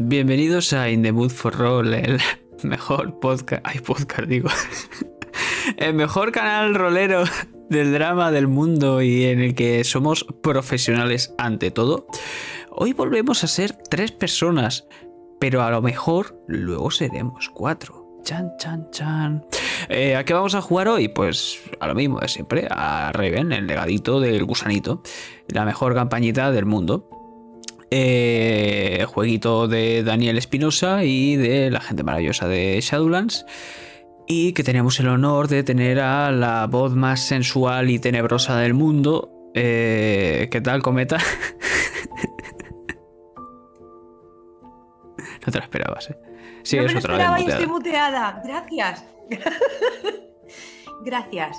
Bienvenidos a In the Mood for Roll, el mejor podcast. Ay, podcast, digo. El mejor canal rolero del drama del mundo y en el que somos profesionales ante todo. Hoy volvemos a ser tres personas, pero a lo mejor luego seremos cuatro. Chan, chan, chan. Eh, ¿A qué vamos a jugar hoy? Pues a lo mismo de siempre, a Raven, el legadito del gusanito, la mejor campañita del mundo. Eh, jueguito de Daniel Espinosa y de la gente maravillosa de Shadowlands. Y que teníamos el honor de tener a la voz más sensual y tenebrosa del mundo. Eh, ¿Qué tal, Cometa? no te lo esperabas, ¿eh? Sí, no me lo esperaba y estoy muteada. Gracias. Gracias.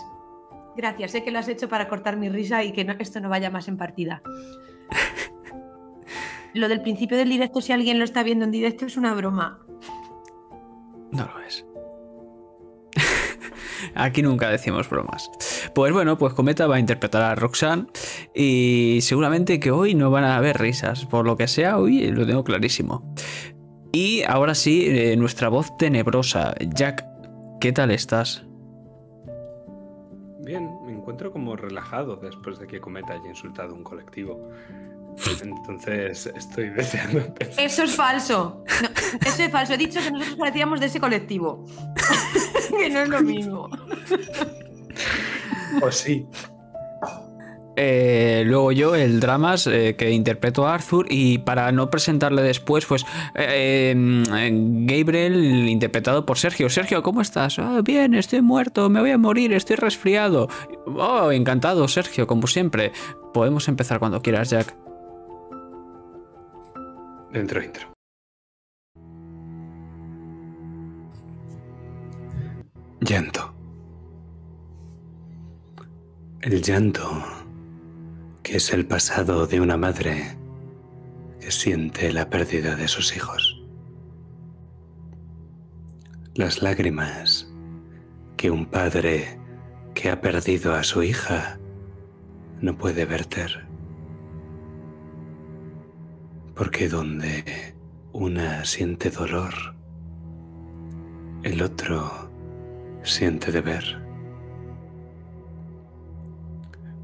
Gracias. Sé que lo has hecho para cortar mi risa y que esto no vaya más en partida. Lo del principio del directo, si alguien lo está viendo en directo, es una broma. No lo es. Aquí nunca decimos bromas. Pues bueno, pues Cometa va a interpretar a Roxanne y seguramente que hoy no van a haber risas. Por lo que sea, hoy lo tengo clarísimo. Y ahora sí, eh, nuestra voz tenebrosa. Jack, ¿qué tal estás? Bien, me encuentro como relajado después de que Cometa haya insultado un colectivo. Entonces estoy deseando Eso es falso. eso es falso. He dicho que nosotros parecíamos de ese colectivo. que no es lo mismo. Pues sí. Eh, luego yo, el dramas eh, que interpreto a Arthur y para no presentarle después, pues eh, Gabriel interpretado por Sergio. Sergio, ¿cómo estás? Ah, bien, estoy muerto, me voy a morir, estoy resfriado. Oh, encantado, Sergio, como siempre. Podemos empezar cuando quieras, Jack. Dentro, intro. Llanto. El llanto, que es el pasado de una madre que siente la pérdida de sus hijos. Las lágrimas que un padre que ha perdido a su hija no puede verter porque donde una siente dolor, el otro siente deber.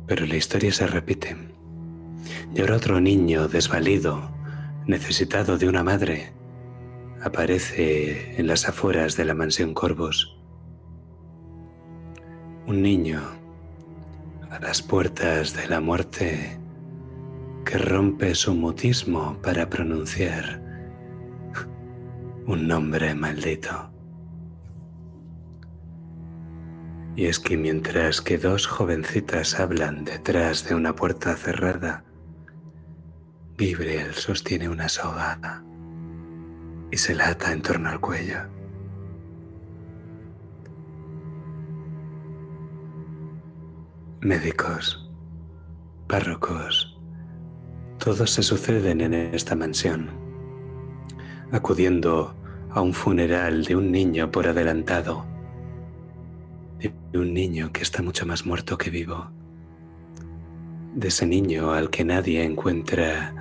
Pero la historia se repite. Y ahora otro niño desvalido, necesitado de una madre, aparece en las afueras de la mansión Corvos. Un niño a las puertas de la muerte que rompe su mutismo para pronunciar un nombre maldito. Y es que mientras que dos jovencitas hablan detrás de una puerta cerrada, Gabriel sostiene una soga y se la ata en torno al cuello. Médicos, párrocos, todos se suceden en esta mansión, acudiendo a un funeral de un niño por adelantado, de un niño que está mucho más muerto que vivo, de ese niño al que nadie encuentra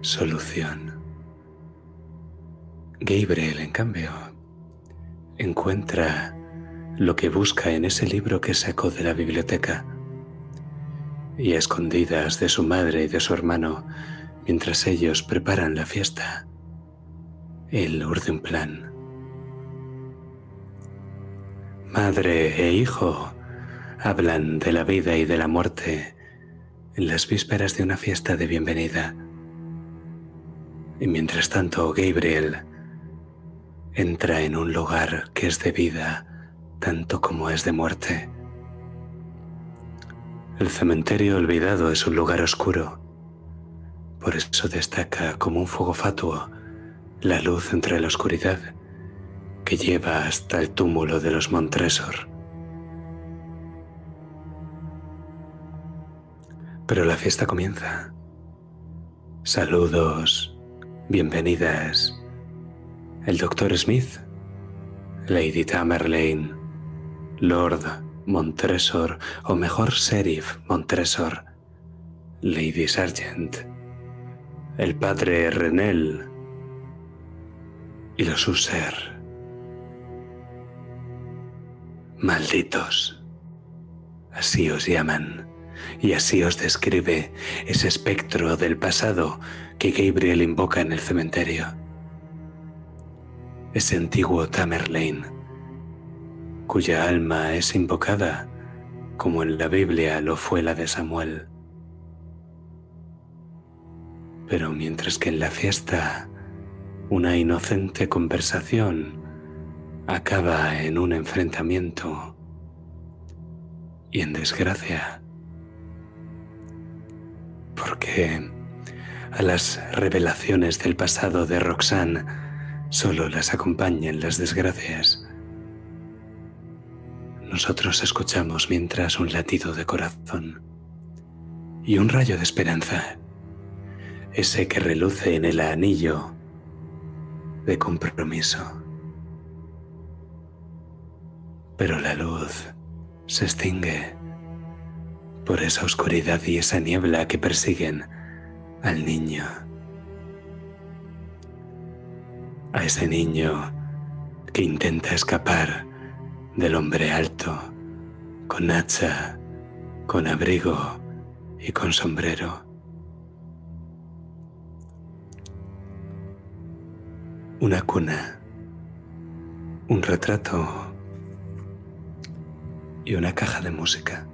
solución. Gabriel, en cambio, encuentra lo que busca en ese libro que sacó de la biblioteca y a escondidas de su madre y de su hermano, mientras ellos preparan la fiesta, él urde un plan. Madre e hijo hablan de la vida y de la muerte en las vísperas de una fiesta de bienvenida. Y mientras tanto, Gabriel entra en un lugar que es de vida tanto como es de muerte el cementerio olvidado es un lugar oscuro. Por eso destaca como un fuego fatuo la luz entre la oscuridad que lleva hasta el túmulo de los Montresor. Pero la fiesta comienza. Saludos, bienvenidas. El doctor Smith, Lady Tamerlane, Lord Montresor, o mejor Sheriff Montresor, Lady Sargent, el padre Renel, y los user. Malditos. Así os llaman y así os describe ese espectro del pasado que Gabriel invoca en el cementerio. Ese antiguo Tamerlane, cuya alma es invocada como en la Biblia lo fue la de Samuel. Pero mientras que en la fiesta una inocente conversación acaba en un enfrentamiento y en desgracia, porque a las revelaciones del pasado de Roxanne solo las acompañan las desgracias. Nosotros escuchamos mientras un latido de corazón y un rayo de esperanza, ese que reluce en el anillo de compromiso. Pero la luz se extingue por esa oscuridad y esa niebla que persiguen al niño, a ese niño que intenta escapar del hombre alto, con hacha, con abrigo y con sombrero. Una cuna, un retrato y una caja de música.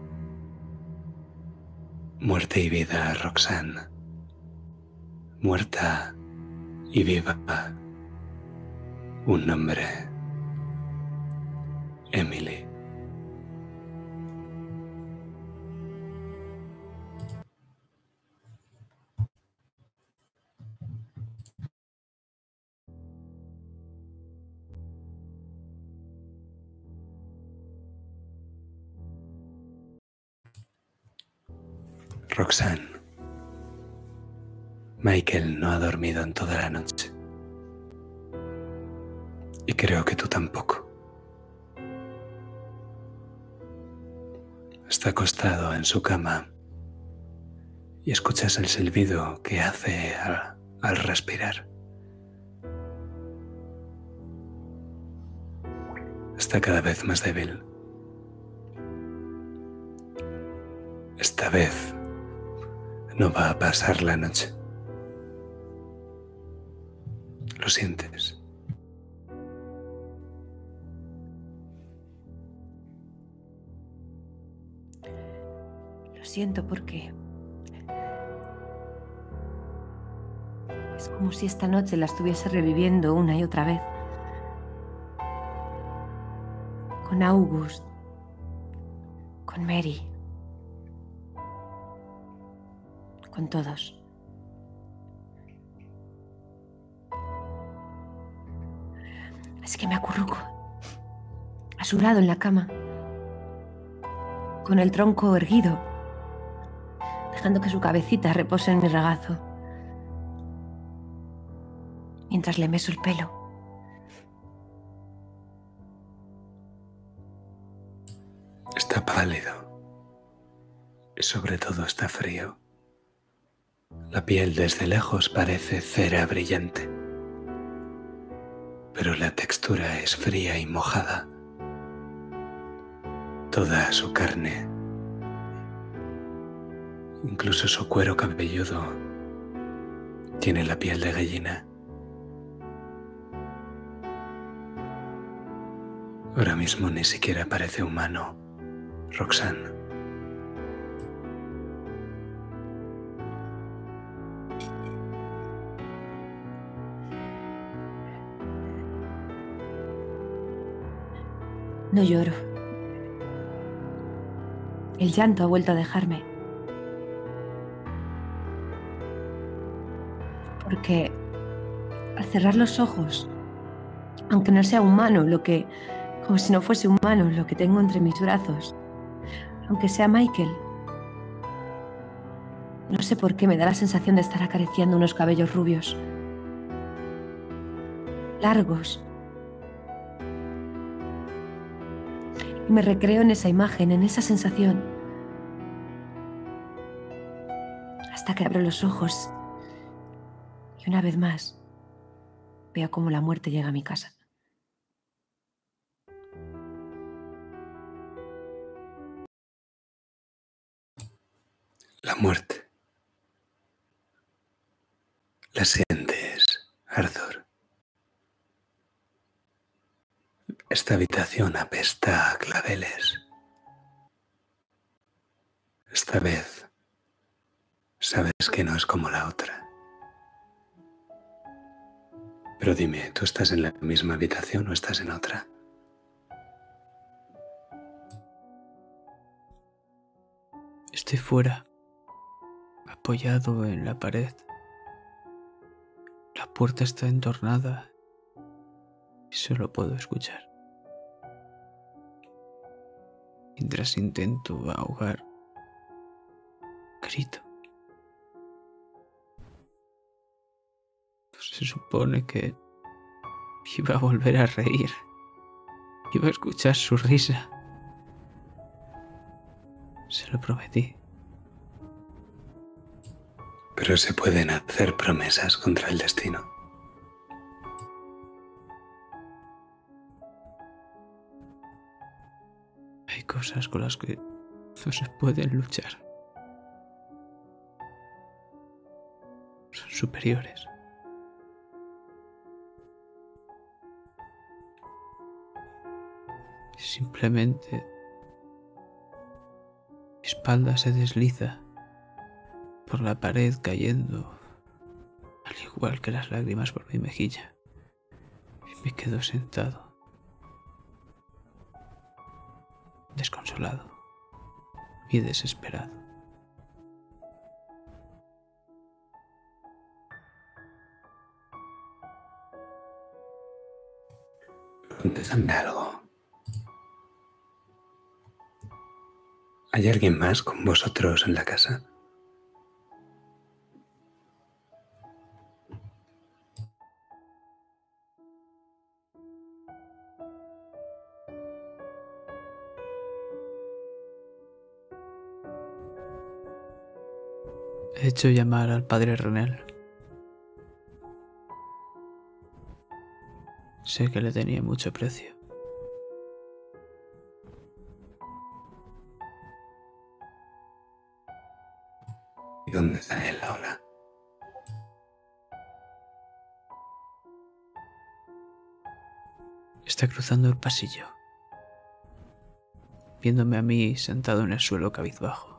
Muerte y vida, Roxanne muerta y viva. Un nombre. Emily. Roxanne. Michael no ha dormido en toda la noche. Y creo que tú tampoco. Está acostado en su cama y escuchas el silbido que hace al, respirar. Está cada vez más débil. Esta vez no va a pasar la noche. lo sientes. Siento porque es como si esta noche la estuviese reviviendo una y otra vez. Con August, con Mary, con todos. Así que me acurruco, a su lado en la cama, con el tronco erguido, dejando que su cabecita repose en mi regazo, mientras le meso el pelo. Está pálido y sobre todo está frío. La piel desde lejos parece cera brillante pero la textura es fría y mojada. Toda su carne, incluso su cuero cabelludo, tiene la piel de gallina. Ahora mismo ni siquiera parece humano, Roxanne. No lloro. El llanto ha vuelto a dejarme. Porque al cerrar los ojos, aunque no sea humano lo que, como si no fuese humano lo que tengo entre mis brazos, aunque sea Michael, no sé por qué me da la sensación de estar acariciando unos cabellos rubios, largos, y me recreo en esa imagen, en esa sensación. Hasta que abro los ojos y una vez más vea cómo la muerte llega a mi casa. La muerte. La sientes, Arthur. Esta habitación apesta a claveles. Esta vez sabes que no es como la otra. Pero dime, ¿tú estás en la misma habitación o estás en otra? Estoy fuera, apoyado en la pared. La puerta está entornada y solo puedo escuchar. Mientras intento ahogar, grito. Se supone que iba a volver a reír. Iba a escuchar su risa. Se lo prometí. Pero se pueden hacer promesas contra el destino. Hay cosas con las que no se pueden luchar. Son superiores. Simplemente mi espalda se desliza por la pared cayendo, al igual que las lágrimas por mi mejilla, y me quedo sentado, desconsolado y desesperado. ¿Hay alguien más con vosotros en la casa? He hecho llamar al padre Renel. Sé que le tenía mucho precio. Dónde está él ahora? Está cruzando el pasillo, viéndome a mí sentado en el suelo cabizbajo.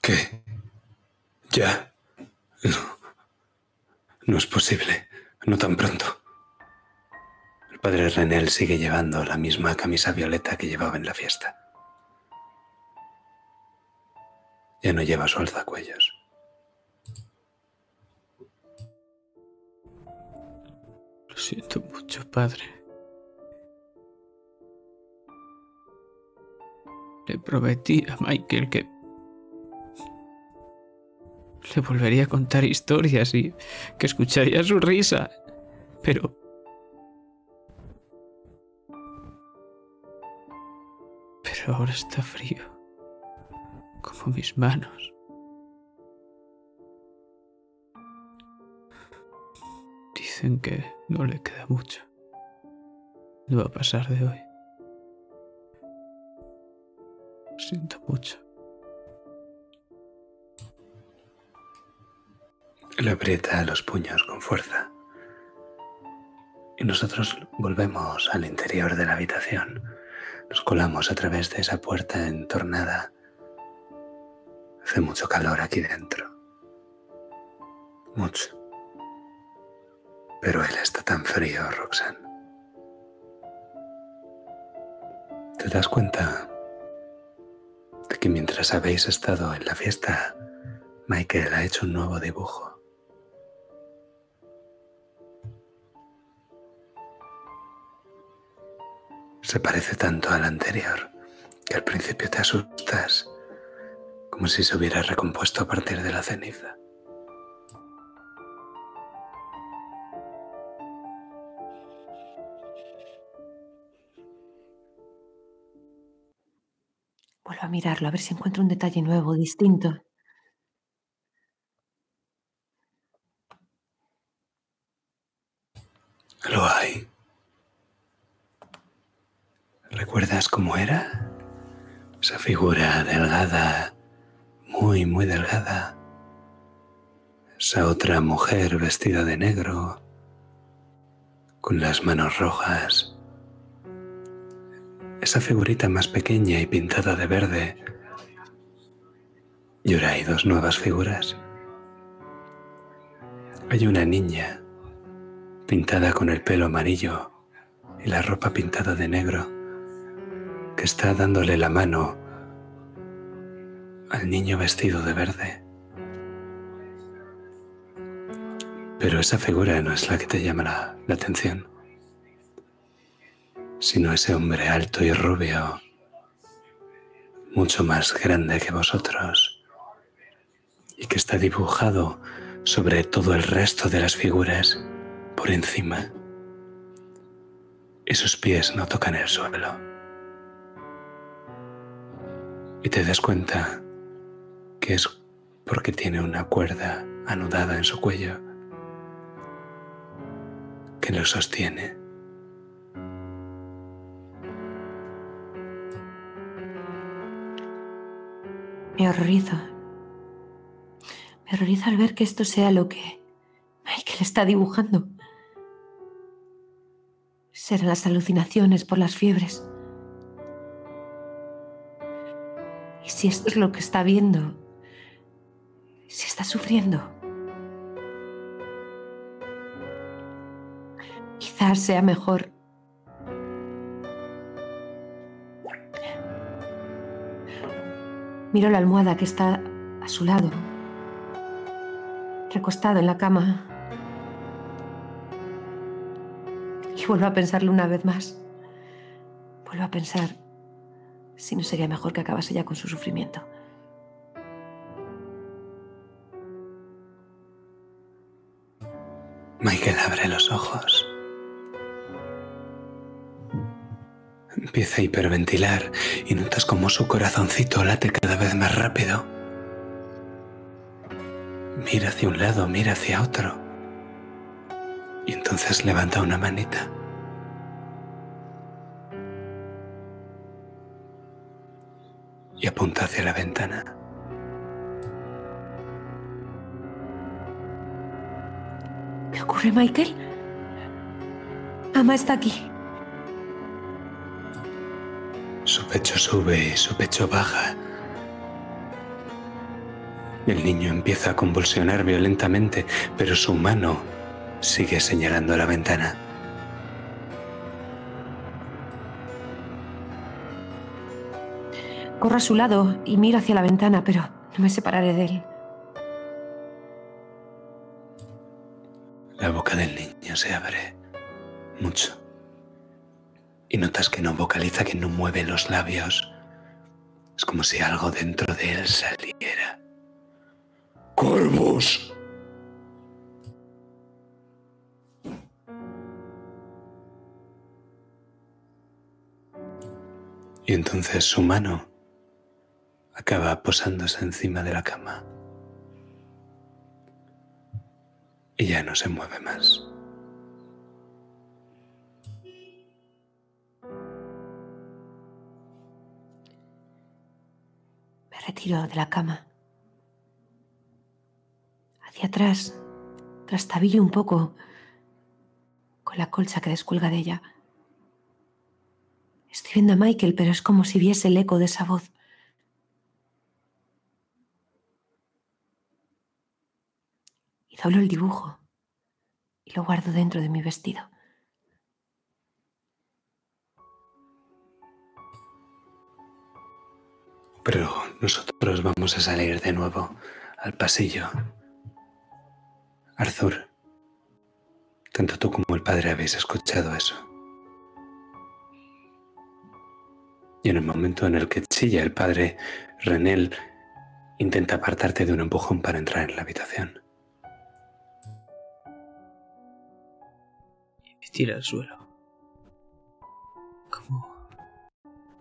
¿Qué? ¿Ya? No. No es posible. No tan pronto. Padre Renel sigue llevando la misma camisa violeta que llevaba en la fiesta. Ya no lleva su alzacuellos. Lo siento mucho, padre. Le prometí a Michael que le volvería a contar historias y que escucharía su risa. Pero... Ahora está frío. Como mis manos. Dicen que no le queda mucho. No va a pasar de hoy. Lo siento mucho. Le aprieta los puños con fuerza. Y nosotros volvemos al interior de la habitación. Nos colamos a través de esa puerta entornada. Hace mucho calor aquí dentro. Mucho. Pero él está tan frío, Roxanne. ¿Te das cuenta de que mientras habéis estado en la fiesta, Michael ha hecho un nuevo dibujo? Se parece tanto al anterior que al principio te asustas, como si se hubiera recompuesto a partir de la ceniza. Vuelvo a mirarlo, a ver si encuentro un detalle nuevo, distinto. Lo hay. ¿Recuerdas cómo era? Esa figura delgada, muy, muy delgada. Esa otra mujer vestida de negro, con las manos rojas. Esa figurita más pequeña y pintada de verde. Y ahora hay dos nuevas figuras. Hay una niña pintada con el pelo amarillo y la ropa pintada de negro, que está dándole la mano al niño vestido de verde. Pero esa figura no es la que te llama la, la atención, sino ese hombre alto y rubio, mucho más grande que vosotros, y que está dibujado sobre todo el resto de las figuras por encima y sus pies no tocan el suelo. Y te das cuenta que es porque tiene una cuerda anudada en su cuello que lo sostiene. Me horroriza. Me horroriza al ver que esto sea lo que Michael está dibujando. Serán las alucinaciones por las fiebres. Si esto es lo que está viendo, si está sufriendo, quizás sea mejor Miro la almohada que está a su lado, recostado en la cama. Y vuelvo a pensarlo una vez más. Vuelvo a pensar si no sería mejor que acabase ya con su sufrimiento. Michael abre los ojos. Empieza a hiperventilar y notas como su corazoncito late cada vez más rápido. Mira hacia un lado, mira hacia otro. Y entonces levanta una manita. Y apunta hacia la ventana. ¿Qué ocurre, Michael? Ama está aquí. Su pecho sube y su pecho baja. El niño empieza a convulsionar violentamente, pero su mano sigue señalando la ventana. Corro a su lado y miro hacia la ventana, pero no me separaré de él. La boca del niño se abre mucho. Y notas que no vocaliza, que no mueve los labios. Es como si algo dentro de él saliera. ¡Corvus! Y entonces su mano acaba posándose encima de la cama. Y ya no se mueve más. Me retiro de la cama. Hacia atrás, trastabillo un poco con la colcha que descuelga de ella. Estoy viendo a Michael, pero es como si viese el eco de esa voz. Y doblo el dibujo y lo guardo dentro de mi vestido. Pero nosotros vamos a salir de nuevo al pasillo. Arthur, tanto tú como el padre habéis escuchado eso. Y en el momento en el que chilla el padre, Renel intenta apartarte de un empujón para entrar en la habitación. tira al suelo, como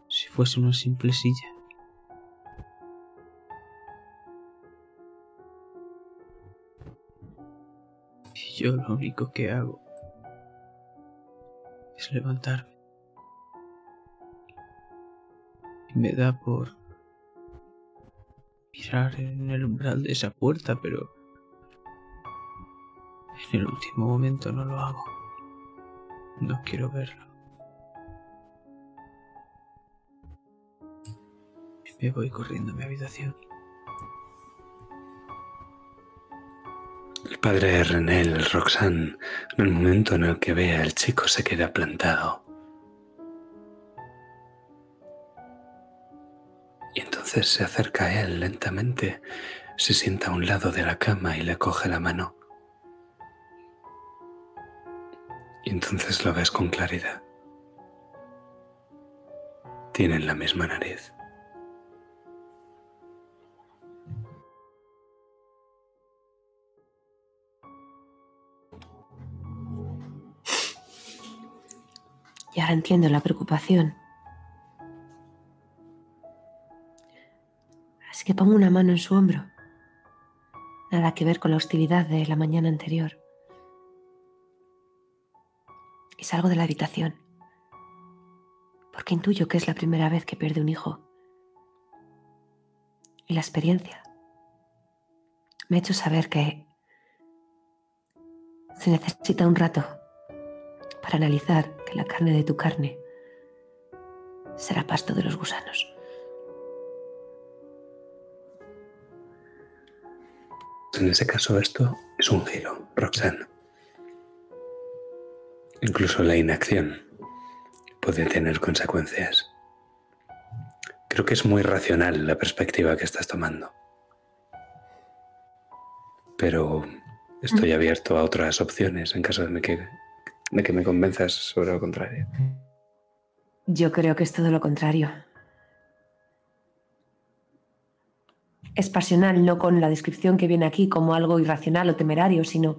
si fuese una simple silla. Y yo lo único que hago es levantarme. Y me da por mirar en el umbral de esa puerta, pero en el último momento no lo hago. No quiero verlo. Me voy corriendo a mi habitación. El padre de René, el Roxanne, en el momento en el que ve al chico se queda plantado. Y entonces se acerca a él lentamente, se sienta a un lado de la cama y le coge la mano. Y entonces lo ves con claridad. Tienen la misma nariz. Y ahora entiendo la preocupación. Así que pongo una mano en su hombro. Nada que ver con la hostilidad de la mañana anterior. Y salgo de la habitación. Porque intuyo que es la primera vez que pierde un hijo. Y la experiencia me ha hecho saber que se necesita un rato para analizar que la carne de tu carne será pasto de los gusanos. En ese caso esto es un giro, Roxanne. Incluso la inacción puede tener consecuencias. Creo que es muy racional la perspectiva que estás tomando. Pero estoy abierto a otras opciones en caso de que, de que me convenzas sobre lo contrario. Yo creo que es todo lo contrario. Es pasional, no con la descripción que viene aquí como algo irracional o temerario, sino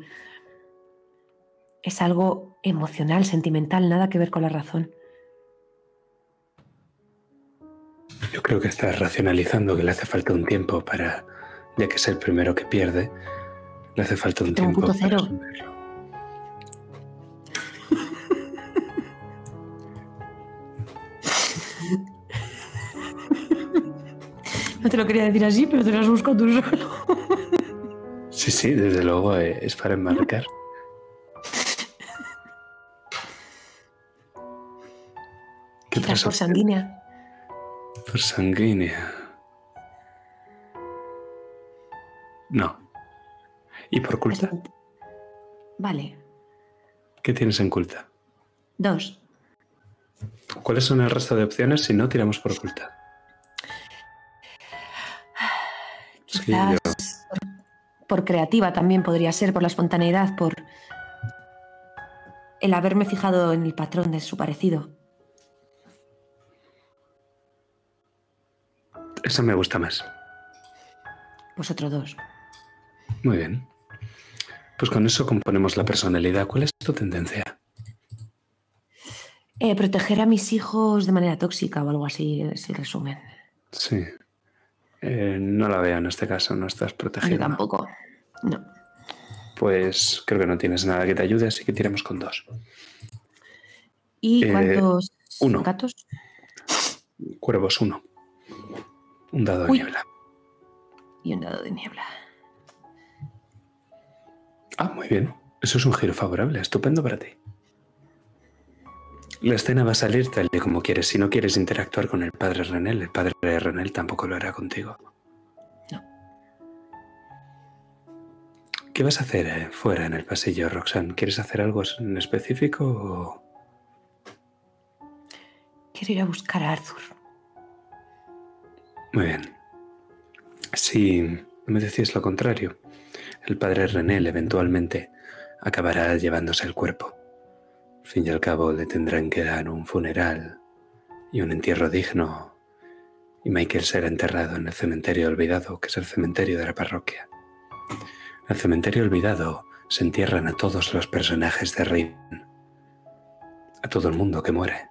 es algo emocional, sentimental, nada que ver con la razón. Yo creo que estás racionalizando que le hace falta un tiempo para, ya que es el primero que pierde, le hace falta un tiempo punto para cero. No te lo quería decir así, pero te lo has buscado tú solo. Sí, sí, desde luego eh, es para enmarcar. ¿Qué Quizás por sanguínea. Por sanguínea. No. ¿Y por culta? Vale, ¿Qué tienes en culta? dos. ¿Cuáles son el resto de opciones si no tiramos por culta? Sí, por, por creativa también podría ser, por la espontaneidad, por el haberme fijado en el patrón de su parecido. Esa me gusta más. Vosotros dos. Muy bien. Pues con eso componemos la personalidad. ¿Cuál es tu tendencia? Eh, proteger a mis hijos de manera tóxica o algo así es el resumen. Sí. Eh, no la veo en este caso, no estás Yo protegiendo. tampoco. No. Pues creo que no tienes nada que te ayude, así que tiramos con dos. ¿Y Eh, cuántos uno. gatos? Cuervos uno. Un dado de Uy. niebla. Y un dado de niebla. Ah, muy bien. Eso es un giro favorable. Estupendo para ti. La escena va a salir tal y como quieres. Si no quieres interactuar con el padre Renel, el padre Renel tampoco lo hará contigo. No. ¿Qué vas a hacer eh, fuera en el pasillo, Roxanne? ¿Quieres hacer algo en específico o...? Quiero ir a buscar a Arthur. Muy bien. Si me decís lo contrario, el padre Renel eventualmente acabará llevándose el cuerpo. Al fin y al cabo le tendrán que dar un funeral y un entierro digno y Michael será enterrado en el cementerio olvidado, que es el cementerio de la parroquia. En el cementerio olvidado se entierran a todos los personajes de Raven, a todo el mundo que muere.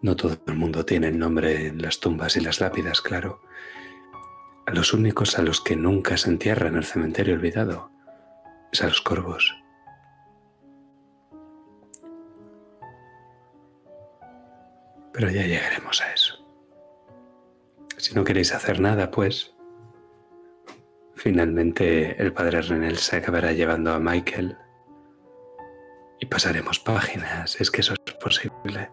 No todo el mundo tiene el nombre en las tumbas y las lápidas, claro. A los únicos a los que nunca se entierra en el cementerio olvidado es a los corvos. Pero ya llegaremos a eso. Si no queréis hacer nada, pues finalmente el padre Renel se acabará llevando a Michael y pasaremos páginas. Es que eso es posible.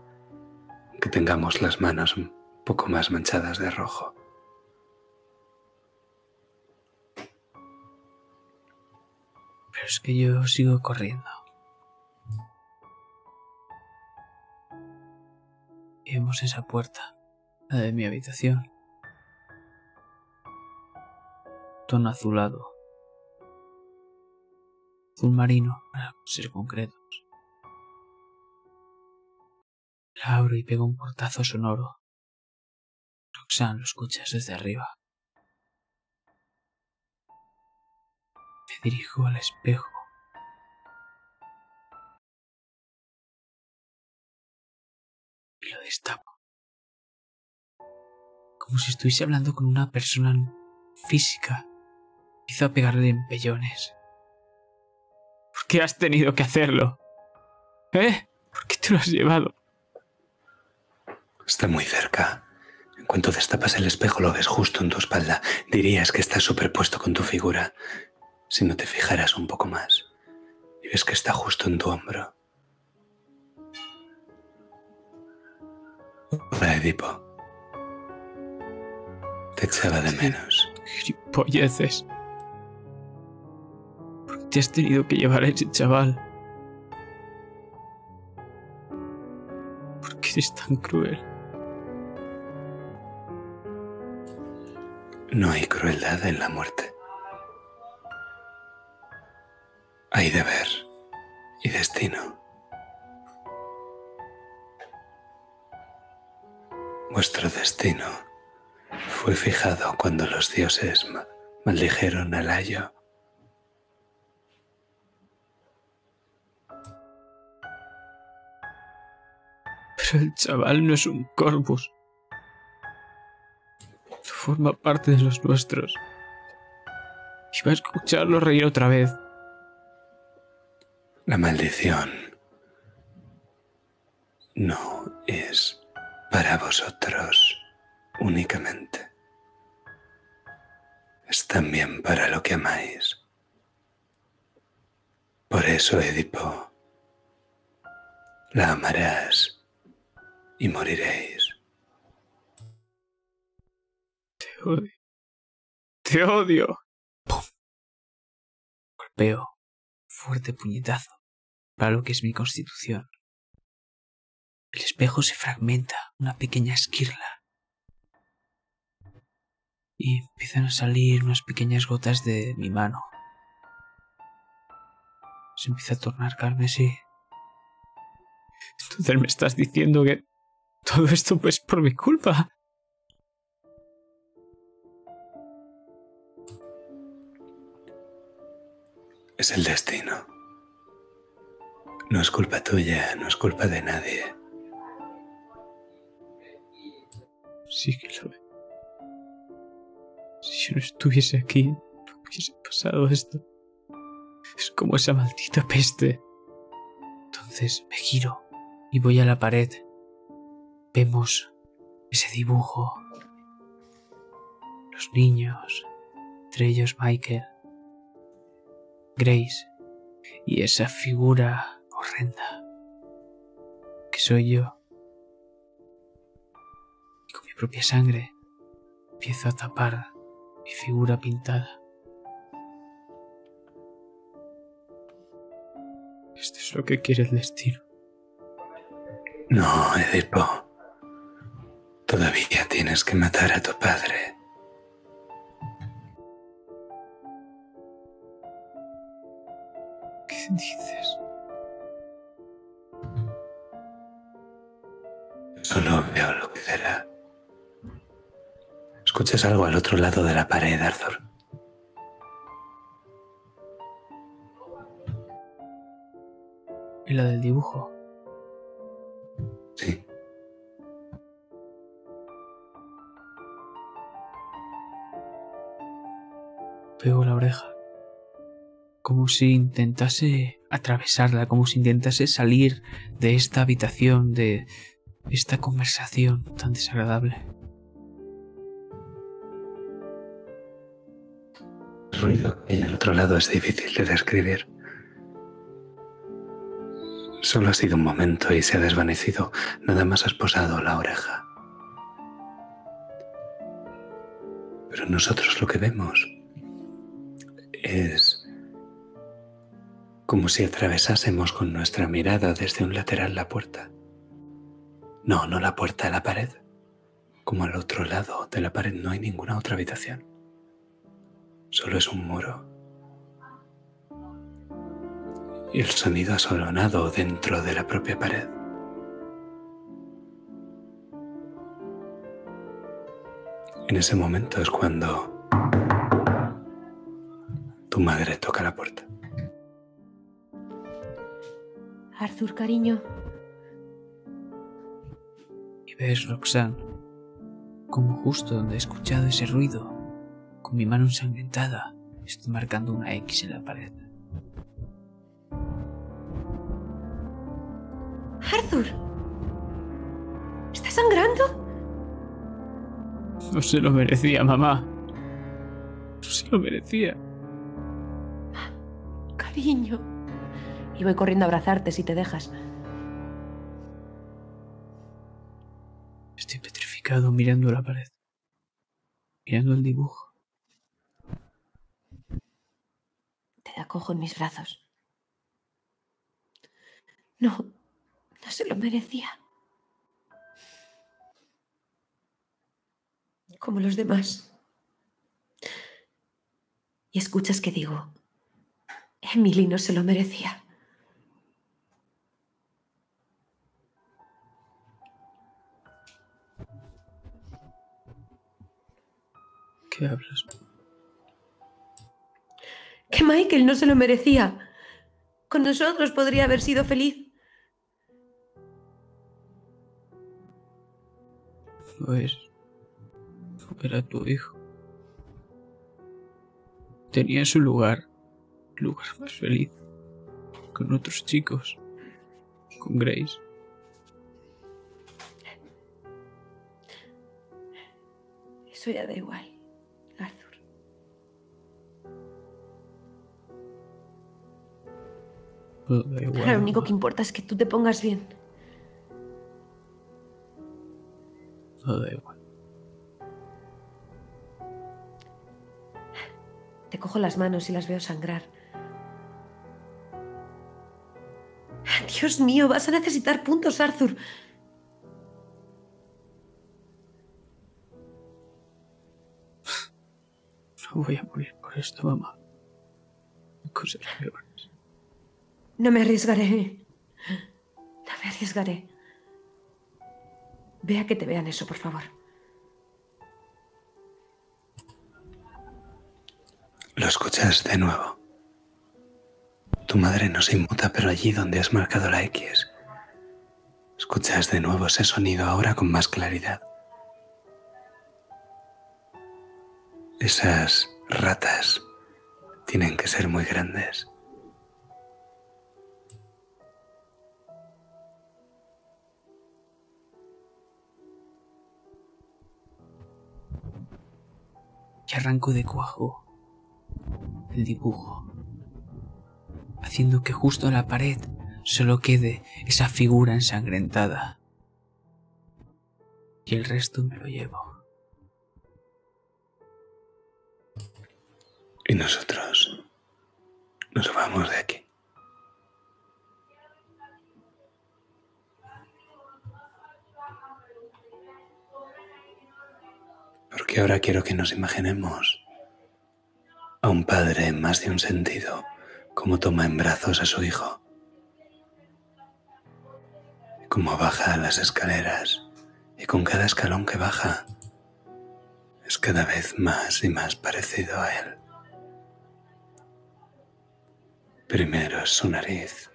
Que tengamos las manos un poco más manchadas de rojo. Pero es que yo sigo corriendo. Y vemos esa puerta, la de mi habitación. Tono azulado. Azul marino, para ser concretos. Abro y pego un portazo sonoro. Roxanne lo escuchas desde arriba. Me dirijo al espejo. Y lo destapo. Como si estuviese hablando con una persona física. Empiezo a pegarle empellones. ¿Por qué has tenido que hacerlo? ¿Eh? ¿Por qué te lo has llevado? Está muy cerca. En cuanto destapas el espejo lo ves justo en tu espalda. Dirías que está superpuesto con tu figura. Si no te fijaras un poco más. Y ves que está justo en tu hombro. Hola, Edipo. Te echaba de menos. Gilipolleces. ¿Por qué te has tenido que llevar a ese chaval? ¿Por qué eres tan cruel? No hay crueldad en la muerte. Hay deber y destino. Vuestro destino fue fijado cuando los dioses ma- maldijeron al ayo. Pero el chaval no es un corvus. Forma parte de los nuestros. Iba a escucharlo reír otra vez. La maldición no es para vosotros únicamente. Es también para lo que amáis. Por eso, Edipo, la amarás y moriréis. Te odio. ¡Pum! Golpeo. Fuerte puñetazo. Para lo que es mi constitución. El espejo se fragmenta. Una pequeña esquirla. Y empiezan a salir unas pequeñas gotas de mi mano. Se empieza a tornar carmesí. Entonces me estás diciendo que todo esto es por mi culpa. Es el destino. No es culpa tuya, no es culpa de nadie. Sí que lo es. Si yo no estuviese aquí, no hubiese pasado esto. Es como esa maldita peste. Entonces me giro y voy a la pared. Vemos ese dibujo. Los niños, entre ellos Michael, Grace y esa figura horrenda que soy yo. Y con mi propia sangre empiezo a tapar mi figura pintada. Esto es lo que quiere el destino. No, Edipo. Todavía tienes que matar a tu padre. Dices? Solo veo lo que será. Escuchas algo al otro lado de la pared, Arthur. ¿Y la del dibujo? Sí. Pego la oreja. Como si intentase atravesarla, como si intentase salir de esta habitación, de esta conversación tan desagradable. El ruido que hay otro lado es difícil de describir. Solo ha sido un momento y se ha desvanecido. Nada más has posado la oreja. Pero nosotros lo que vemos es como si atravesásemos con nuestra mirada desde un lateral la puerta. No, no la puerta, la pared. Como al otro lado de la pared no hay ninguna otra habitación. Solo es un muro. Y el sonido ha sonado dentro de la propia pared. En ese momento es cuando tu madre toca la puerta. Arthur, cariño. Y ves, Roxanne, como justo donde he escuchado ese ruido, con mi mano ensangrentada, estoy marcando una X en la pared. Arthur. ¿Estás sangrando? No se lo merecía, mamá. No se lo merecía. Cariño. Y voy corriendo a abrazarte si te dejas. Estoy petrificado mirando la pared. Mirando el dibujo. Te acojo en mis brazos. No, no se lo merecía. Como los demás. Y escuchas que digo, Emily no se lo merecía. ¿Qué hablas? Que Michael no se lo merecía. Con nosotros podría haber sido feliz. No es. No era tu hijo. Tenía su lugar. Lugar más feliz. Con otros chicos. Con Grace. Eso ya da igual, igual, Ahora lo único que importa es que tú te pongas bien. No da igual. Te cojo las manos y las veo sangrar. Dios mío, vas a necesitar puntos, Arthur. No voy a morir por esto, mamá. Cosas peores. No me arriesgaré. No me arriesgaré. Vea que te vean eso, por favor. Lo escuchas de nuevo. Tu madre no se inmuta, pero allí donde has marcado la X. Escuchas de nuevo ese sonido ahora con más claridad. Esas ratas tienen que ser muy grandes. Y arranco de cuajo el dibujo, haciendo que justo en la pared solo quede esa figura ensangrentada. Y el resto me lo llevo. Y nosotros nos vamos de aquí. Porque ahora quiero que nos imaginemos a un padre en más de un sentido, como toma en brazos a su hijo, como baja las escaleras y con cada escalón que baja es cada vez más y más parecido a él. Primero es su nariz,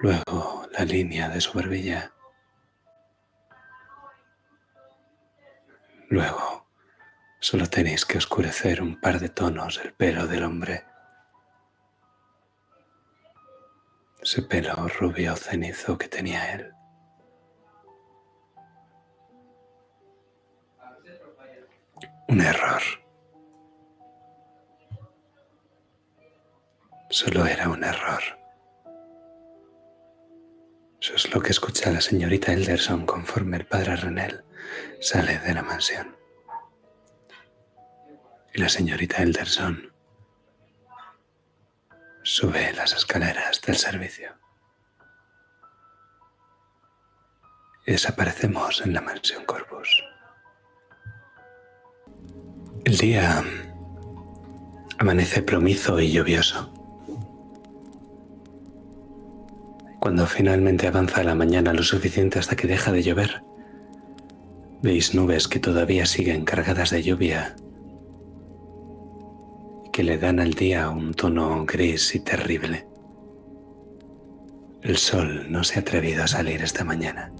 luego la línea de su barbilla, Luego, solo tenéis que oscurecer un par de tonos el pelo del hombre. Ese pelo rubio cenizo que tenía él. Un error. Solo era un error. Eso es lo que escucha la señorita Elderson conforme el padre Renel sale de la mansión. Y la señorita Elderson sube las escaleras del servicio. Y desaparecemos en la mansión Corvus. El día amanece plomizo y lluvioso. Cuando finalmente avanza la mañana lo suficiente hasta que deja de llover, veis nubes que todavía siguen cargadas de lluvia y que le dan al día un tono gris y terrible. El sol no se ha atrevido a salir esta mañana.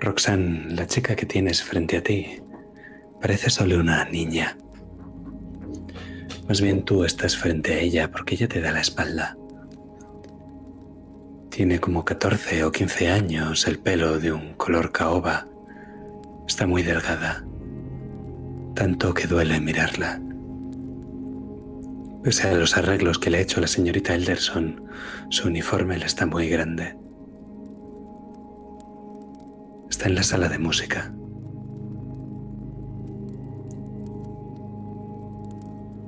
Roxanne, la chica que tienes frente a ti, parece solo una niña. Más bien tú estás frente a ella porque ella te da la espalda. Tiene como 14 o 15 años, el pelo de un color caoba. Está muy delgada, tanto que duele mirarla. Pese a los arreglos que le ha hecho la señorita Elderson, su uniforme le está muy grande. Está en la sala de música.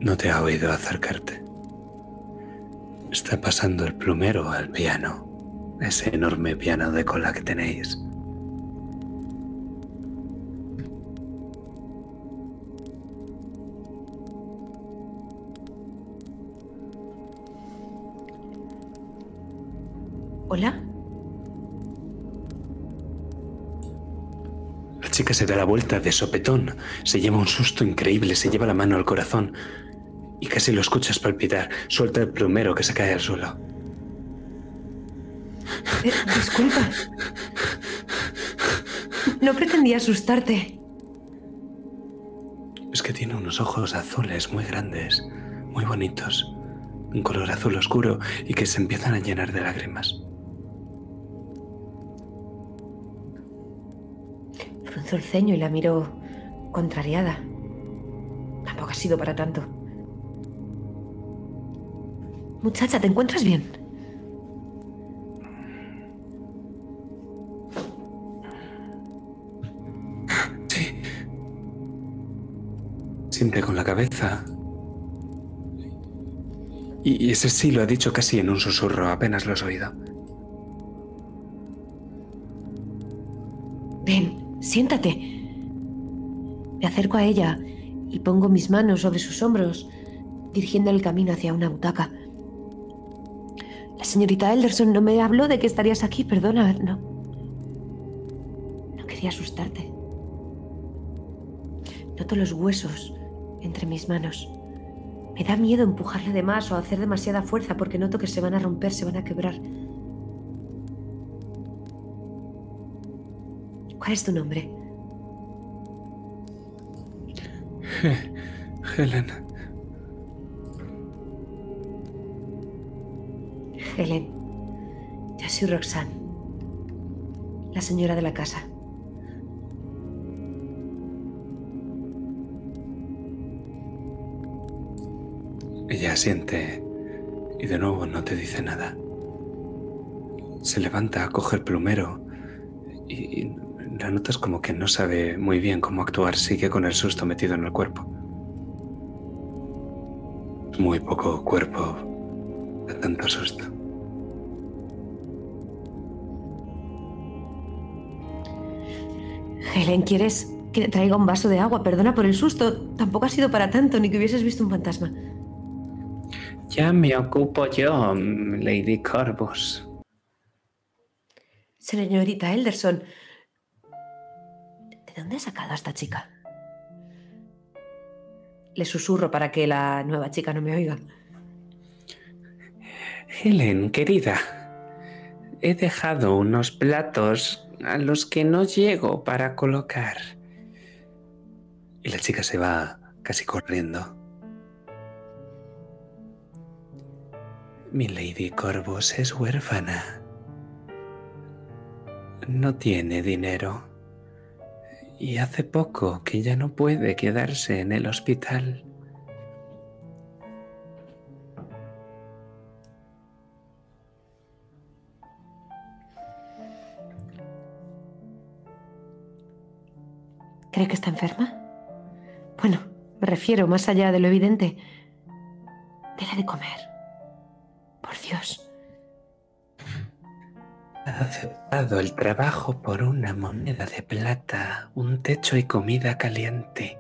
No te ha oído acercarte. Está pasando el plumero al piano, ese enorme piano de cola que tenéis. ¿Hola? La chica se da la vuelta de sopetón, se lleva un susto increíble, se lleva la mano al corazón y casi lo escuchas palpitar. Suelta el plumero que se cae al suelo. Eh, disculpa. No pretendía asustarte. Es que tiene unos ojos azules muy grandes, muy bonitos, un color azul oscuro y que se empiezan a llenar de lágrimas. Frunzó el ceño y la miró contrariada. Tampoco ha sido para tanto. Muchacha, ¿te encuentras bien? Con la cabeza. Y ese sí lo ha dicho casi en un susurro, apenas lo has oído. Ven, siéntate. Me acerco a ella y pongo mis manos sobre sus hombros, dirigiendo el camino hacia una butaca. La señorita Elderson no me habló de que estarías aquí, perdona, no. No quería asustarte. Noto los huesos entre mis manos. Me da miedo empujarle de más o hacer demasiada fuerza porque noto que se van a romper, se van a quebrar. ¿Cuál es tu nombre? Helen. Helen. Yo soy Roxanne, la señora de la casa. Ella siente y de nuevo no te dice nada. Se levanta, coge el plumero y, la notas como que no sabe muy bien cómo actuar, sigue con el susto metido en el cuerpo. Muy poco cuerpo de tanto susto. Helen, ¿quieres que traiga un vaso de agua? Perdona por el susto. Tampoco ha sido para tanto, ni que hubieses visto un fantasma. Ya me ocupo yo, Lady Corvus. Señorita Elderson, ¿de dónde has sacado a esta chica? Le susurro para que la nueva chica no me oiga. Helen, querida, he dejado unos platos a los que no llego para colocar. Y la chica se va casi corriendo. Mi Lady Corvus es huérfana. No tiene dinero. Y hace poco que ya no puede quedarse en el hospital. ¿Cree que está enferma? Bueno, me refiero más allá de lo evidente. Dele de comer. Por Dios. Ha aceptado el trabajo por una moneda de plata, un techo y comida caliente.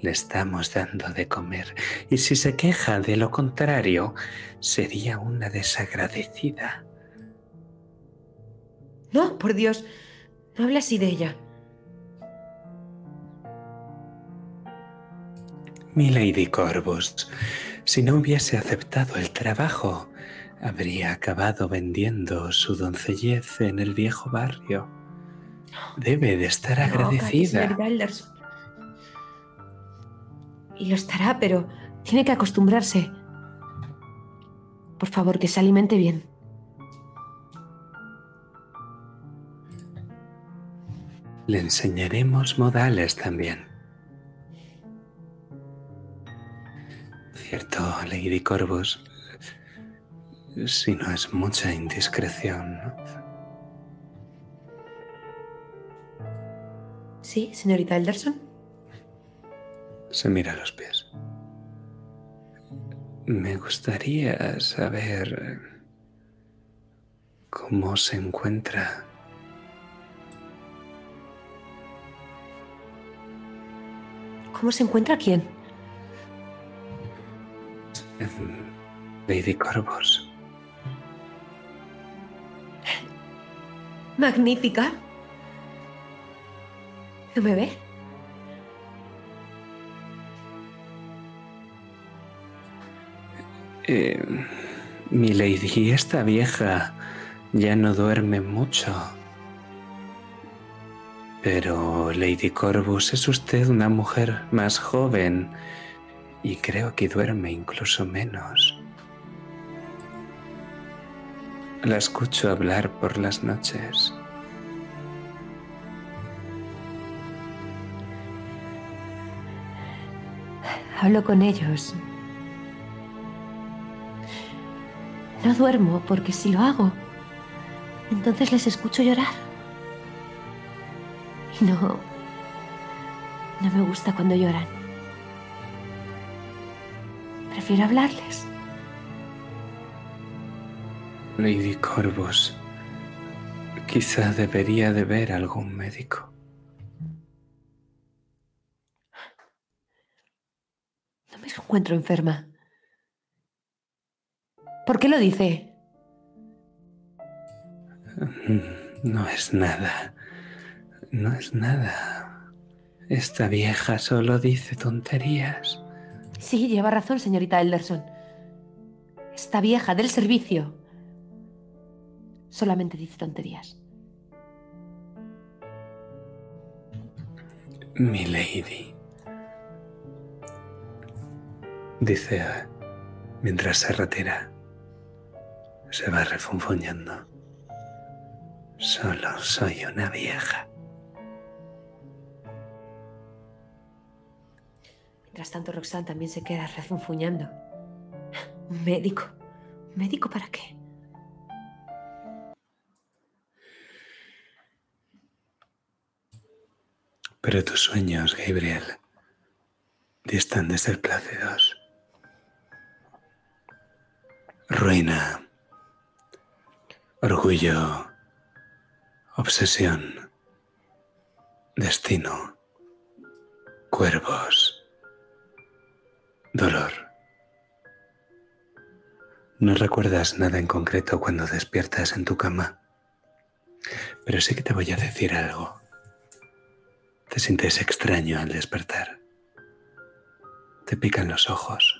Le estamos dando de comer y si se queja de lo contrario, sería una desagradecida. No, por Dios. No hable así de ella. Mi Lady Corvus, si no hubiese aceptado el trabajo, habría acabado vendiendo su doncellez en el viejo barrio. Debe de estar No, agradecida. Y lo estará, pero tiene que acostumbrarse. Por favor, que se alimente bien. Le enseñaremos modales también. Cierto, Lady Corvus, si no es mucha indiscreción. ¿Sí, señorita Elderson? Se mira los pies. Me gustaría saber cómo se encuentra. ¿Cómo se encuentra quién? Lady Corvus. Magnífica. ¿No me ve? Eh, mi lady, esta vieja ya no duerme mucho. Pero, Lady Corvus, es usted una mujer más joven y creo que duerme incluso menos. La escucho hablar por las noches. Hablo con ellos. No duermo porque si lo hago, entonces les escucho llorar. Y no... No me gusta cuando lloran. Prefiero hablarles. Lady Corvus, quizá debería de ver a algún médico. No me encuentro enferma. ¿Por qué lo dice? No es nada. No es nada. Esta vieja solo dice tonterías. Sí, lleva razón, señorita Elderson. Esta vieja del servicio solamente dice tonterías. Mi lady. Dice mientras se retira. Se va refunfuñando. Solo soy una vieja. Mientras tanto, Roxanne también se queda refunfuñando. ¿Un médico? ¿Un médico para qué? Pero tus sueños, Gabriel, distan de ser plácidos. Ruina, orgullo, obsesión, destino, cuervos, dolor. No recuerdas nada en concreto cuando despiertas en tu cama, pero sí que te voy a decir algo. Te sientes extraño al despertar. Te pican los ojos.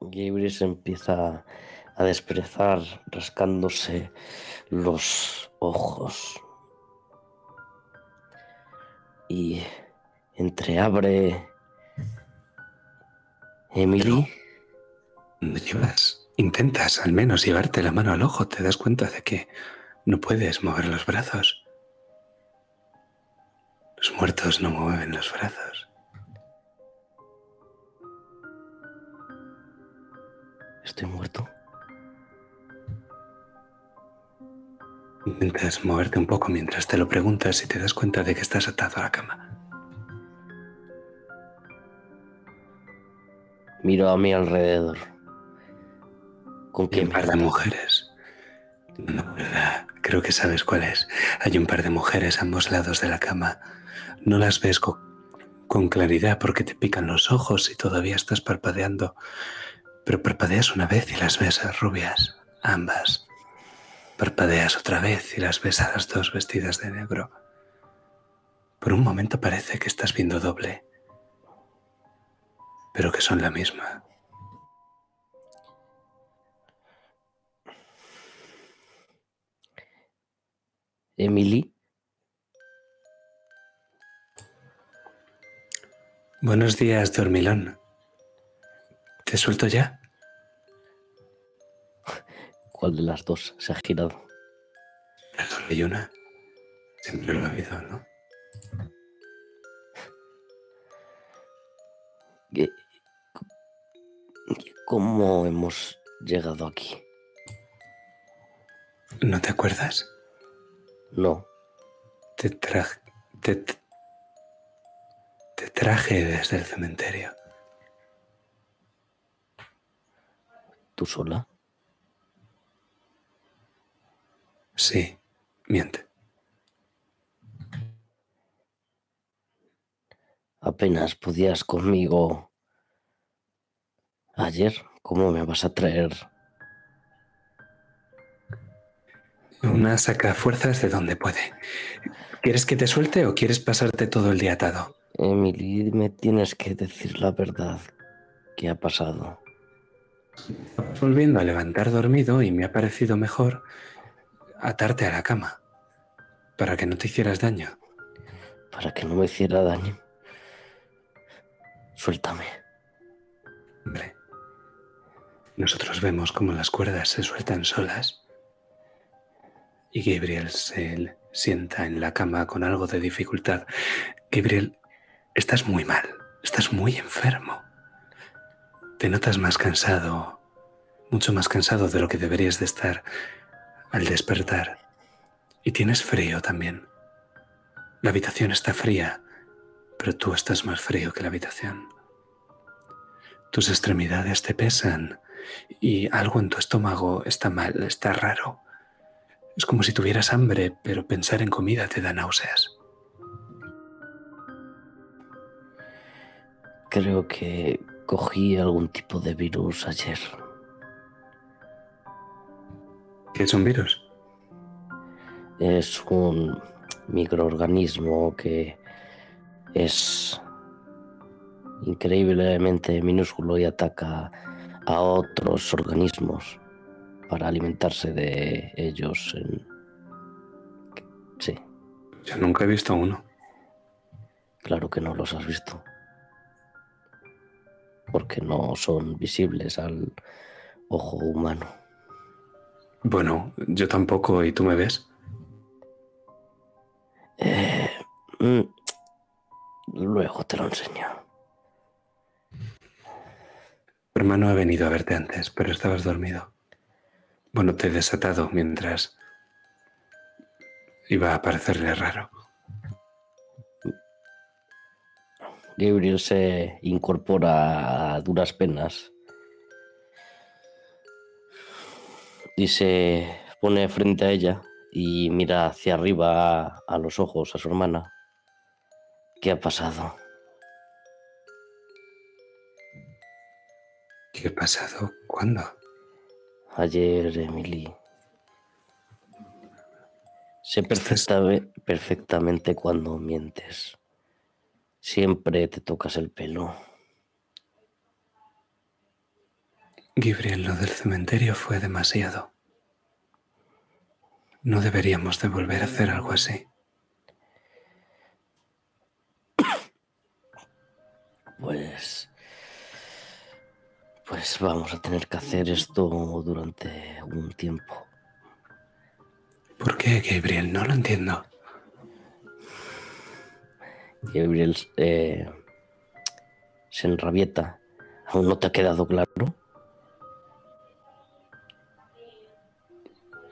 Gabriel se empieza a desperezar rascándose los ojos. Y entreabre Emily. Intentas al menos llevarte la mano al ojo, te das cuenta de que no puedes mover los brazos. Los muertos no mueven los brazos. Estoy muerto. Intentas moverte un poco mientras te lo preguntas y te das cuenta de que estás atado a la cama. Miro a mi alrededor. ¿Con Hay qué un par de mujeres. No, ¿verdad? Creo que sabes cuál es. Hay un par de mujeres a ambos lados de la cama. No las ves co- con, claridad porque te pican los ojos y todavía estás parpadeando. Pero parpadeas una vez y las ves rubias, ambas. Parpadeas otra vez y las ves a las dos vestidas de negro. Por un momento parece que estás viendo doble, pero que son la misma. Emily. Buenos días, dormilón. ¿Te suelto ya? ¿Cuál de las dos se ha girado? Hay una. Siempre lo ha habido, ¿no? ¿Qué- ¿Cómo hemos llegado aquí? ¿No te acuerdas? No. Te traje. Te, te traje desde el cementerio. ¿Tú sola? Sí, miente. Apenas podías conmigo ayer. ¿Cómo me vas a traer? Una saca fuerzas de donde puede. ¿Quieres que te suelte o quieres pasarte todo el día atado? Emily, me tienes que decir la verdad. ¿Qué ha pasado? Volviendo a levantar dormido y me ha parecido mejor atarte a la cama para que no te hicieras daño. Para que no me hiciera daño. Suéltame. Hombre, nosotros vemos cómo las cuerdas se sueltan solas y Gabriel se sienta en la cama con algo de dificultad. Gabriel, estás muy mal, estás muy enfermo. Te notas más cansado, mucho más cansado de lo que deberías de estar al despertar. Y tienes frío también. La habitación está fría, pero tú estás más frío que la habitación. Tus extremidades te pesan y algo en tu estómago está mal, está raro. Es como si tuvieras hambre, pero pensar en comida te da náuseas. Creo que cogí algún tipo de virus ayer. ¿Qué es un virus? Es un microorganismo que es increíblemente minúsculo y ataca a otros organismos para alimentarse de ellos. En... Sí, Yo nunca he visto uno. claro que no los has visto. Porque no son visibles al ojo humano. Bueno, yo tampoco, ¿y tú me ves? Eh, mm, luego te lo enseño. Tu hermano ha venido a verte antes, pero estabas dormido. Bueno, te he desatado mientras iba a parecerle raro. Gabriel se incorpora a duras penas y se pone frente a ella y mira hacia arriba a los ojos a su hermana. ¿Qué ha pasado? ¿Qué ha pasado? ¿Cuándo? Ayer, Emily. Sé perfecta- perfectamente cuando mientes. Siempre te tocas el pelo. Gabriel, lo del cementerio fue demasiado. No deberíamos de volver a hacer algo así. Pues... Pues vamos a tener que hacer esto durante un tiempo. ¿Por qué, Gabriel? No lo entiendo. Gabriel eh, se enrabieta. ¿Aún no te ha quedado claro?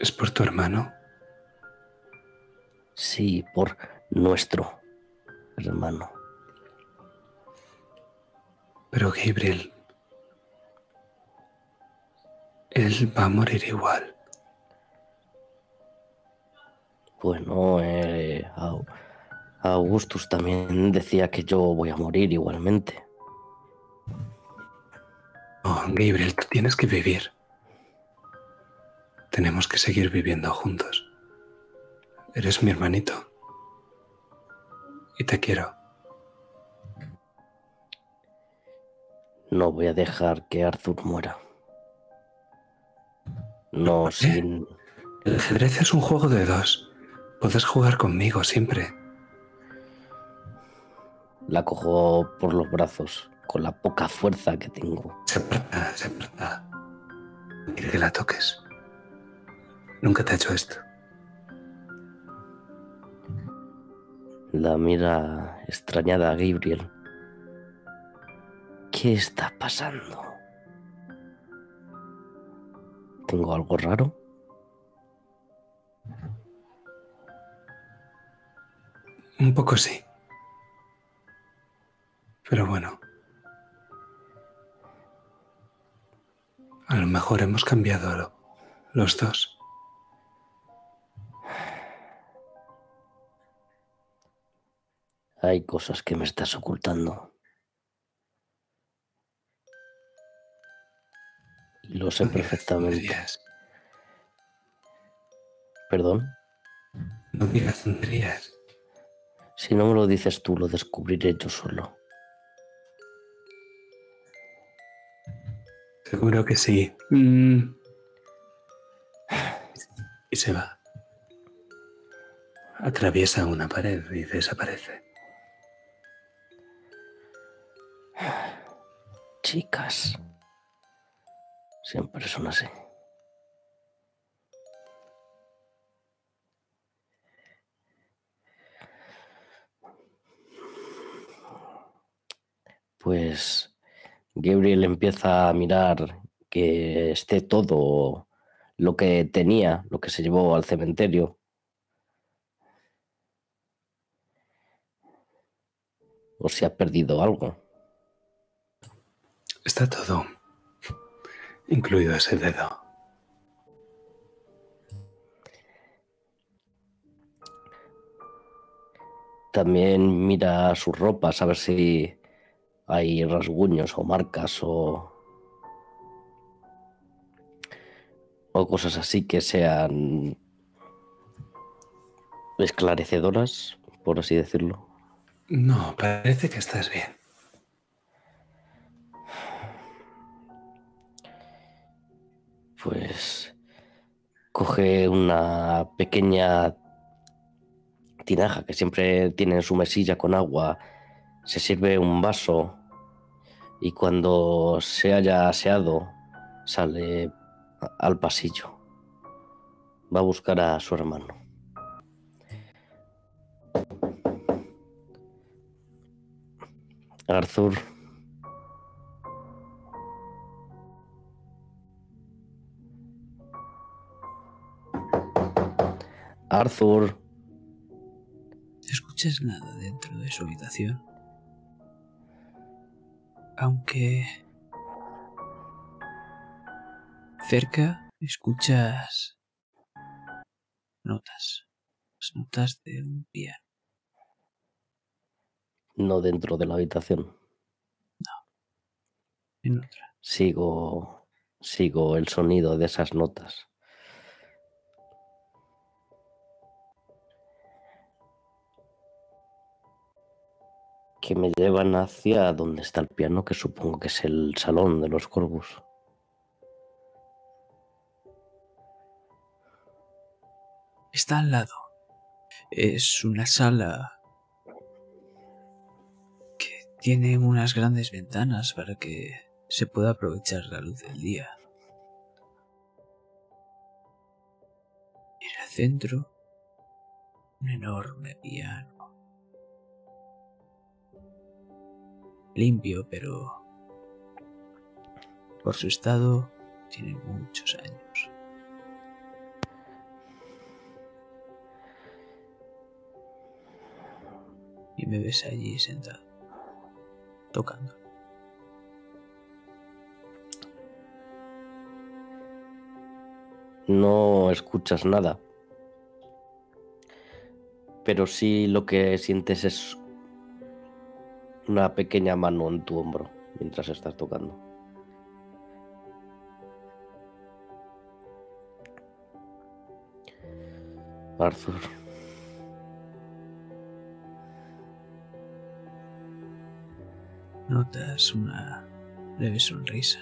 ¿Es por tu hermano? Sí, por nuestro hermano. Pero Gabriel, él va a morir igual. Bueno, eh, Au- Augustus también decía que yo voy a morir igualmente. Oh, Gabriel, tú tienes que vivir. Tenemos que seguir viviendo juntos. Eres mi hermanito. Y te quiero. No voy a dejar que Arthur muera. No ¿Por qué? sin... El ajedrez es un juego de dos. Puedes jugar conmigo siempre. La cojo por los brazos, con la poca fuerza que tengo. Se aparta, se aparta. Que la toques. Nunca te ha hecho esto. La mira extrañada a Gabriel. ¿Qué está pasando? ¿Tengo algo raro? Un poco sí. Pero bueno. A lo mejor hemos cambiado lo- los dos. Hay cosas que me estás ocultando. Y lo sé No digas perfectamente. tonterías. Perdón. No digas tonterías. Si no me lo dices tú, lo descubriré yo solo. Seguro que sí. Mm. Y se va. Atraviesa una pared y desaparece. Chicas. Siempre son así. Pues Gabriel empieza a mirar que esté todo lo que tenía, lo que se llevó al cementerio. O si ha perdido algo. Está todo. Incluido ese dedo. También mira sus ropas a ver si hay rasguños o marcas o, o cosas así que sean esclarecedoras, por así decirlo. No, parece que estás bien. Pues coge una pequeña tinaja que siempre tiene en su mesilla con agua, se sirve un vaso y cuando se haya aseado sale al pasillo. Va a buscar a su hermano. Arthur. Arthur. No escuchas nada dentro de su habitación. Aunque... Cerca escuchas notas. Las notas de un piano. No dentro de la habitación. En otra. Sigo. Sigo el sonido de esas notas. que me llevan hacia donde está el piano, que supongo que es el salón de los Corvus. Está al lado. Es una sala que tiene unas grandes ventanas para que se pueda aprovechar la luz del día. En el centro, un enorme piano Limpio, pero por su estado tiene muchos años. Y me ves allí sentado, tocando. No escuchas nada. Pero sí lo que sientes es una pequeña mano en tu hombro mientras estás tocando. Arthur. Notas una leve sonrisa.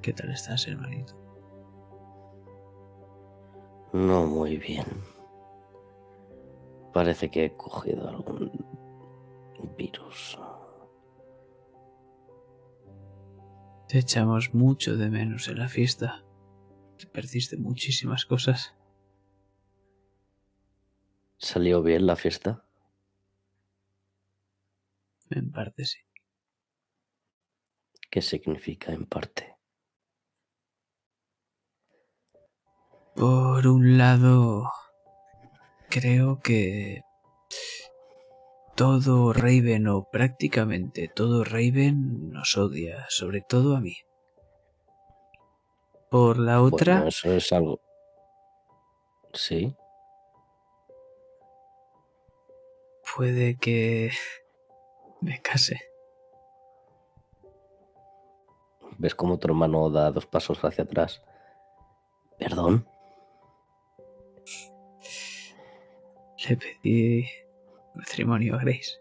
¿Qué tal estás, hermanito? No muy bien. Parece que he cogido algún virus. Te echamos mucho de menos en la fiesta. Te perdiste muchísimas cosas. ¿Salió bien la fiesta? En parte sí. ¿Qué significa en parte? Por un lado, creo que todo Raven o prácticamente todo Raven nos odia, sobre todo a mí. Por la otra, Bueno, eso es algo. Sí. puede que me case. ¿Ves cómo tu hermano da dos pasos hacia atrás? ¿Perdón? Le pedí matrimonio a Grace.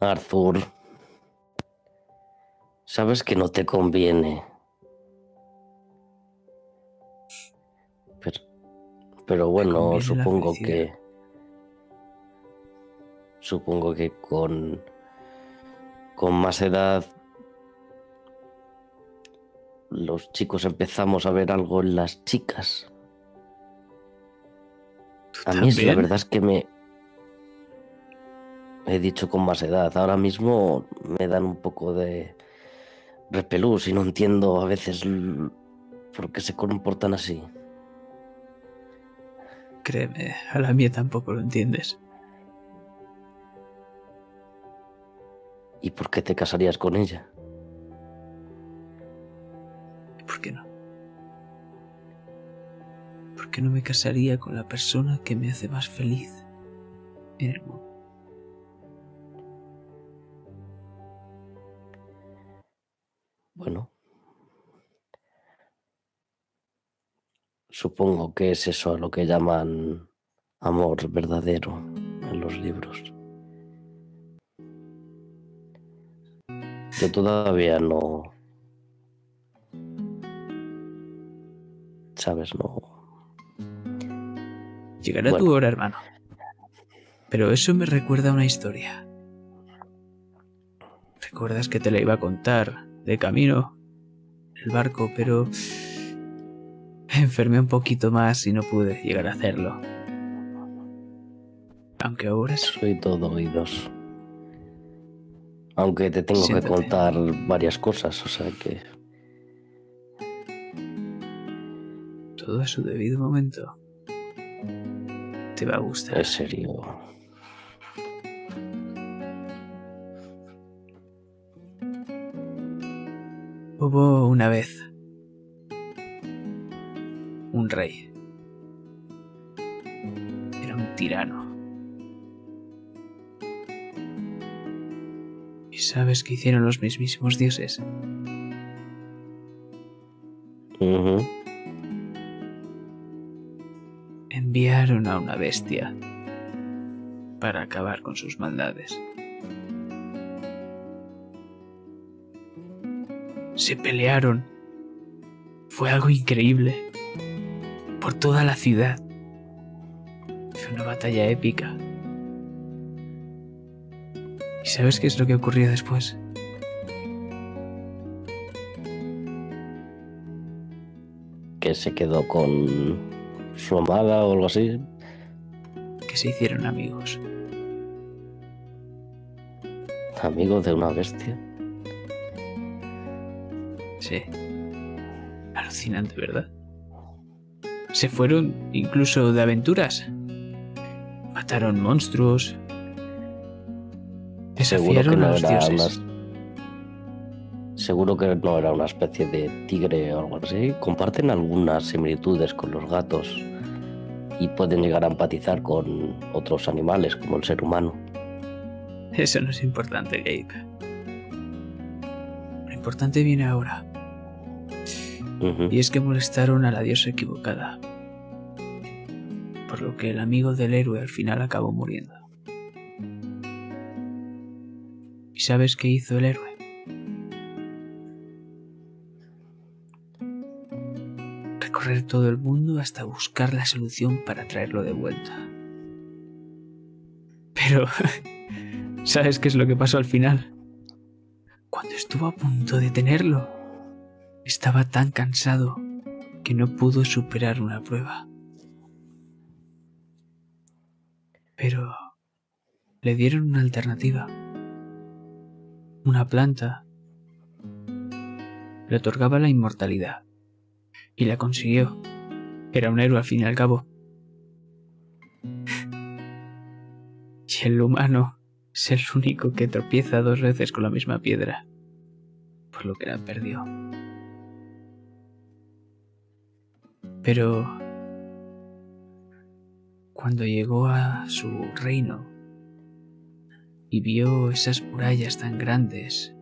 Arthur. Sabes que no te conviene. Pero, pero bueno, supongo que. Supongo que con. Con más edad. Los chicos empezamos a ver algo en las chicas. ¿Tú A mí la verdad es que me. He dicho con más edad. Ahora mismo me dan un poco de repelús y no entiendo a veces por qué se comportan así. Créeme, a la mía tampoco lo entiendes. ¿Y por qué te casarías con ella? ¿Por qué no? ¿Por qué no me casaría con la persona que me hace más feliz en el mundo? Bueno. Supongo que es eso a lo que llaman amor verdadero en los libros. Yo todavía no... ¿Sabes? No... Llegará Bueno. tu hora, hermano. Pero eso me recuerda a una historia. ¿Recuerdas que te la iba a contar de camino? El barco, pero... me enfermé un poquito más y no pude llegar a hacerlo. Aunque ahora. Soy todo oídos. Aunque te tengo Siéntate. que contar varias cosas, o sea que... Todo a su debido momento. Te va a gustar. En serio. Hubo una vez un rey. Era un tirano. ¿Y sabes qué hicieron los mismísimos dioses? Enviaron a una bestia para acabar con sus maldades. Se pelearon Fue algo increíble. Por toda la ciudad. Fue una batalla épica. ¿Y sabes qué es lo que ocurrió después? Que se quedó con su amada o algo así. Que se hicieron amigos. Amigos de una bestia. Sí. Alucinante, ¿verdad? Se fueron incluso de aventuras. Mataron monstruos. Seguro que Desafiaron a no los era dioses. Seguro que no era una especie de tigre o algo así. Comparten algunas similitudes con los gatos y pueden llegar a empatizar con otros animales como el ser humano. Eso no es importante, Gabe. Lo importante viene ahora. Y es que molestaron a la diosa equivocada. Por lo que el amigo del héroe al final acabó muriendo. ¿Y sabes qué hizo el héroe? Recorrer todo el mundo hasta buscar la solución para traerlo de vuelta. Pero, ¿sabes qué es lo que pasó al final? Cuando estuvo a punto de tenerlo, estaba tan cansado que no pudo superar una prueba. Pero le dieron una alternativa. Una planta le otorgaba la inmortalidad. Y la consiguió. Era un héroe al fin y al cabo. Y el humano es el único que tropieza dos veces con la misma piedra. Por lo que la perdió. Pero cuando llegó a su reino y vio esas murallas tan grandes,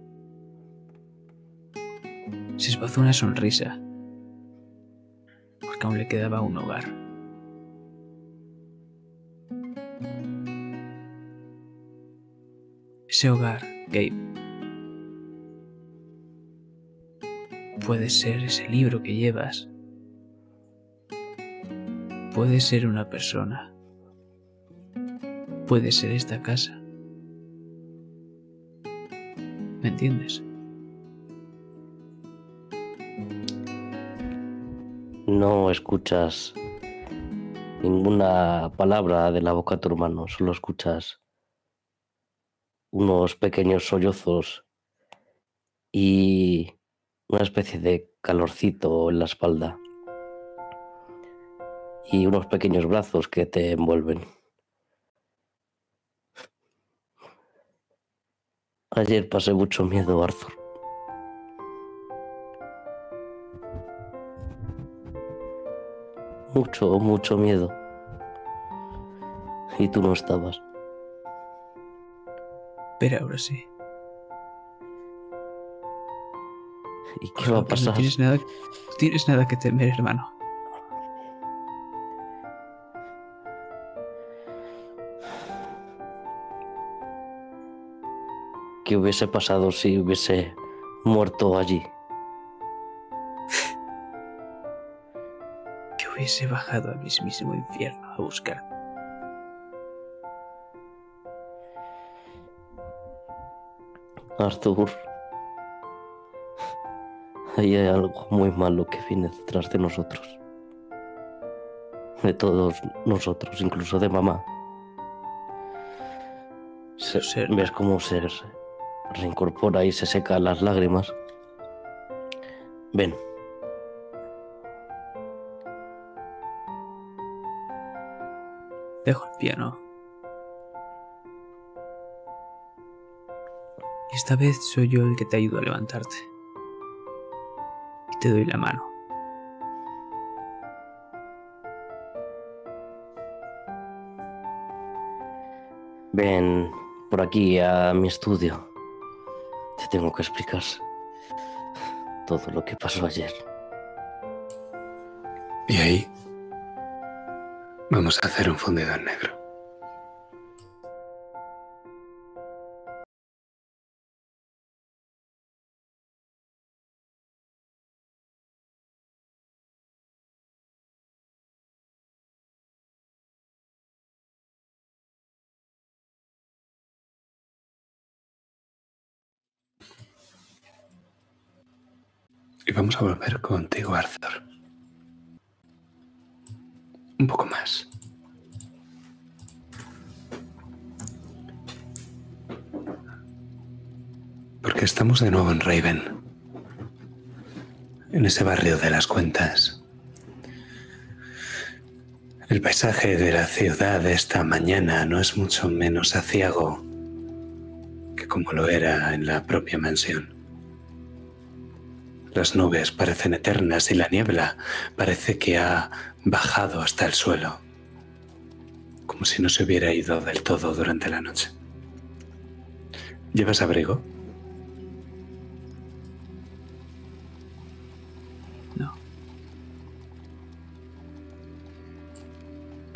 se esbozó una sonrisa, porque aún le quedaba un hogar. Ese hogar, Gabe, puede ser ese libro que llevas, puede ser una persona, puede ser esta casa. ¿Me entiendes? No escuchas ninguna palabra de la boca de tu hermano, solo escuchas unos pequeños sollozos y una especie de calorcito en la espalda y unos pequeños brazos que te envuelven. Ayer pasé mucho miedo, Arthur. Mucho, mucho miedo. Y tú no estabas. Pero ahora sí. ¿Y qué va a pasar? No tienes nada, no tienes nada que temer, hermano. ¿Qué hubiese pasado si hubiese muerto allí? Hubiese bajado al mismísimo infierno a buscar. Arthur. Ahí hay algo muy malo que viene detrás de nosotros. De todos nosotros, incluso de mamá. Se-. ¿Ves cómo se reincorpora y se seca las lágrimas? Ven, Dejo el piano. Esta vez soy yo el que te ayudo a levantarte. Y te doy la mano. ven por aquí a mi estudio. Te tengo que explicar todo lo que pasó ayer. Y ahí Vamos a hacer un fundido en negro. Y vamos a volver contigo, Arthur. Un poco más. Porque estamos de nuevo en Raven. En ese barrio de las cuentas. El paisaje de la ciudad esta mañana no es mucho menos aciago que como lo era en la propia mansión. Las nubes parecen eternas y la niebla parece que ha bajado hasta el suelo, como si no se hubiera ido del todo durante la noche. ¿Llevas abrigo?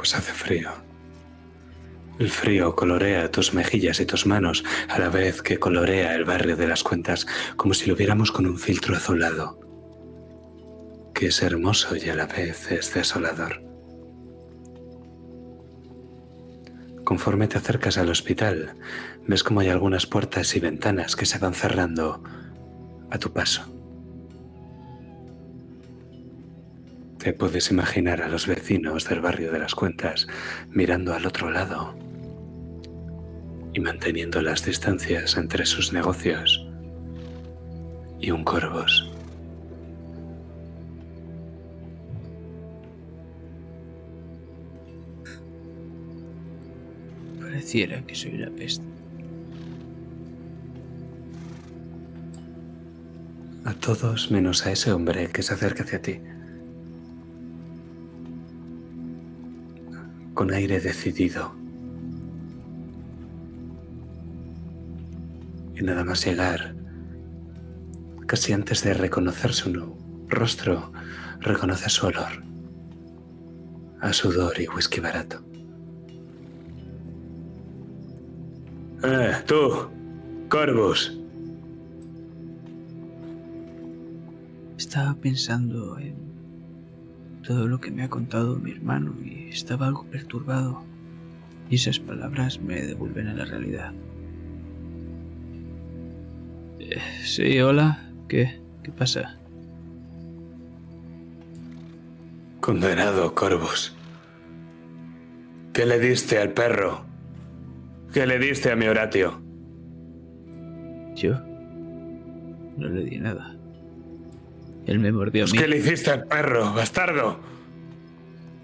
Pues hace frío. El frío colorea tus mejillas y tus manos a la vez que colorea el barrio de las cuentas como si lo viéramos con un filtro azulado, que es hermoso y a la vez es desolador. Conforme te acercas al hospital, ves como hay algunas puertas y ventanas que se van cerrando a tu paso. Te puedes imaginar a los vecinos del barrio de las cuentas mirando al otro lado y manteniendo las distancias entre sus negocios y un corvos. Pareciera que soy la peste. A todos menos a ese hombre que se acerca hacia ti. Con aire decidido. Y nada más llegar, casi antes de reconocer su rostro, reconoce su olor. A sudor y whisky barato. Eh, tú, Corvus. Estaba pensando en todo lo que me ha contado mi hermano y estaba algo perturbado. Y esas palabras me devuelven a la realidad. Eh, sí, hola. ¿Qué? ¿Qué pasa? Condenado, Corvus. ¿Qué le diste al perro? ¿Qué le diste a mi Horatio? ¿Yo? No le di nada. Él me mordió a mí. ¿Qué le hiciste al perro, bastardo?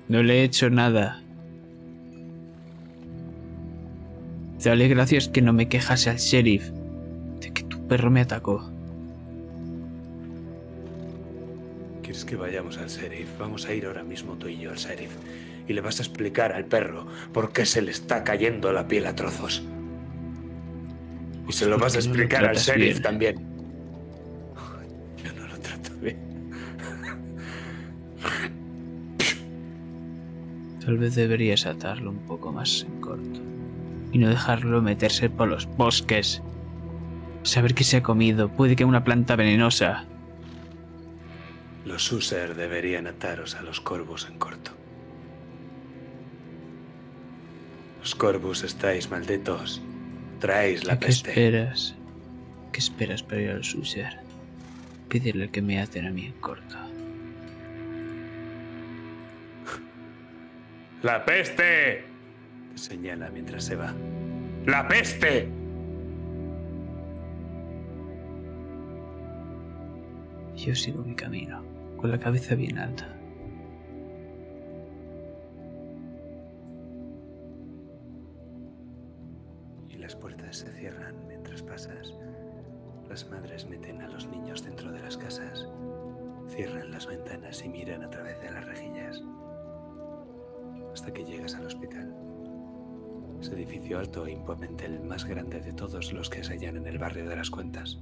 No le he hecho nada. Dale gracias que no me quejase al sheriff de que tu perro me atacó. ¿Quieres que vayamos al sheriff? Vamos a ir ahora mismo tú y yo al sheriff. Y le vas a explicar al perro por qué se le está cayendo la piel a trozos. Y se lo ¿Por vas a no explicar al sheriff bien? también. Yo no lo trato bien. Tal vez deberías atarlo un poco más en corto. Y no dejarlo meterse por los bosques. Saber qué se ha comido. Puede que una planta venenosa. Los user deberían ataros a los corvos en corto. Los corvus estáis malditos. Traéis la ¿Qué peste. esperas? ¿Qué esperas para ir al Suser? Pídele que me aten a mí en corto. ¡La peste! Te señala mientras se va. ¡La peste! Yo sigo mi camino, con la cabeza bien alta. Y las puertas se cierran mientras pasas. Las madres meten a los niños dentro de las casas. Cierran las ventanas y miran a través de las rejillas. Hasta que llegas al hospital. Ese edificio alto e imponente, el más grande de todos los que se hallan en el barrio de las cuentas.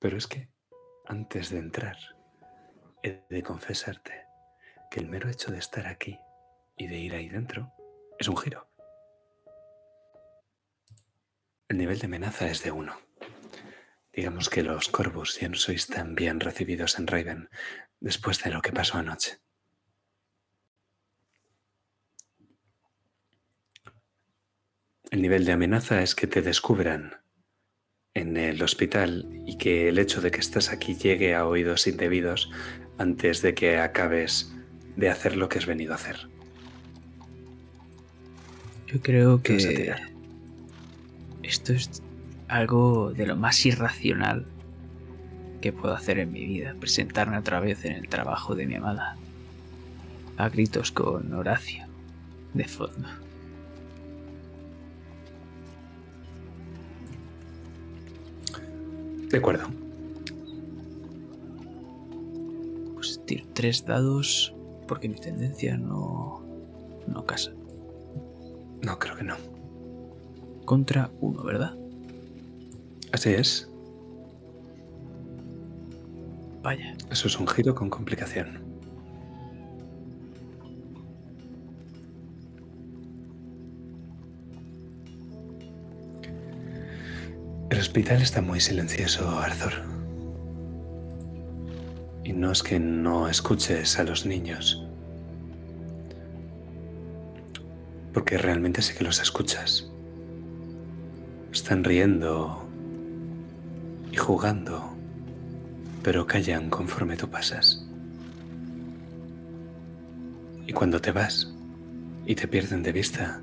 Pero es que, antes de entrar, he de confesarte que el mero hecho de estar aquí y de ir ahí dentro es un giro. El nivel de amenaza es de uno. Digamos que los Corvus ya no sois tan bien recibidos en Raven después de lo que pasó anoche. El nivel de amenaza es que te descubran en el hospital y que el hecho de que estás aquí llegue a oídos indebidos antes de que acabes de hacer lo que has venido a hacer. Yo creo que esto es algo de lo más irracional que puedo hacer en mi vida. Presentarme otra vez en el trabajo de mi amada. A gritos con Horacio de fondo. De acuerdo. Pues tiro tres dados porque mi tendencia no, no casa. No, creo que no. Contra uno, ¿verdad? Así es. Vaya. Eso es un giro con complicación. El hospital está muy silencioso, Arthur. Y no es que no escuches a los niños. Porque realmente sí que los escuchas. Están riendo y jugando pero callan conforme tú pasas. Y cuando te vas y te pierden de vista,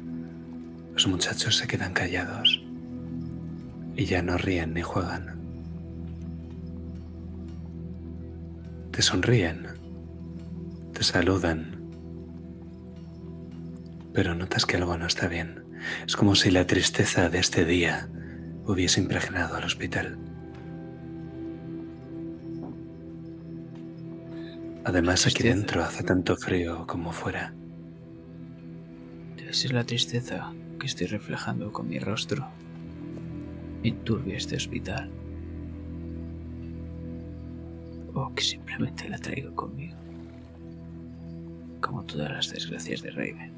los muchachos se quedan callados y ya no ríen ni juegan. Te sonríen, te saludan, pero notas que algo no está bien. Es como si la tristeza de este día hubiese impregnado al hospital. Además, aquí dentro hace tanto frío como fuera. Debe ser la tristeza que estoy reflejando con mi rostro. Enturbia este hospital. O que simplemente la traigo conmigo. Como todas las desgracias de Raven.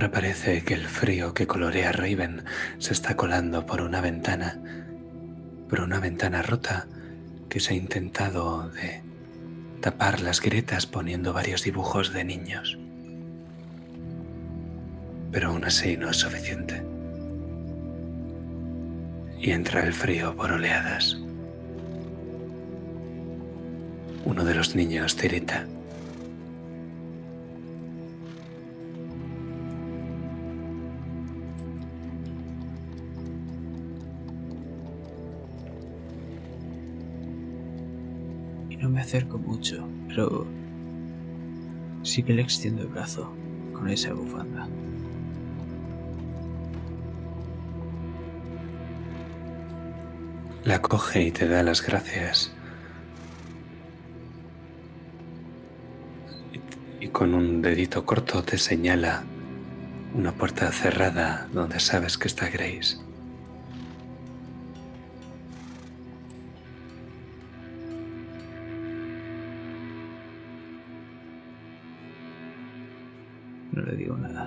Ahora parece que el frío que colorea Raven se está colando por una ventana, por una ventana rota que se ha intentado tapar las grietas poniendo varios dibujos de niños. Pero aún así no es suficiente. Y entra el frío por oleadas. Uno de los niños tirita. Acerco mucho, pero sí que le extiendo el brazo con esa bufanda. La coge y te da las gracias. Y con un dedito corto te señala una puerta cerrada donde sabes que está Grace. No le digo nada.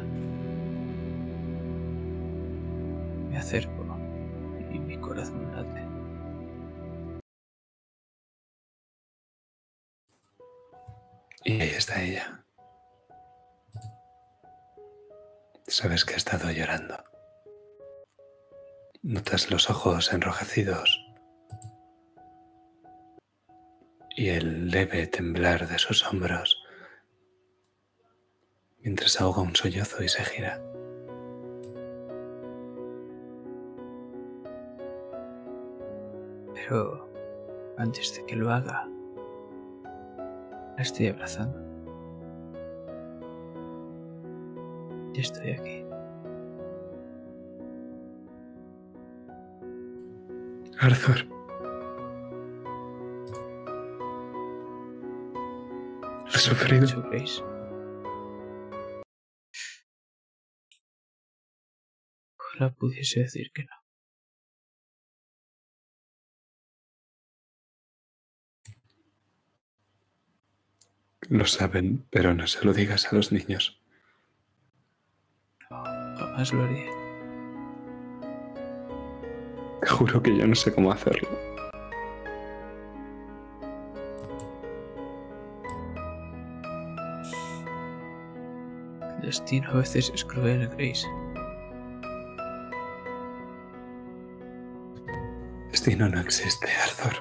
Me acerco y mi corazón late. Y ahí está ella. Sabes que ha estado llorando. Notas los ojos enrojecidos y el leve temblar de sus hombros mientras ahoga un sollozo y se gira. Pero antes de que lo haga, la estoy abrazando. Ya estoy aquí. Arthur. ¿Has sufrido? Ojalá pudiese decir que no. Lo saben, pero no se lo digas a los niños. Jamás lo haría. Te juro que yo no sé cómo hacerlo. destino a veces es cruel, Grace. Destino no existe, Arthur.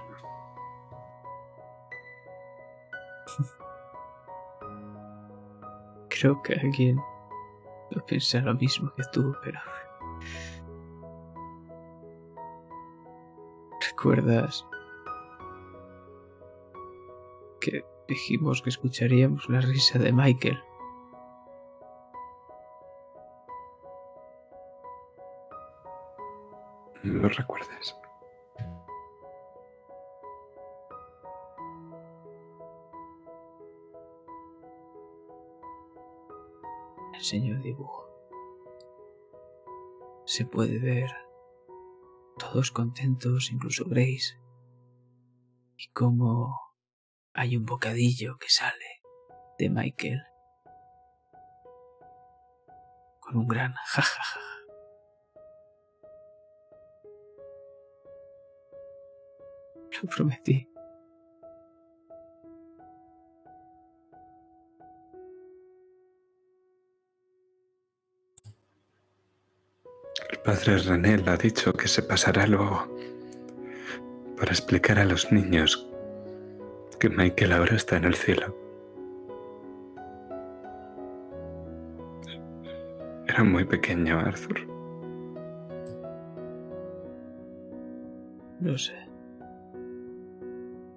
Creo que alguien no piensa lo mismo que tú, pero... ¿Recuerdas que dijimos que escucharíamos la risa de Michael? Lo recuerdes. Enseño el dibujo. Se puede ver todos contentos, incluso Grace. Y como hay un bocadillo que sale de Michael. Con un gran jajaja. Lo prometí. Padre René le ha dicho que se pasará luego para explicar a los niños que Michael ahora está en el cielo. Era muy pequeño, Arthur. No sé.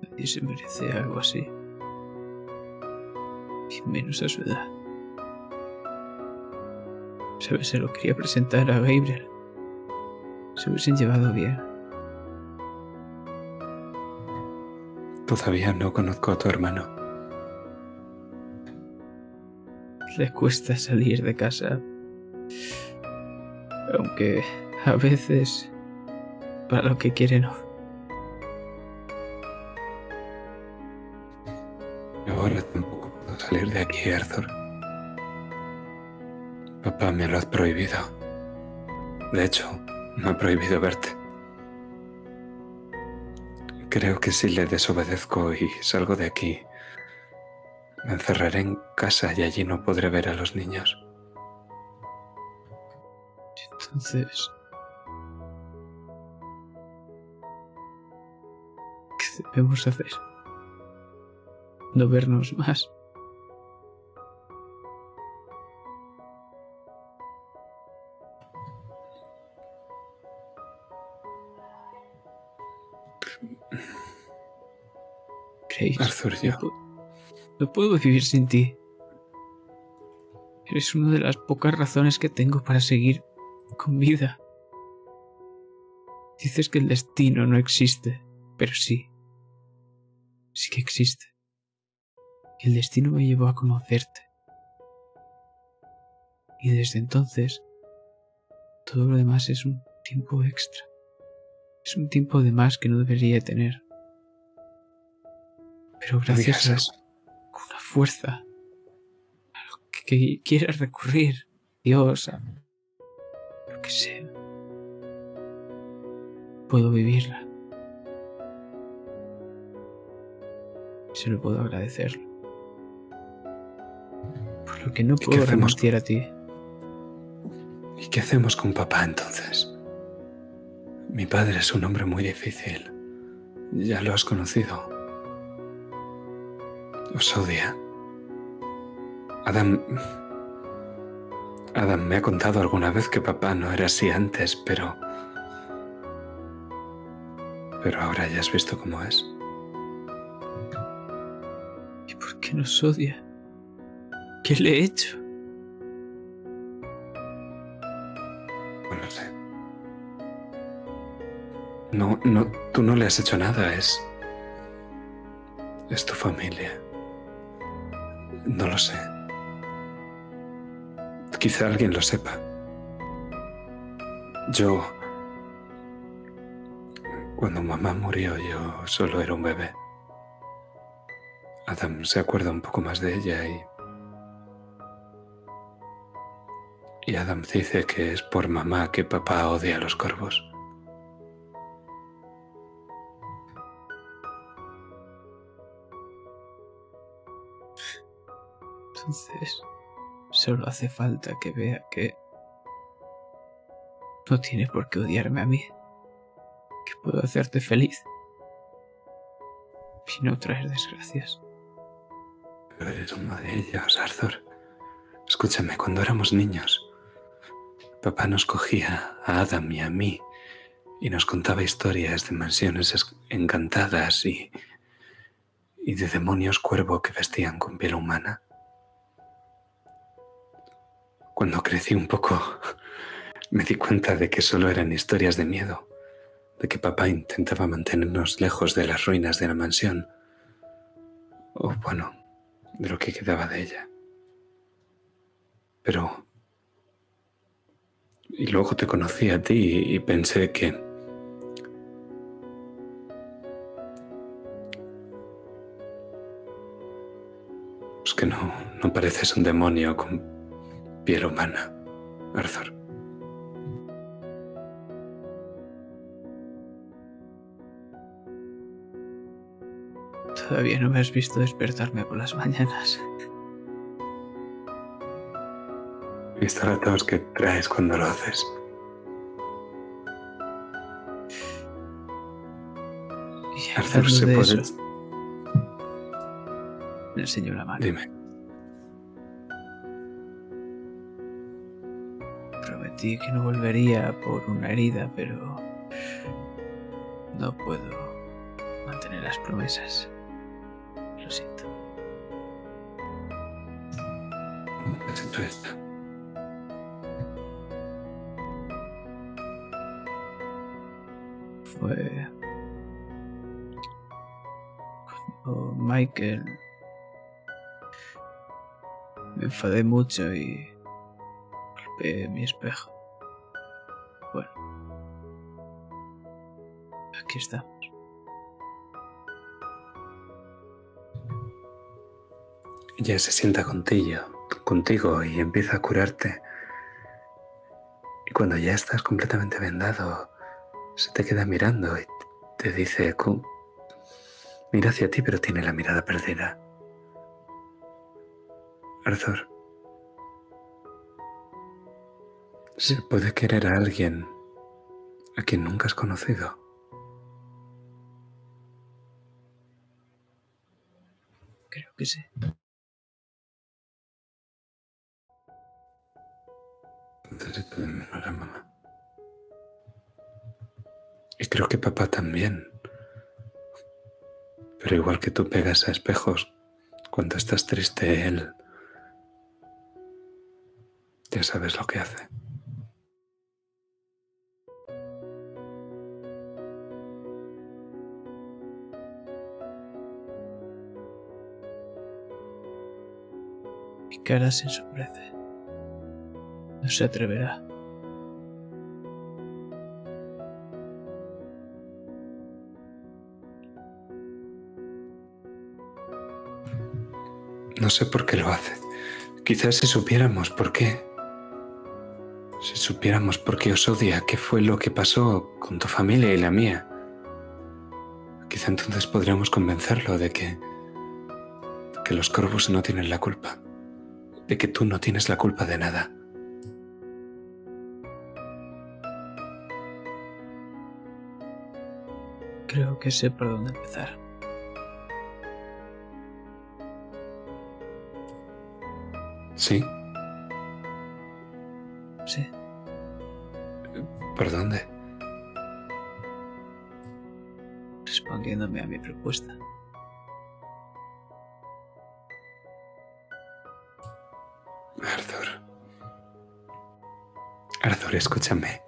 Nadie se merece algo así. Y menos a su edad. ¿Sabes? Se lo quería presentar a Gabriel. Se hubiesen llevado bien. Todavía no conozco a tu hermano. Le cuesta salir de casa. Aunque a veces para lo que quiere no. Ahora tampoco puedo salir de aquí, Arthur. Papá me lo ha prohibido. De hecho, me ha prohibido verte. Creo que si le desobedezco y salgo de aquí, me encerraré en casa y allí no podré ver a los niños. Entonces... ¿Qué debemos hacer? No vernos más. Arthur, yo. no pu- no puedo vivir sin ti. Eres una de las pocas razones que tengo para seguir con vida. Dices que el destino no existe, pero sí. Sí que existe. Y el destino me llevó a conocerte. Y desde entonces, todo lo demás es un tiempo extra. Es un tiempo de más que no debería tener. Pero gracias digas a una fuerza a lo que, que quieras recurrir, Dios, a lo que sea, puedo vivirla. Se lo puedo agradecer. Por lo que no puedo renunciar a ti. ¿Y qué hacemos con papá entonces? Mi padre es un hombre muy difícil. Ya lo has conocido. Os odia. Adam... Adam me ha contado alguna vez que papá no era así antes, pero... Pero ahora ya has visto cómo es. ¿Y por qué nos odia? ¿Qué le he hecho? No sé. No, no, tú no le has hecho nada, es... Es tu familia. No lo sé. Quizá alguien lo sepa. Yo... Cuando mamá murió yo solo era un bebé. Adam se acuerda un poco más de ella y... Y Adam dice que es por mamá que papá odia a los corvos. Entonces, Solo hace falta que vea que no tiene por qué odiarme a mí. Que puedo hacerte feliz. Y no traer desgracias. Pero eres uno de ellos, Arthur. Escúchame, cuando éramos niños, papá nos cogía a Adam y a mí y nos contaba historias de mansiones es- encantadas y, y de demonios cuervo que vestían con piel humana. Cuando crecí un poco, me di cuenta de que solo eran historias de miedo, de que papá intentaba mantenernos lejos de las ruinas de la mansión, o bueno, de lo que quedaba de ella. Pero... Y luego te conocí a ti y pensé que... Pues que no, no pareces un demonio con piel humana, Arthur. Todavía no me has visto despertarme por las mañanas. He visto la tos que traes cuando lo haces. Y Arthur, ¿se de puede...? eso, me enseñó la mano. Dime. Prometí que no volvería por una herida, pero no puedo mantener las promesas. Lo siento. Fue cuando Michael me enfadé mucho y mi espejo. Bueno, aquí estamos. Ella se sienta contigo, contigo y empieza a curarte. Y cuando ya estás completamente vendado, se te queda mirando y te dice, "Cu- mira hacia ti, pero tiene la mirada perdida. Arthur, se puede querer a alguien a quien nunca has conocido. Creo que sí. Necesito de menos a mamá. Y creo que papá también. Pero igual que tú pegas a espejos cuando estás triste, él ya sabes lo que hace. Mi cara se. No se atreverá. No sé por qué lo hace. Quizás si supiéramos por qué. Si supiéramos por qué os odia, qué fue lo que pasó con tu familia y la mía. Quizá entonces podríamos convencerlo de que que los corvos no tienen la culpa, de que tú no tienes la culpa de nada. Creo que sé por dónde empezar. ¿Sí? Sí. ¿Por dónde? Respondiéndome a mi propuesta. Escúchame.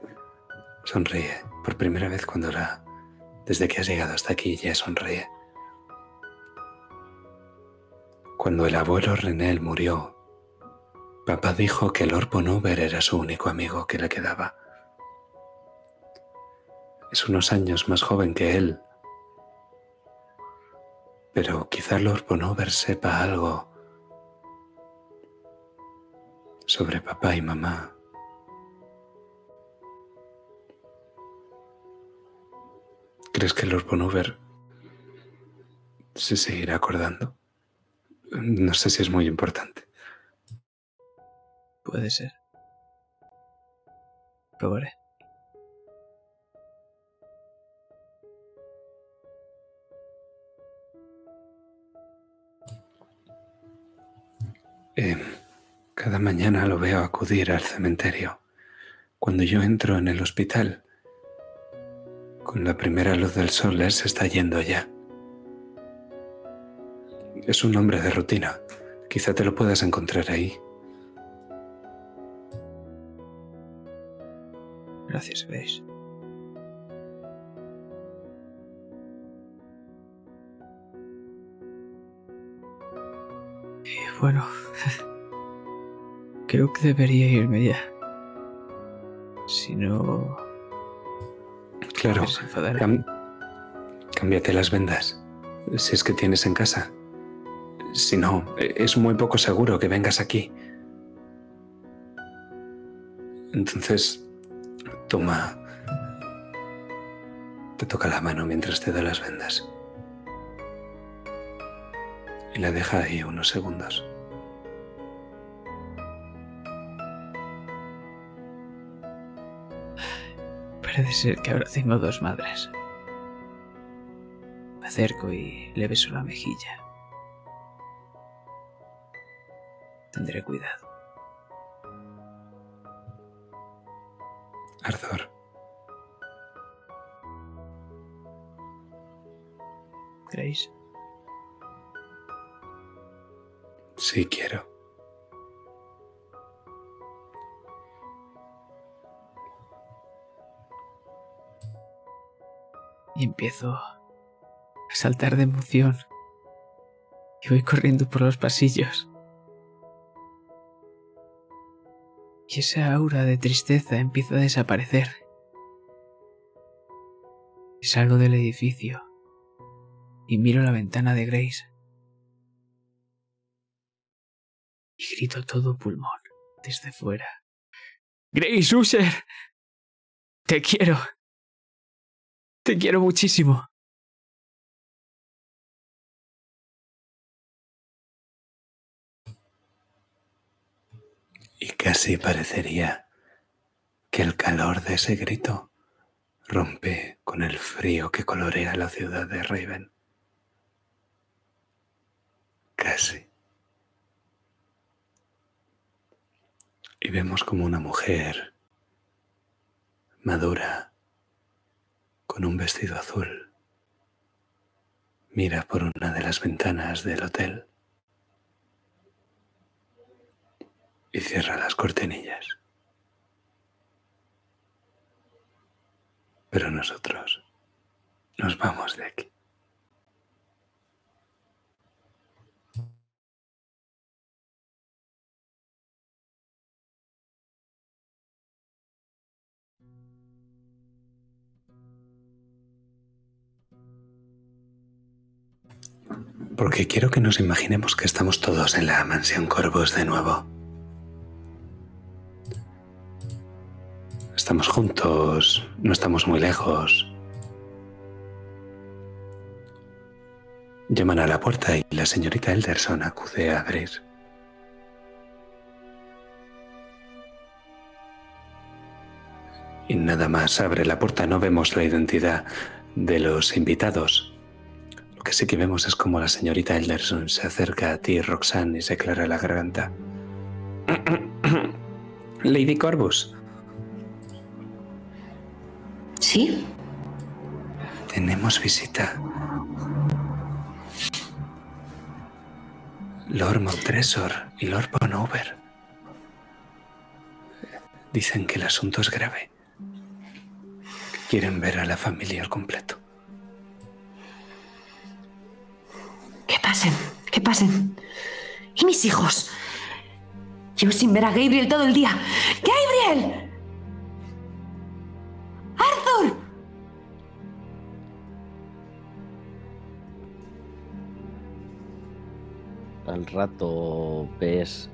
Sonríe. Por primera vez cuando la... Desde que has llegado hasta aquí ya sonríe. Cuando el abuelo Renel murió, papá dijo que Lord Bonover era su único amigo que le quedaba. Es unos años más joven que él. Pero quizá Lord Bonover sepa algo sobre papá y mamá. ¿Crees que Lord Bonover se seguirá acordando? No sé si es muy importante. Puede ser. Probaré. Eh, cada mañana lo veo acudir al cementerio. Cuando yo entro en el hospital, con la primera luz del sol, él se está yendo ya. Es un hombre de rutina. Quizá te lo puedas encontrar ahí. Gracias, Grace. Y bueno, creo que debería irme ya. Si no, Claro, cam- cámbiate las vendas, si es que tienes en casa. Si no, es muy poco seguro que vengas aquí. Entonces, toma. Te toca la mano mientras te da las vendas. Y la deja ahí unos segundos. Parece ser que ahora tengo dos madres. Me acerco y le beso la mejilla. Tendré cuidado. Arthur, Grace, sí quiero. Y empiezo a saltar de emoción. Y voy corriendo por los pasillos. Y esa aura de tristeza empieza a desaparecer. Y salgo del edificio y miro la ventana de Grace. Y grito todo pulmón desde fuera. Grace Usher, te quiero. Te quiero muchísimo. Y casi parecería que el calor de ese grito rompe con el frío que colorea la ciudad de Raven. Casi. Y vemos como una mujer madura, con un vestido azul, mira por una de las ventanas del hotel y cierra las cortinillas. Pero nosotros nos vamos de aquí. Porque quiero que nos imaginemos que estamos todos en la mansión Corvus de nuevo. Estamos juntos, no estamos muy lejos. Llaman a la puerta y la señorita Elderson acude a abrir. Y nada más abre la puerta, no vemos la identidad de los invitados. Lo que sí que vemos es como la señorita Elderson se acerca a ti, Roxanne, y se aclara la garganta. Lady Corvus, ¿Sí? tenemos visita. Lord Montresor y Lord Bonover. Dicen que el asunto es grave. Quieren ver a la familia al completo. Que pasen. ¿Y mis hijos? Llevo sin ver a Gabriel todo el día. ¡Gabriel! ¡Arthur! Al rato ves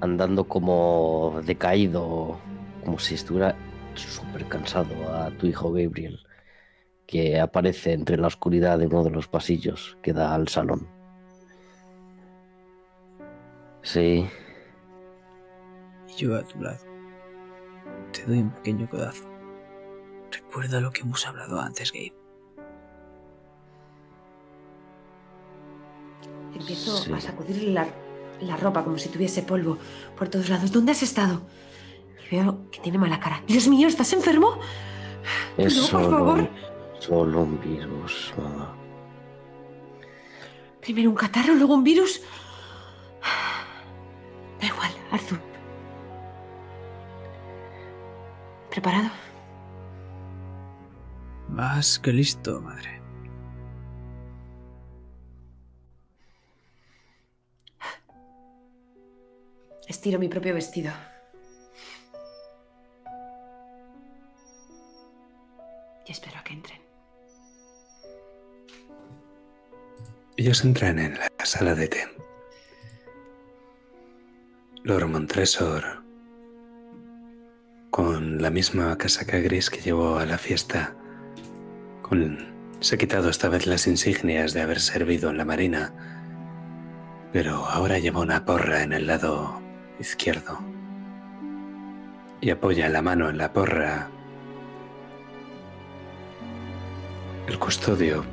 andando como decaído, como si estuviera súper cansado a tu hijo Gabriel, que aparece entre la oscuridad de uno de los pasillos que da al salón. Sí, yo a tu lado. Te doy un pequeño codazo. Recuerda lo que hemos hablado antes, Gabe. Empiezo Sí. a sacudirle la, la ropa como si tuviese polvo por todos lados. ¿Dónde has estado? Y veo que tiene mala cara. Dios mío, ¿estás enfermo? Es No, por solo, favor. solo un virus, mamá. Primero un catarro, luego un virus. Arthur. ¿Preparado? Más que listo, madre. Estiro mi propio vestido. Y espero a que entren. Ellos entran en la sala de té. Lord Montresor, con la misma casaca gris que llevó a la fiesta, con- se ha quitado esta vez las insignias de haber servido en la marina, pero ahora lleva una porra en el lado izquierdo y apoya la mano en la porra. El custodio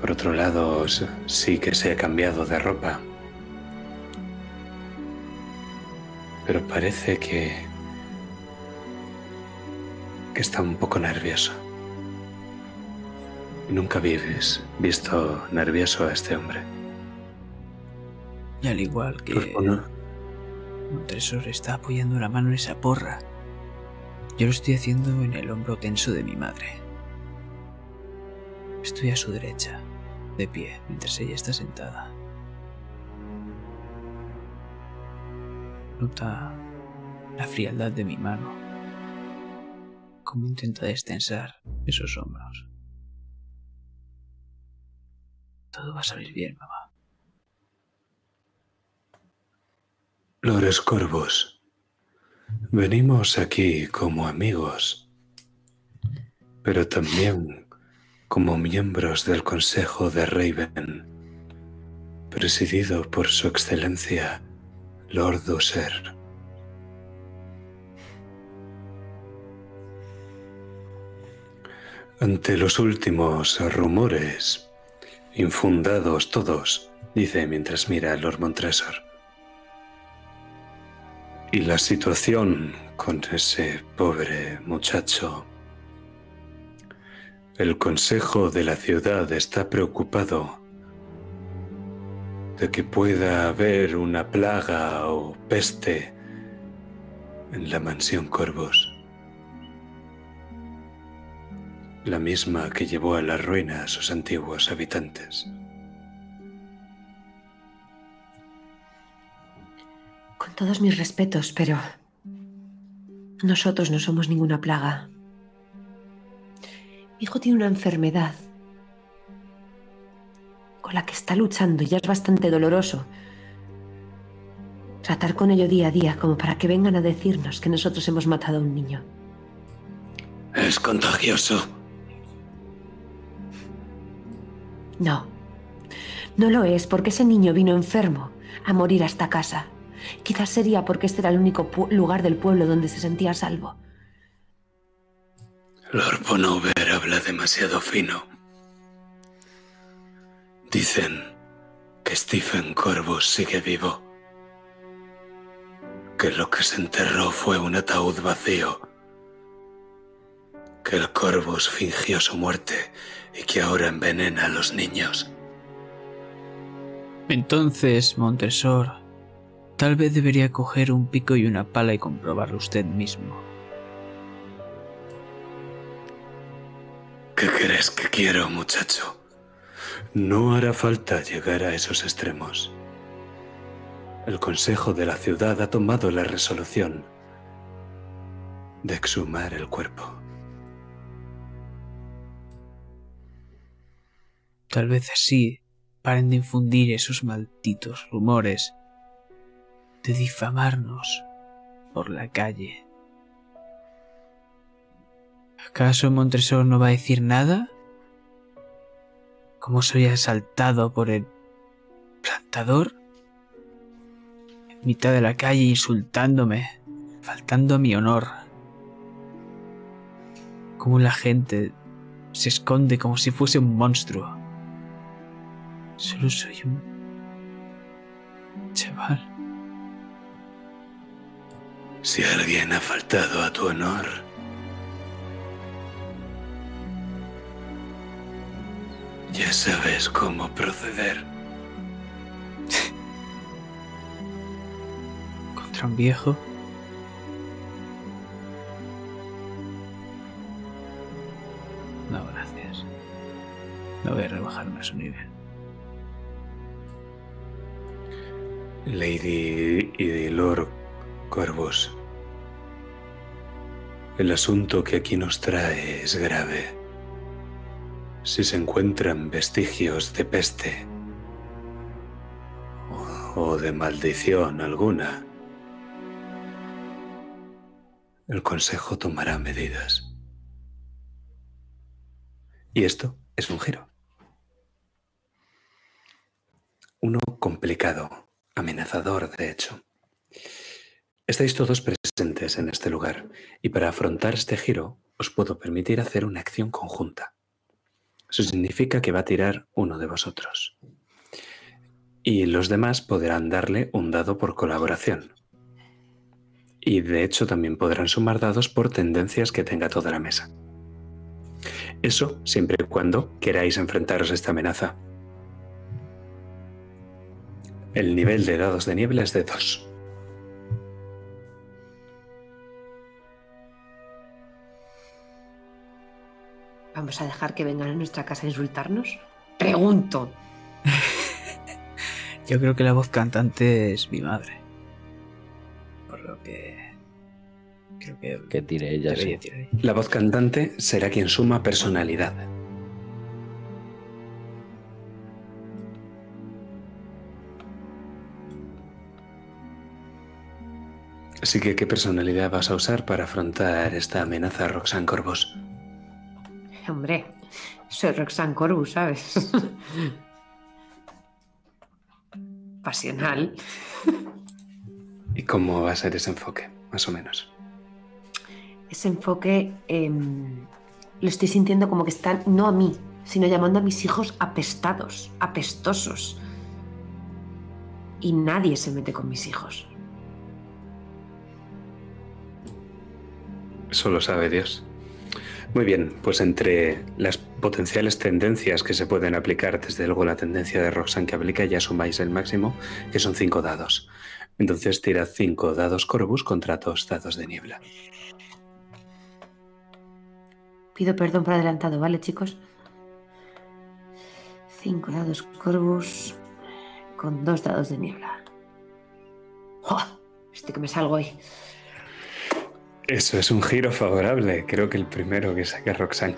por otro lado, sí que se ha cambiado de ropa. Pero parece que... que está un poco nervioso. Nunca habéis visto nervioso a este hombre. Y al igual que Pues, bueno, Montresor está apoyando la mano en esa porra, yo lo estoy haciendo en el hombro tenso de mi madre. Estoy a su derecha, de pie, mientras ella está sentada. Nota la frialdad de mi mano, cómo intenta destensar esos hombros. Todo va a salir bien, mamá. Lores Corvos, venimos aquí como amigos, pero también como miembros del Consejo de Raven, presidido por Su Excelencia Lord User. Ante los últimos rumores, infundados todos, dice mientras mira a Lord Montresor, y la situación con ese pobre muchacho. El Consejo de la ciudad está preocupado de que pueda haber una plaga o peste en la mansión Corvos. La misma que llevó a la ruina a sus antiguos habitantes. Con todos mis respetos, pero nosotros no somos ninguna plaga. Mi hijo tiene una enfermedad con la que está luchando y ya es bastante doloroso. Tratar con ello día a día como para que vengan a decirnos que nosotros hemos matado a un niño. Es contagioso. No, no lo es porque ese niño vino enfermo a morir a esta casa. Quizás sería porque este era el único lugar del pueblo donde se sentía a salvo. Lord Bonover habla demasiado fino. Dicen que Stephen Corvus sigue vivo. Que lo que se enterró fue un ataúd vacío. Que el Corvus fingió su muerte y que ahora envenena a los niños. Entonces, Montresor, tal vez debería coger un pico y una pala y comprobarlo usted mismo. ¿Qué crees que quiero, muchacho? No hará falta llegar a esos extremos. El Consejo de la Ciudad ha tomado la resolución de exhumar el cuerpo. Tal vez así paren de infundir esos malditos rumores, de difamarnos por la calle. ¿Acaso Montresor no va a decir nada? ¿Cómo soy asaltado por el plantador? mitad de la calle insultándome, faltando a mi honor. Como la gente se esconde como si fuese un monstruo. Solo soy un chaval. Si alguien ha faltado a tu honor, ya sabes cómo proceder. Contra un viejo. No, gracias. No voy a rebajarme a su nivel. Lady y Lord Corvus, el asunto que aquí nos trae es grave. Si se encuentran vestigios de peste o- de maldición alguna, el Consejo tomará medidas. Y esto es un giro. Uno complicado, amenazador, de hecho. Estáis todos presentes en este lugar y para afrontar este giro os puedo permitir hacer una acción conjunta. Eso significa que va a tirar uno de vosotros. Y los demás podrán darle un dado por colaboración. Y de hecho también podrán sumar dados por tendencias que tenga toda la mesa. Eso siempre y cuando queráis enfrentaros a esta amenaza. El nivel de dados de niebla es de 2. ¿Vamos a dejar que vengan a nuestra casa a insultarnos? Pregunto. Yo creo que la voz cantante es mi madre. Por lo que. Creo que. Que tire ella. La voz cantante será quien suma personalidad. Así que, ¿qué personalidad vas a usar para afrontar esta amenaza, Roxanne Corvos? Hombre, soy Roxanne Corvus, ¿sabes? Pasional. ¿Y cómo va a ser ese enfoque, más o menos? Ese enfoque em, lo estoy sintiendo como que están, no a mí, sino llamando a mis hijos apestados, apestosos. Y nadie se mete con mis hijos. Solo sabe Dios. Muy bien, pues entre las potenciales tendencias que se pueden aplicar, desde luego la tendencia de Roxanne que aplica, ya sumáis el máximo, que son cinco dados. Entonces tirad cinco dados Corvus contra dos dados de niebla. Pido perdón por adelantado, ¿vale, chicos? Cinco dados Corvus con dos dados de niebla. Este que me salgo hoy. Eso es un giro favorable. Creo que el primero que saca Roxanne.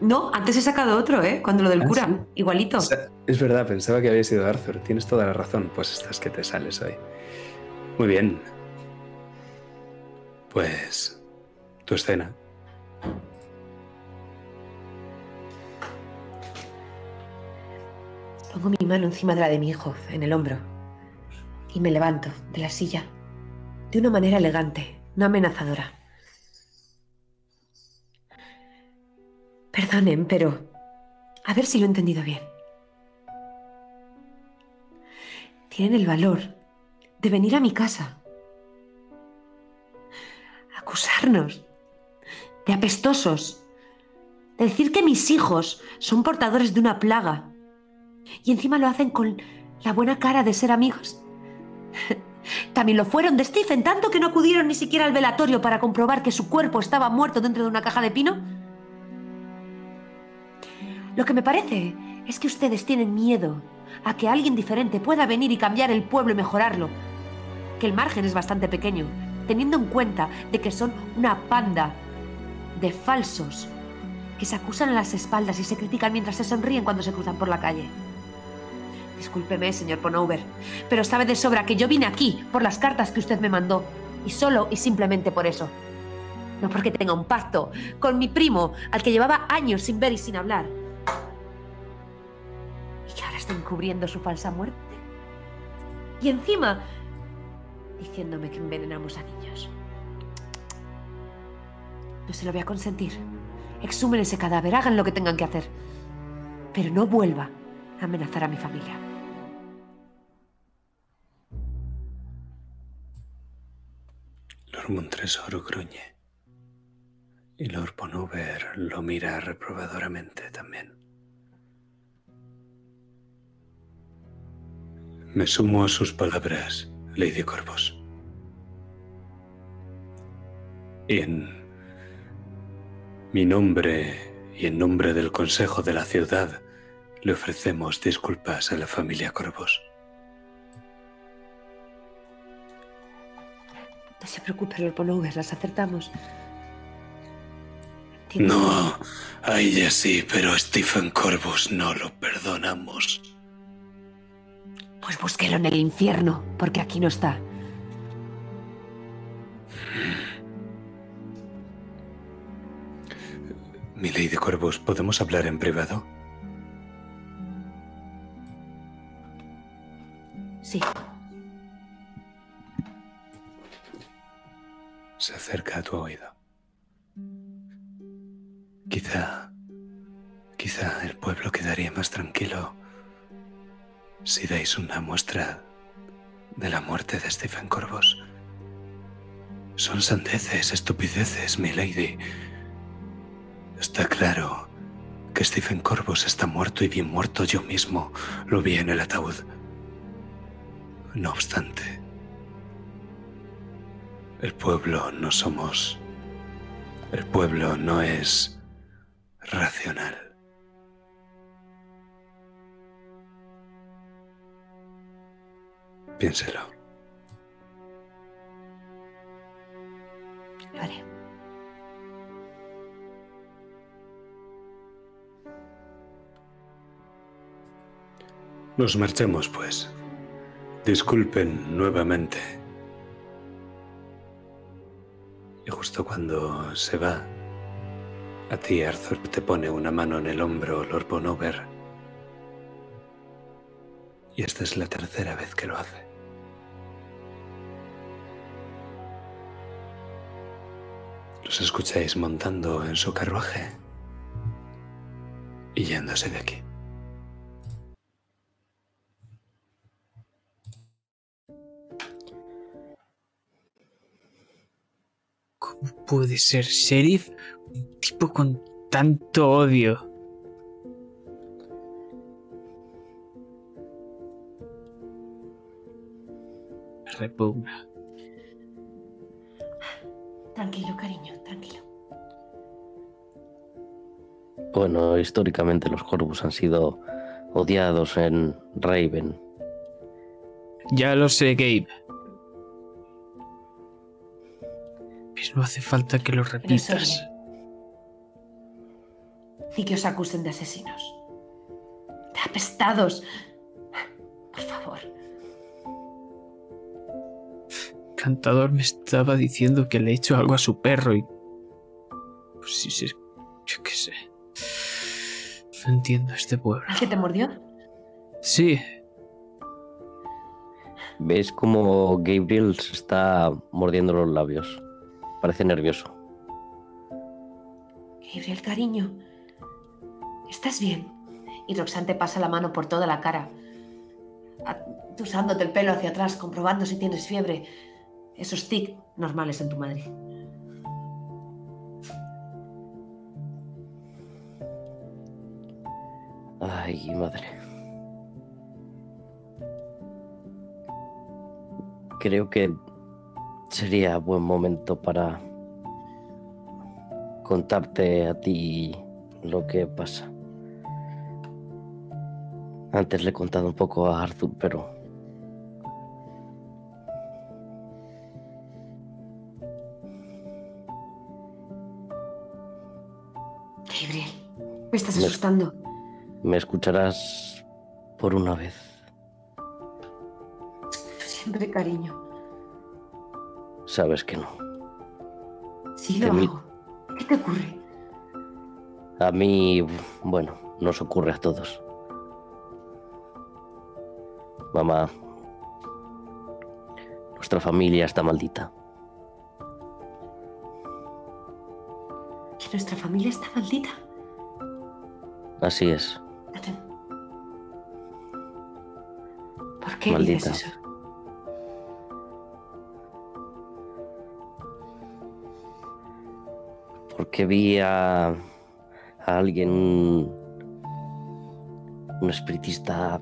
No, antes he sacado otro, ¿eh? Cuando lo del ¿Ah, cura. sí? Igualito. O sea, es verdad, pensaba que había sido Arthur. Tienes toda la razón. Pues estás que te sales hoy. Muy bien. Pues tu escena. Pongo mi mano encima de la de mi hijo, en el hombro, y me levanto de la silla, de una manera elegante, no amenazadora. Perdonen, pero a ver si lo he entendido bien. Tienen el valor de venir a mi casa, acusarnos de apestosos, de decir que mis hijos son portadores de una plaga y encima lo hacen con la buena cara de ser amigos. También lo fueron de Stephen, tanto que no acudieron ni siquiera al velatorio para comprobar que su cuerpo estaba muerto dentro de una caja de pino. Lo que me parece es que ustedes tienen miedo a que alguien diferente pueda venir y cambiar el pueblo y mejorarlo. Que el margen es bastante pequeño, teniendo en cuenta de que son una panda de falsos que se acusan a las espaldas y se critican mientras se sonríen cuando se cruzan por la calle. Discúlpeme, señor Ponover, pero sabe de sobra que yo vine aquí por las cartas que usted me mandó, y solo y simplemente por eso. No porque tenga un pacto con mi primo, al que llevaba años sin ver y sin hablar. Y que ahora está encubriendo su falsa muerte. Y encima, diciéndome que envenenamos a niños. No se lo voy a consentir. Exhumen ese cadáver, hagan lo que tengan que hacer. Pero no vuelva a amenazar a mi familia. Lord Montresor gruñe. Y Lord Ponover lo mira reprobadoramente también. Me sumo a sus palabras, Lady Corvos. Y en mi nombre y en nombre del Consejo de la Ciudad le ofrecemos disculpas a la familia Corvos. Se preocupe, Lord Ponover, las acertamos. No, a ella sí, pero a Stephen Corvus no lo perdonamos. Pues búsquelo en el infierno, porque aquí no está. Mi Lady Corvus, ¿podemos hablar en privado? Sí. Se acerca a tu oído. Quizá, quizá el pueblo quedaría más tranquilo si dais una muestra de la muerte de Stephen Corvus. Son sandeces, estupideces, mi lady. Está claro que Stephen Corvus está muerto y bien muerto yo mismo lo vi en el ataúd. No obstante, el pueblo no somos... El pueblo no es racional. Piénselo. Lo haré. Nos marchamos, pues. Disculpen nuevamente. Y justo cuando se va, a ti Arthur te pone una mano en el hombro Lord Bonover. Y esta es la tercera vez que lo hace. Los escucháis montando en su carruaje y yéndose de aquí. ¿Cómo puede ser sheriff un tipo con tanto odio? Me repugna. Tranquilo, cariño, tranquilo. Bueno, históricamente los Corvus han sido odiados en Raven. Ya lo sé, Gabe. Pero no hace falta que lo repitas. Ni que os acusen de asesinos. De apestados. Por favor. Cantador me estaba diciendo que le he hecho algo a su perro y. Pues sí, sí. Yo qué sé. No entiendo este pueblo. ¿Al que te mordió? Sí, ¿Ves cómo Gabriel se está mordiendo los labios? Parece nervioso. Gabriel, cariño. ¿Estás bien? Y Roxanne te pasa la mano por toda la cara. Tusándote el pelo hacia atrás, comprobando si tienes fiebre. Esos tic normales en tu madre. Ay, madre. Creo que sería buen momento para contarte a ti lo que pasa. Antes le he contado un poco a Arthur, pero Gabriel, me estás Me- asustando. me escucharás por una vez. Siempre, cariño. Sabes que no. Sí lo hago. ¿Qué te ocurre? A mí, bueno, nos ocurre a todos. Mamá, Nuestra familia está maldita. ¿Que nuestra familia está maldita? Así es. ¿Por qué Maldita. dices eso? Porque vi a, a alguien, un, un espiritista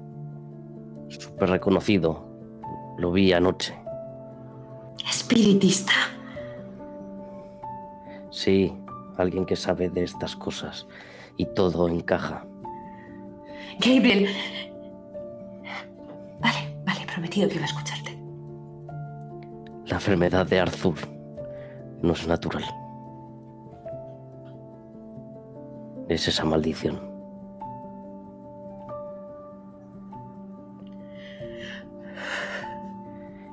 súper reconocido. Lo vi anoche. Espiritista. Sí, alguien que sabe de estas cosas. Y todo encaja. Gabriel. Vale, vale, prometido que iba a escucharte. La enfermedad de Arthur no es natural. Es esa maldición.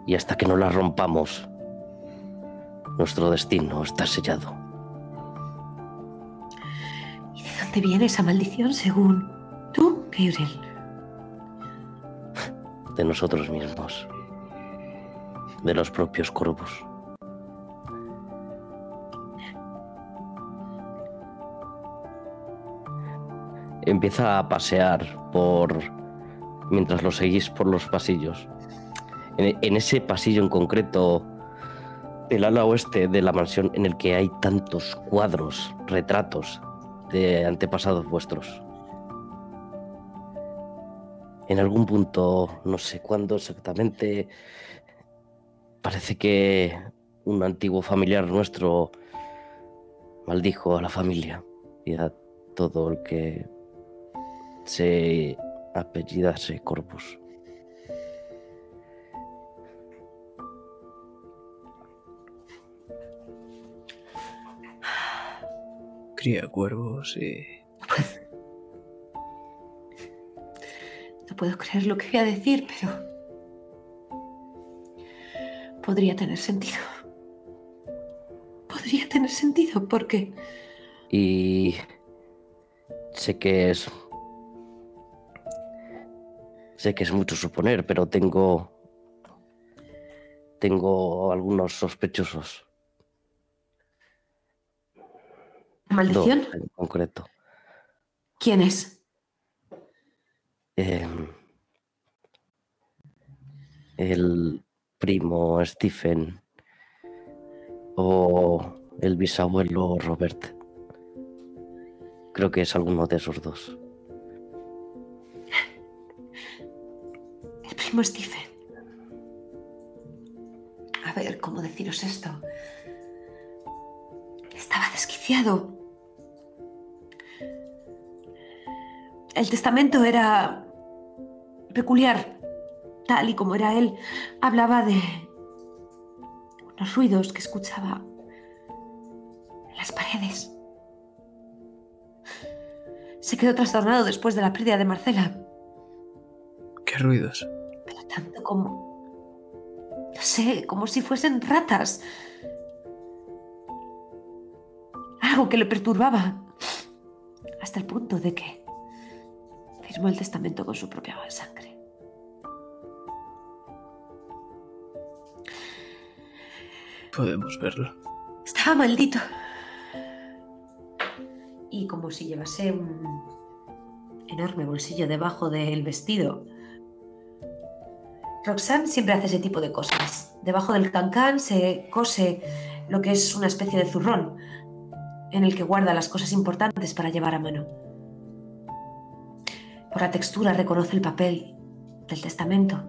Y hasta que no la rompamos, nuestro destino está sellado. ¿Y de dónde viene esa maldición según tú, Gabriel? de nosotros mismos, de los propios corvos. Empieza a pasear por mientras lo seguís por los pasillos. En, en ese pasillo en concreto del ala oeste de la mansión en el que hay tantos cuadros, retratos de antepasados vuestros. En algún punto, no sé cuándo exactamente, parece que un antiguo familiar nuestro maldijo a la familia y a todo el que se apellidase Corpus. Cría cuervos y. No puedo creer lo que voy a decir, pero... Podría tener sentido. Podría tener sentido porque... Y sé que es. Sé que es mucho suponer, pero tengo. Tengo algunos sospechosos. ¿La maldición? Dos en concreto. ¿Quién es? Eh, el primo Stephen o el bisabuelo Robert. Creo que es alguno de esos dos. Primo Stephen. A ver, ¿cómo deciros esto? Estaba desquiciado. El testamento era peculiar, tal y como era él. Hablaba de unos ruidos que escuchaba en las paredes. Se quedó trastornado después de la pérdida de Marcela. ¿Qué ruidos? Tanto como... No sé, como si fuesen ratas. Algo que le perturbaba. Hasta el punto de que firmó el testamento con su propia sangre. Podemos verlo. Estaba maldito. Y como si llevase un enorme bolsillo debajo del vestido. Roxanne siempre hace ese tipo de cosas. Debajo del cancán se cose lo que es una especie de zurrón, en el que guarda las cosas importantes para llevar a mano. Por la textura reconoce el papel del testamento,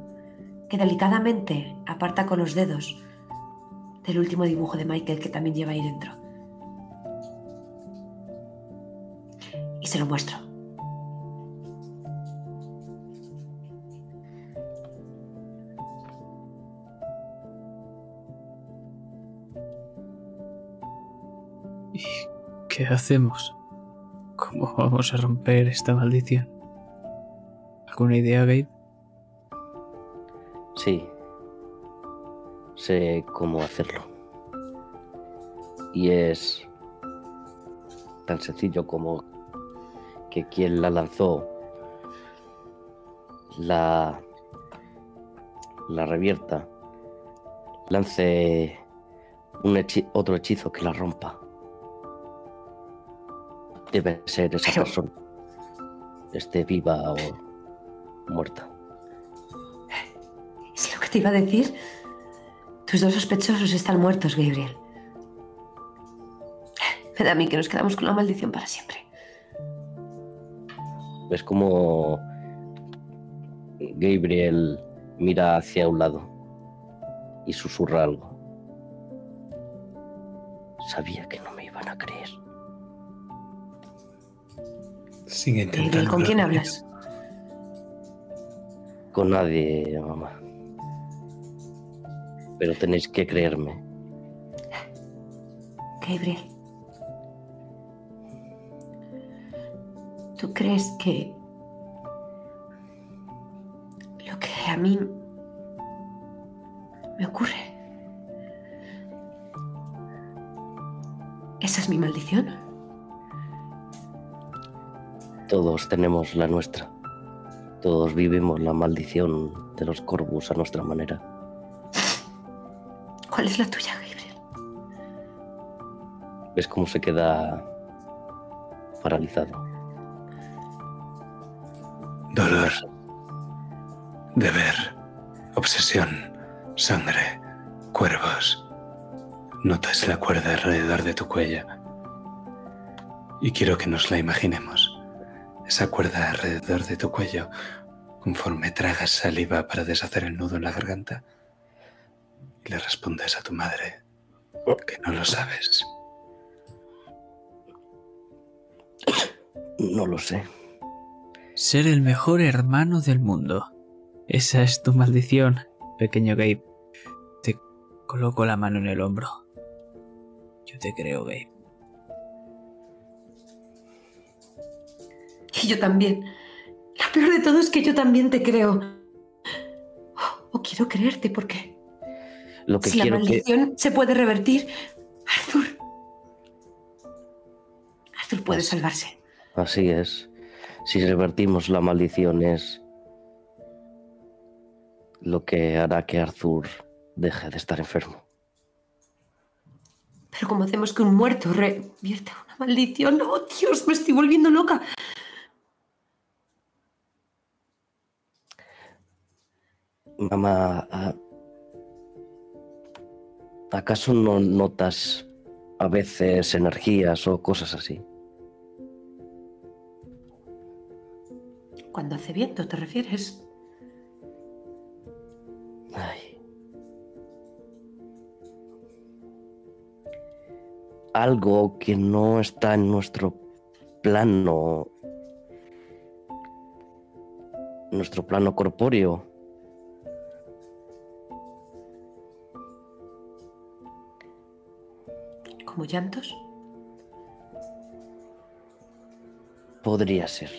que delicadamente aparta con los dedos del último dibujo de Michael que también lleva ahí dentro. Y se lo muestro. ¿Qué hacemos? ¿Cómo vamos a romper esta maldición? ¿Alguna idea, Gabe? Sí. Sé cómo hacerlo. Y es tan sencillo como que quien la lanzó la la revierta lance un otro hechizo que la rompa. Debe ser esa Pero- persona. Esté viva o muerta. Es lo que te iba a decir. Tus dos sospechosos están muertos, Gabriel. Me da a mí que nos quedamos con la maldición para siempre. Ves como Gabriel mira hacia un lado y susurra algo. Sabía que no me iban a creer. Sigue intentando. ¿con quién hablas? Con nadie, mamá. Pero tenéis que creerme. Gabriel. ¿Tú crees que lo que a mí me ocurre? ¿Esa es mi maldición? Todos tenemos la nuestra. Todos vivimos la maldición de los Corvus a nuestra manera. ¿Cuál es la tuya, Gabriel? ¿Ves cómo se queda paralizado? Dolor. Deber. Obsesión. Sangre. Cuervos. Notas la cuerda alrededor de tu cuello. Y quiero que nos la imaginemos. Esa cuerda alrededor de tu cuello, conforme tragas saliva para deshacer el nudo en la garganta. Y le respondes a tu madre que no lo sabes. No lo sé. Ser el mejor hermano del mundo. Esa es tu maldición, pequeño Gabe. Te coloco la mano en el hombro. Yo te creo, Gabe. Y yo también. Lo peor de todo es que yo también te creo. O quiero creerte porque Lo que si la que... maldición se puede revertir, Arthur. Arthur puede salvarse. Así es. Si revertimos la maldición es lo que hará que Arthur deje de estar enfermo. Pero ¿cómo hacemos que un muerto revierta una maldición? ¡Oh, Dios! Me estoy volviendo loca. Mamá, ¿a- ¿acaso no notas a veces energías o cosas así? Cuando hace viento, ¿te refieres? Ay. Algo que no está en nuestro plano, nuestro plano corpóreo. ¿Como llantos? Podría ser.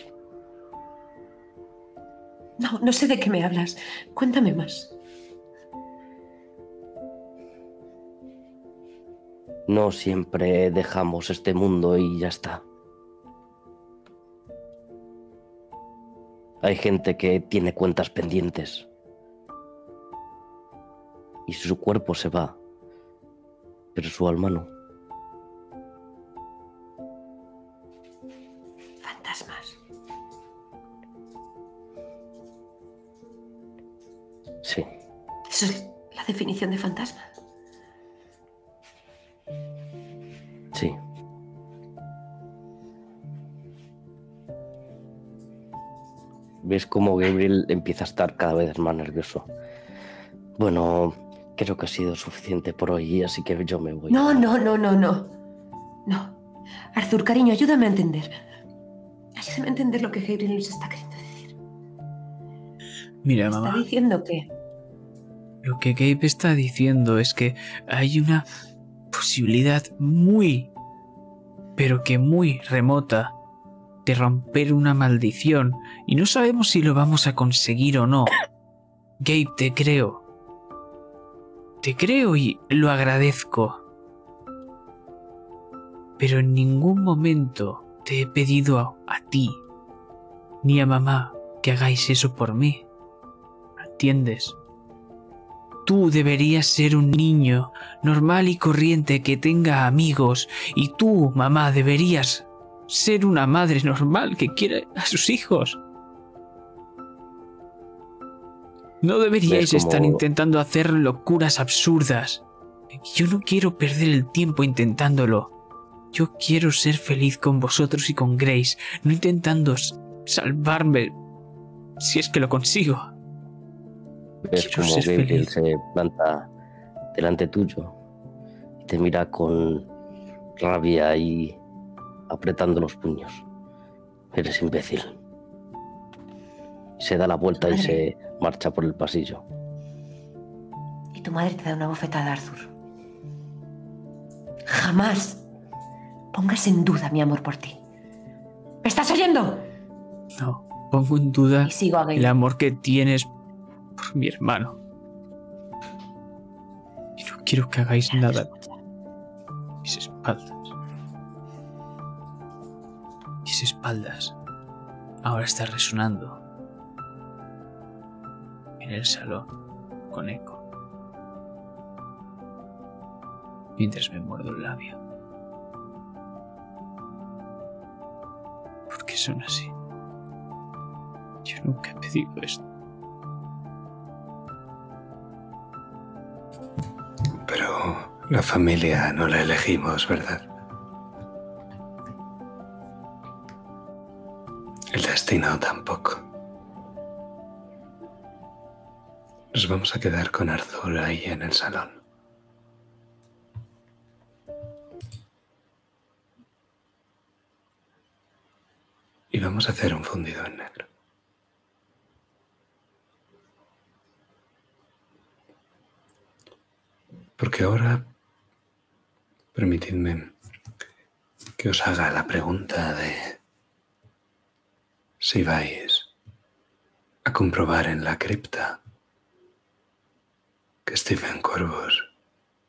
No, no sé de qué me hablas. Cuéntame más. No siempre dejamos este mundo y ya está. Hay gente que tiene cuentas pendientes. Y su cuerpo se va, pero su alma no. Definición de fantasma. sí. Ves cómo Gabriel empieza a estar cada vez más nervioso. Bueno, creo que ha sido suficiente por hoy, así que yo me voy. No, no, no, no, no. No. Arthur, cariño, ayúdame a entender. Ayúdame a entender lo que Gabriel nos está queriendo decir. Mira, Está mamá. diciendo que Lo que Gabe está diciendo es que hay una posibilidad muy, pero que muy remota de romper una maldición y no sabemos si lo vamos a conseguir o no. Gabe, te creo. Te creo y lo agradezco. Pero en ningún momento te he pedido a, ti ni a mamá que hagáis eso por mí. ¿Entiendes? Tú deberías ser un niño normal y corriente que tenga amigos y tú, mamá, deberías ser una madre normal que quiera a sus hijos. No deberíais ¿Ves cómo- estar intentando hacer locuras absurdas. Yo no quiero perder el tiempo intentándolo. Yo quiero ser feliz con vosotros y con Grace, no intentando salvarme si es que lo consigo. Ves Quiero como Gabriel feliz. se planta delante tuyo y te mira con rabia y apretando los puños. Eres imbécil. Se da la vuelta y se marcha por el pasillo. Y tu madre te da una bofetada, Arthur. Jamás pongas en duda mi amor por ti. ¿Me estás oyendo? No, pongo en duda Y sigo a el amor que tienes por mi hermano. Y no quiero que hagáis nada a mis espaldas. Mis espaldas ahora está resonando en el salón con eco. Mientras me muerdo el labio. ¿Por qué son así? Yo nunca he pedido esto. Pero la familia no la elegimos, ¿verdad? El destino tampoco. Nos vamos a quedar con Arthur ahí en el salón. Y vamos a hacer un fundido en negro. Porque ahora, permitidme que os haga la pregunta de si vais a comprobar en la cripta que Stephen Corvus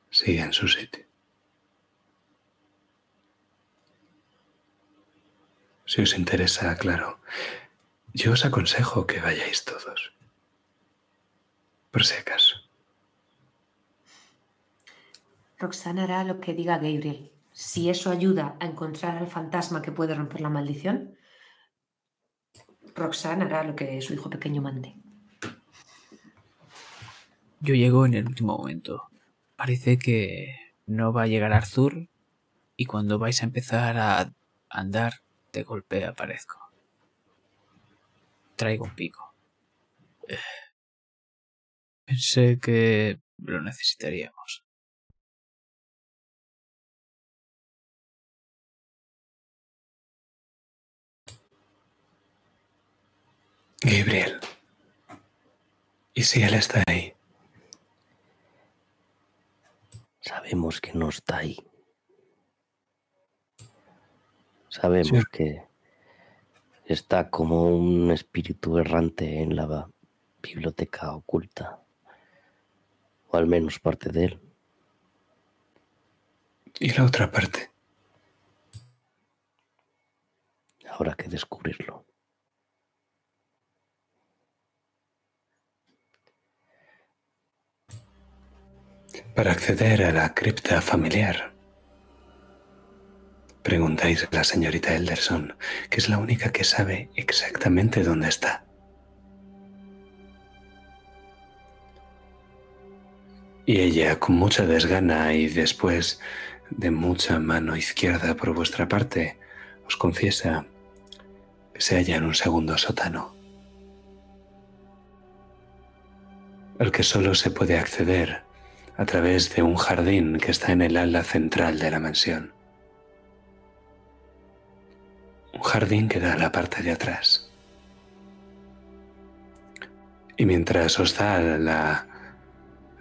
sigue en su sitio. Si os interesa, claro, yo os aconsejo que vayáis todos. Por si acaso. Roxana hará lo que diga Gabriel. Si eso ayuda a encontrar al fantasma que puede romper la maldición, Roxana hará lo que su hijo pequeño mande. Yo llego en el último momento. Parece que no va a llegar Arthur y cuando vais a empezar a andar, de golpe aparezco. Traigo un pico. Eh, Pensé que lo necesitaríamos. Gabriel. ¿Y si él está ahí? Sabemos que no está ahí. Sabemos Sí. que está como un espíritu errante en la biblioteca oculta. O al menos parte de él. ¿Y la otra parte? Habrá que descubrirlo. Para acceder a la cripta familiar. Preguntáis a la señorita Elderson, que es la única que sabe exactamente dónde está. Y ella, con mucha desgana y después de mucha mano izquierda por vuestra parte, os confiesa que se halla en un segundo sótano, al que solo se puede acceder a través de un jardín que está en el ala central de la mansión. Un jardín que da a la parte de atrás. Y mientras os da la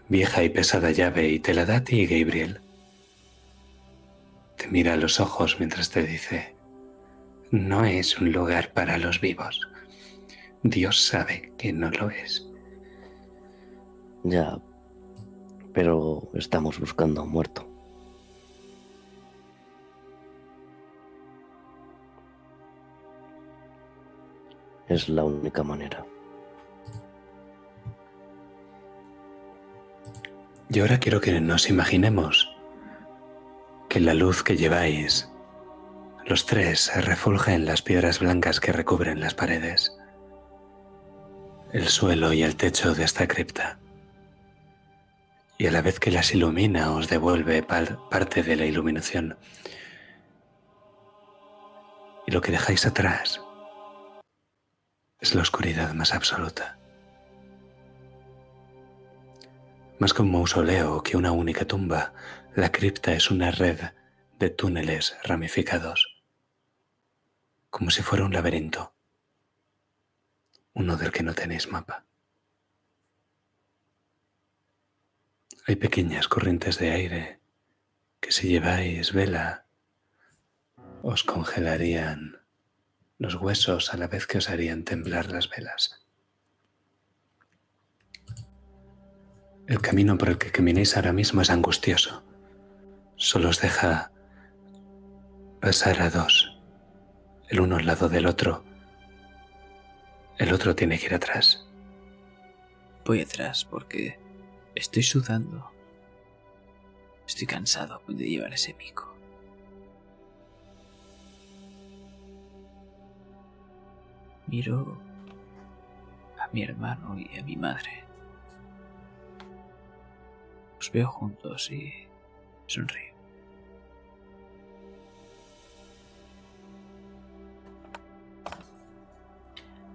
vieja y pesada llave y te la da a ti, Gabriel, te mira a los ojos mientras te dice, no es un lugar para los vivos. Dios sabe que no lo es. Ya, pero estamos buscando a un muerto. Es la única manera. Y ahora quiero que nos imaginemos que la luz que lleváis, los tres, se refulja en las piedras blancas que recubren las paredes, el suelo y el techo de esta cripta. Y a la vez que las ilumina os devuelve parte de la iluminación. Y lo que dejáis atrás es la oscuridad más absoluta. Más que un mausoleo que una única tumba, la cripta es una red de túneles ramificados, como si fuera un laberinto, uno del que no tenéis mapa. Hay pequeñas corrientes de aire que si lleváis vela os congelarían los huesos a la vez que os harían temblar las velas. El camino por el que caminéis ahora mismo es angustioso. Solo os deja pasar a dos, el uno al lado del otro. El otro tiene que ir atrás. Voy atrás porque estoy sudando. Estoy cansado de llevar ese pico. Miro a mi hermano y a mi madre. Os veo juntos y sonrío.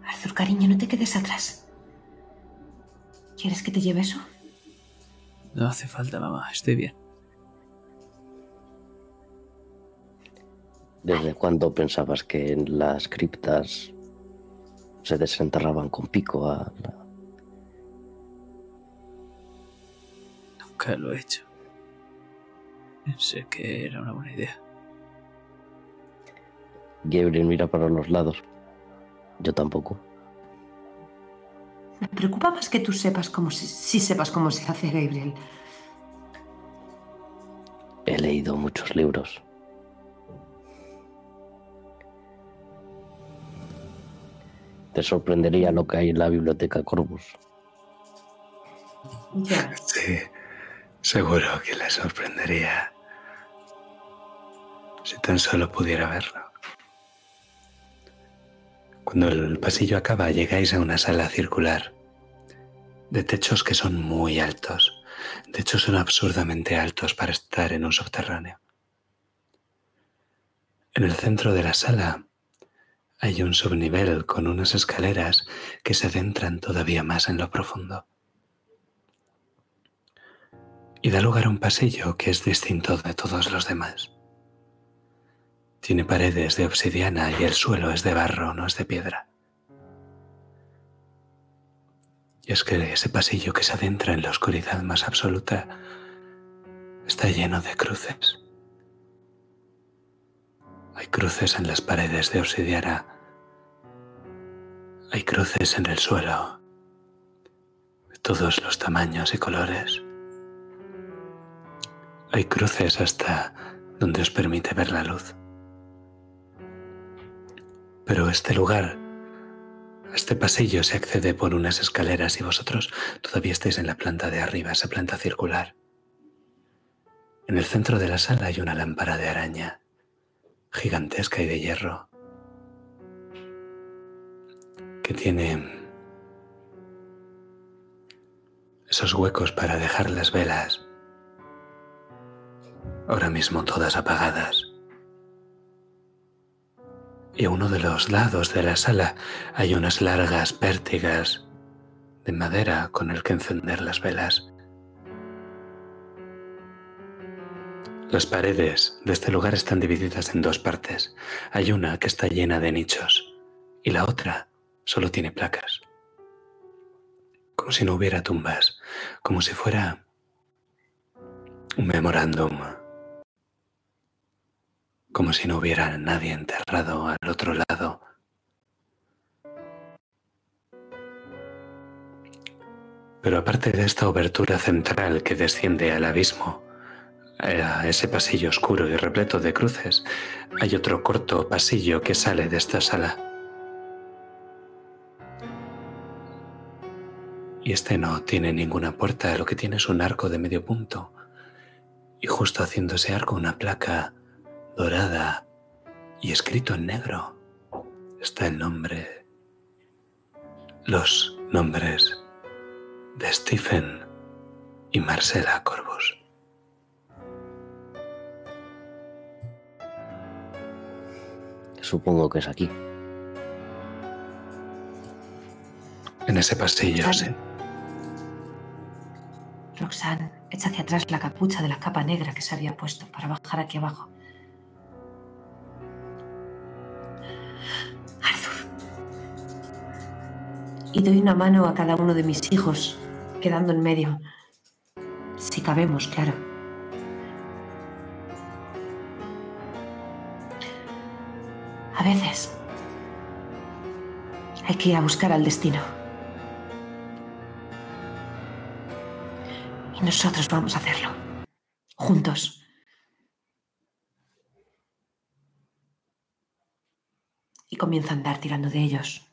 Arthur, cariño, no te quedes atrás. ¿Quieres que te lleve eso? No hace falta, mamá. Estoy bien. ¿Desde cuándo pensabas que en las criptas se desenterraban con pico a la... Nunca lo he hecho. Pensé que era una buena idea. Gabriel mira para los lados. Yo tampoco. Me preocupa más que tú sepas cómo se, si sepas cómo se hace, Gabriel. He leído muchos libros. Te sorprendería lo que hay en la biblioteca Corvus. Ya. Sí, seguro que le sorprendería si tan solo pudiera verlo. Cuando el pasillo acaba, llegáis a una sala circular de techos que son muy altos. De hecho, son absurdamente altos para estar en un subterráneo. En el centro de la sala hay un subnivel con unas escaleras que se adentran todavía más en lo profundo. Y da lugar a un pasillo que es distinto de todos los demás. Tiene paredes de obsidiana y el suelo es de barro, no es de piedra. Y es que ese pasillo que se adentra en la oscuridad más absoluta está lleno de cruces. Hay cruces en las paredes de obsidiana. Hay cruces en el suelo. De todos los tamaños y colores. Hay cruces hasta donde os permite ver la luz. Pero este lugar, este pasillo se accede por unas escaleras y vosotros todavía estáis en la planta de arriba, esa planta circular. En el centro de la sala hay una lámpara de araña, gigantesca y de hierro, que tiene esos huecos para dejar las velas, ahora mismo todas apagadas y a uno de los lados de la sala hay unas largas pértigas de madera con el que encender las velas. Las paredes de este lugar están divididas en dos partes. Hay una que está llena de nichos y la otra solo tiene placas. Como si no hubiera tumbas, como si fuera un memorándum como si no hubiera nadie enterrado al otro lado. Pero aparte de esta obertura central que desciende al abismo, a ese pasillo oscuro y repleto de cruces, hay otro corto pasillo que sale de esta sala. Y este no tiene ninguna puerta, lo que tiene es un arco de medio punto. Y justo haciendo ese arco una placa dorada y escrito en negro está el nombre, los nombres de Stephen y Marcela Corvus. Supongo que es aquí. En ese pasillo, Claro. sí. Roxanne echa hacia atrás la capucha de la capa negra que se había puesto para bajar aquí abajo. Arthur. Y doy una mano a cada uno de mis hijos, quedando en medio. Si cabemos, claro. A veces hay que ir a buscar al destino. Y nosotros vamos a hacerlo. Juntos. Y comienza a andar tirando de ellos.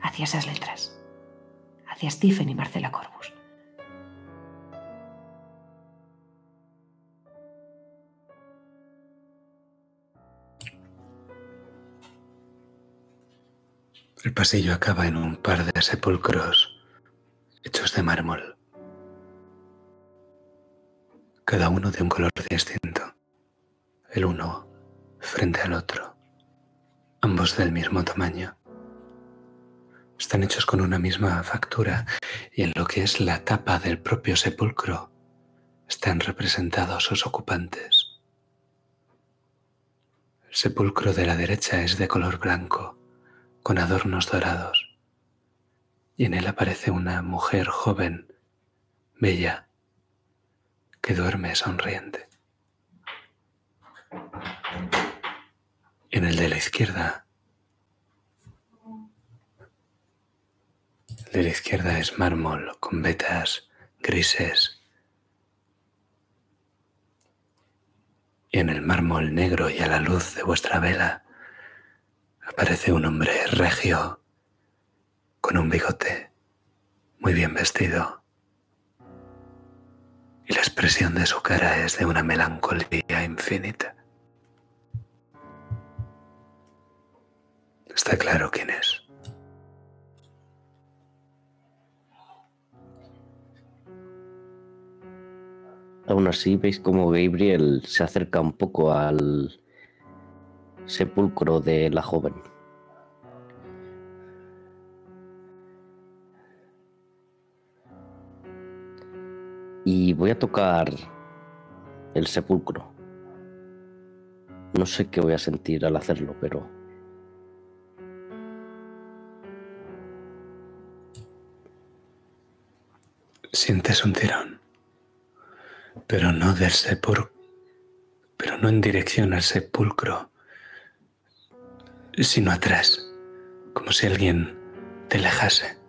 Hacia esas letras. Hacia Stephen y Marcela Corbus. El pasillo acaba en un par de sepulcros hechos de mármol, cada uno de un color distinto, el uno frente al otro, ambos del mismo tamaño. Están hechos con una misma factura y en lo que es la tapa del propio sepulcro están representados sus ocupantes. El sepulcro de la derecha es de color blanco con adornos dorados, y en él aparece una mujer joven, bella, que duerme sonriente. En el de la izquierda, el de la izquierda es mármol con vetas grises. Y en el mármol negro y a la luz de vuestra vela, aparece un hombre regio, con un bigote, muy bien vestido. Y la expresión de su cara es de una melancolía infinita. Está claro quién es. Aún así, veis como Gabriel se acerca un poco al sepulcro de la joven. Y voy a tocar el sepulcro. No sé qué voy a sentir al hacerlo, pero Sientes un tirón, pero no del sepulcro, pero no en dirección al sepulcro, sino atrás, como si alguien te alejase.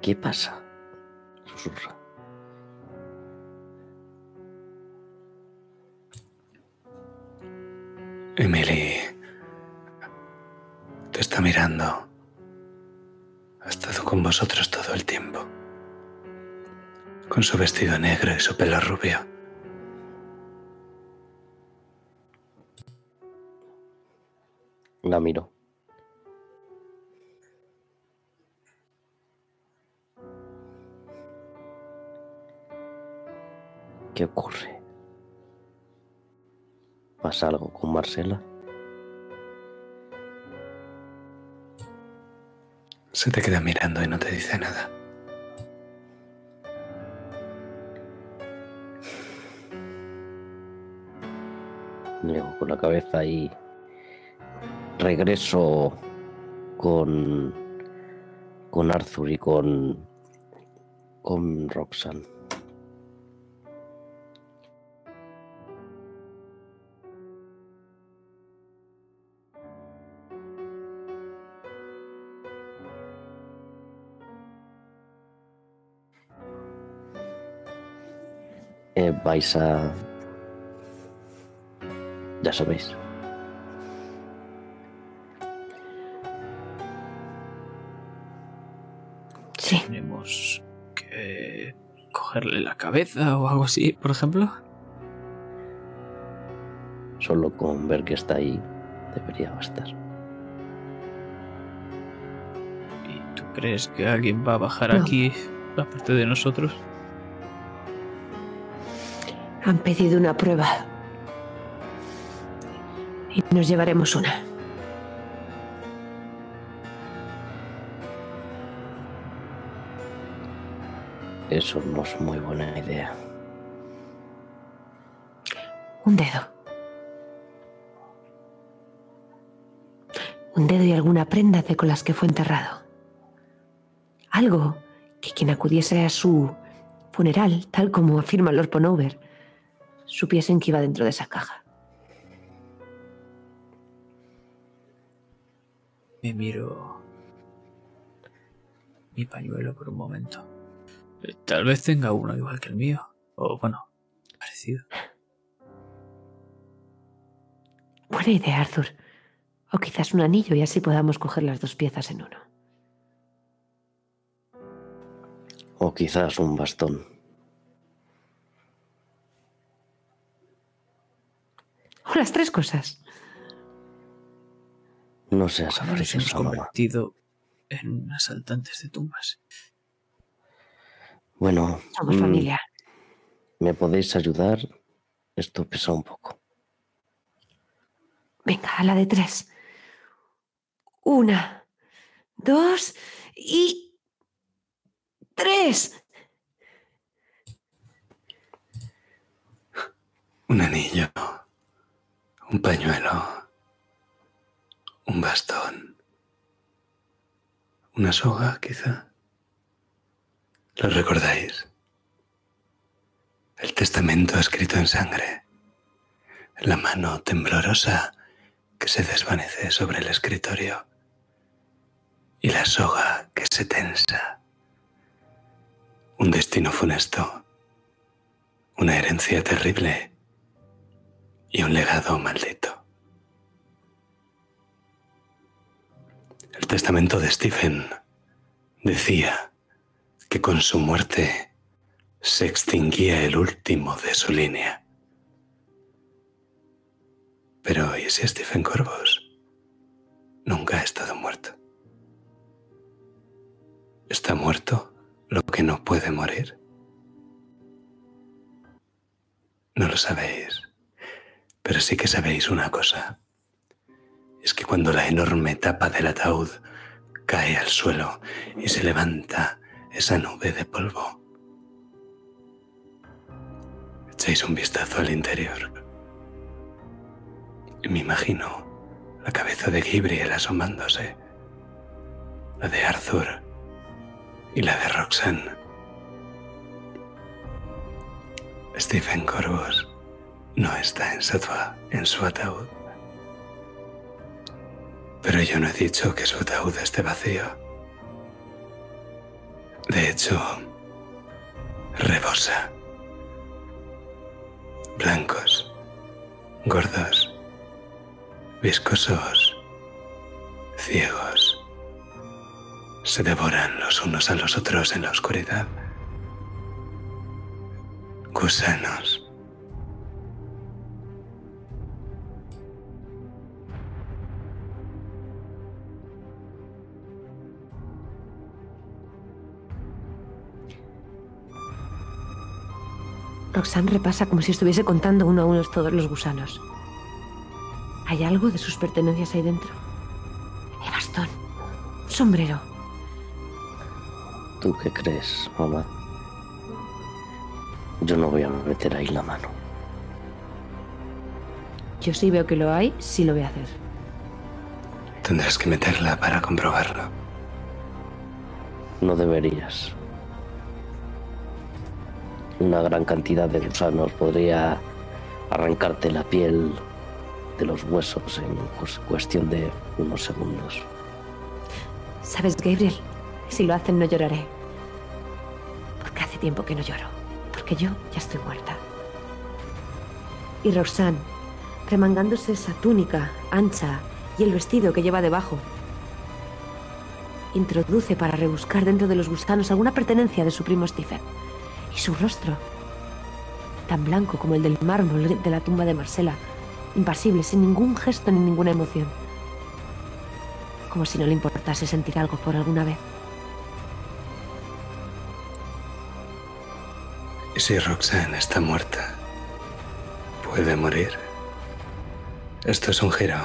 ¿qué pasa? Susurra. Emily te está mirando. Ha estado con vosotros todo el tiempo. Con su vestido negro y su pelo rubio. La miro. ¿Qué ocurre? ¿Pasa algo con Marcela? Se te queda mirando y no te dice nada. Con la cabeza y regreso con con Arthur y con con Roxanne. vais a... Ya sabéis. Sí. Tenemos que cogerle la cabeza o algo así, por ejemplo. Solo con ver que está ahí debería bastar. ¿Y tú crees que alguien va a bajar aquí aparte de nosotros? Han pedido una prueba. Y nos llevaremos una. Eso no es muy buena idea. Un dedo. Un dedo y alguna prenda de con las que fue enterrado. Algo que quien acudiese a su funeral, tal como afirma Lord Ponover, supiesen que iba dentro de esa caja. Me miro mi pañuelo por un momento. Eh, Tal vez tenga uno igual que el mío. O bueno, parecido. Buena idea, Arthur. O quizás un anillo y así podamos coger las dos piezas en uno. O quizás un bastón. O las tres cosas. No seas nos hemos mamá. convertido en asaltantes de tumbas. Bueno, Somos mm, familia. ¿me podéis ayudar? Esto pesa un poco. Venga, a la de tres. Una, dos y tres. Un anillo, un pañuelo, un bastón, una soga, quizá. ¿Lo recordáis? El testamento escrito en sangre, la mano temblorosa que se desvanece sobre el escritorio y la soga que se tensa. Un destino funesto, una herencia terrible y un legado maldito. El testamento de Stephen decía que con su muerte se extinguía el último de su línea. Pero ¿y si Stephen Corvus nunca ha estado muerto? ¿Está muerto lo que no puede morir? No lo sabéis. Pero sí que sabéis una cosa. Es que cuando la enorme tapa del ataúd cae al suelo y se levanta esa nube de polvo, echáis un vistazo al interior. Y me imagino la cabeza de Gabriel asomándose, la de Arthur y la de Roxanne. Stephen Corvus no está en su, atua- en su ataúd. Pero yo no he dicho que su ataúd esté vacío. De hecho, rebosa. Blancos, gordos, viscosos, ciegos. Se devoran los unos a los otros en la oscuridad. Gusanos. Roxanne repasa como si estuviese contando uno a uno todos los gusanos. ¿Hay algo de sus pertenencias ahí dentro? El bastón, un sombrero. ¿Tú qué crees, mamá? Yo no voy a meter ahí la mano. Yo sí veo que lo hay, sí lo voy a hacer. Tendrás que meterla para comprobarlo. No deberías. Una gran cantidad de gusanos podría arrancarte la piel de los huesos en cues- cuestión de unos segundos. ¿Sabes, Gabriel? Si lo hacen no lloraré. Porque hace tiempo que no lloro. Porque yo ya estoy muerta. Y Roxanne, remangándose esa túnica ancha y el vestido que lleva debajo, introduce para rebuscar dentro de los gusanos alguna pertenencia de su primo Stephen. Y su rostro, tan blanco como el del mármol de la tumba de Marcela, impasible, sin ningún gesto ni ninguna emoción. Como si no le importase sentir algo por alguna vez. ¿Y si Roxanne está muerta? ¿Puede morir? Esto es un giro.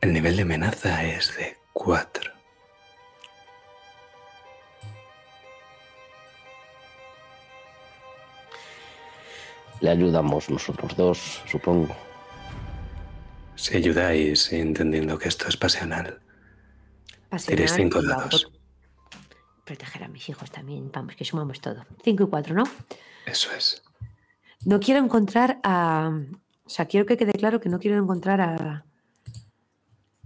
El nivel de amenaza es de 4. Le ayudamos nosotros dos, supongo. Si ayudáis entendiendo que esto es pasional, Pasional Tenéis cinco dados. Proteger a mis hijos también. Vamos, que sumamos todo. 5 y 4, ¿no? eso es. No quiero encontrar a. O sea, quiero que quede claro que no quiero encontrar a.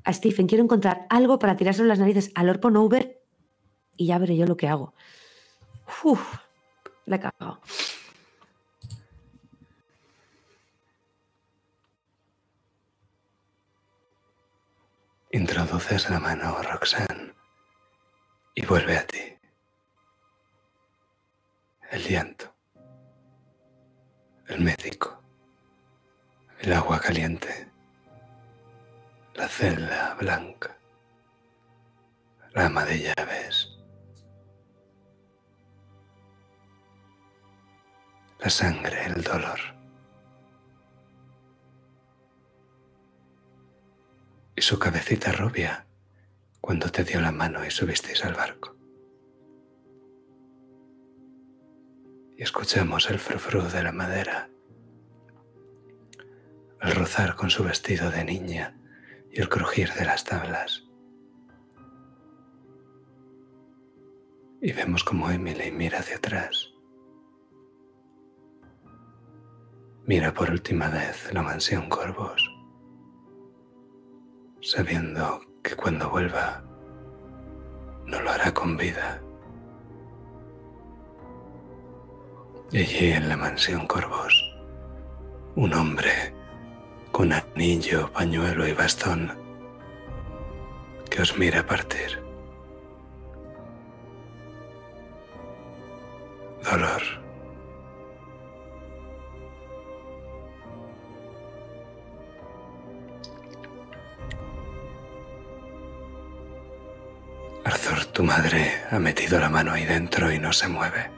A Stephen. Quiero encontrar algo para tirárselo las narices al Orpo Over y ya veré yo lo que hago. Uf, la he cagado. Introduces la mano, Roxanne, y vuelve a ti. El llanto, el médico, el agua caliente, la celda blanca, la ama de llaves, la sangre, el dolor. Su cabecita rubia cuando te dio la mano y subisteis al barco. Y escuchamos el frufru de la madera, el rozar con su vestido de niña y el crujir de las tablas. Y vemos como Emily mira hacia atrás. Mira por última vez la mansión Corvos sabiendo que cuando vuelva no lo hará con vida. Allí en la mansión Corvos, un hombre con anillo, pañuelo y bastón que os mira partir. Dolor. Tu madre ha metido la mano ahí dentro y no se mueve.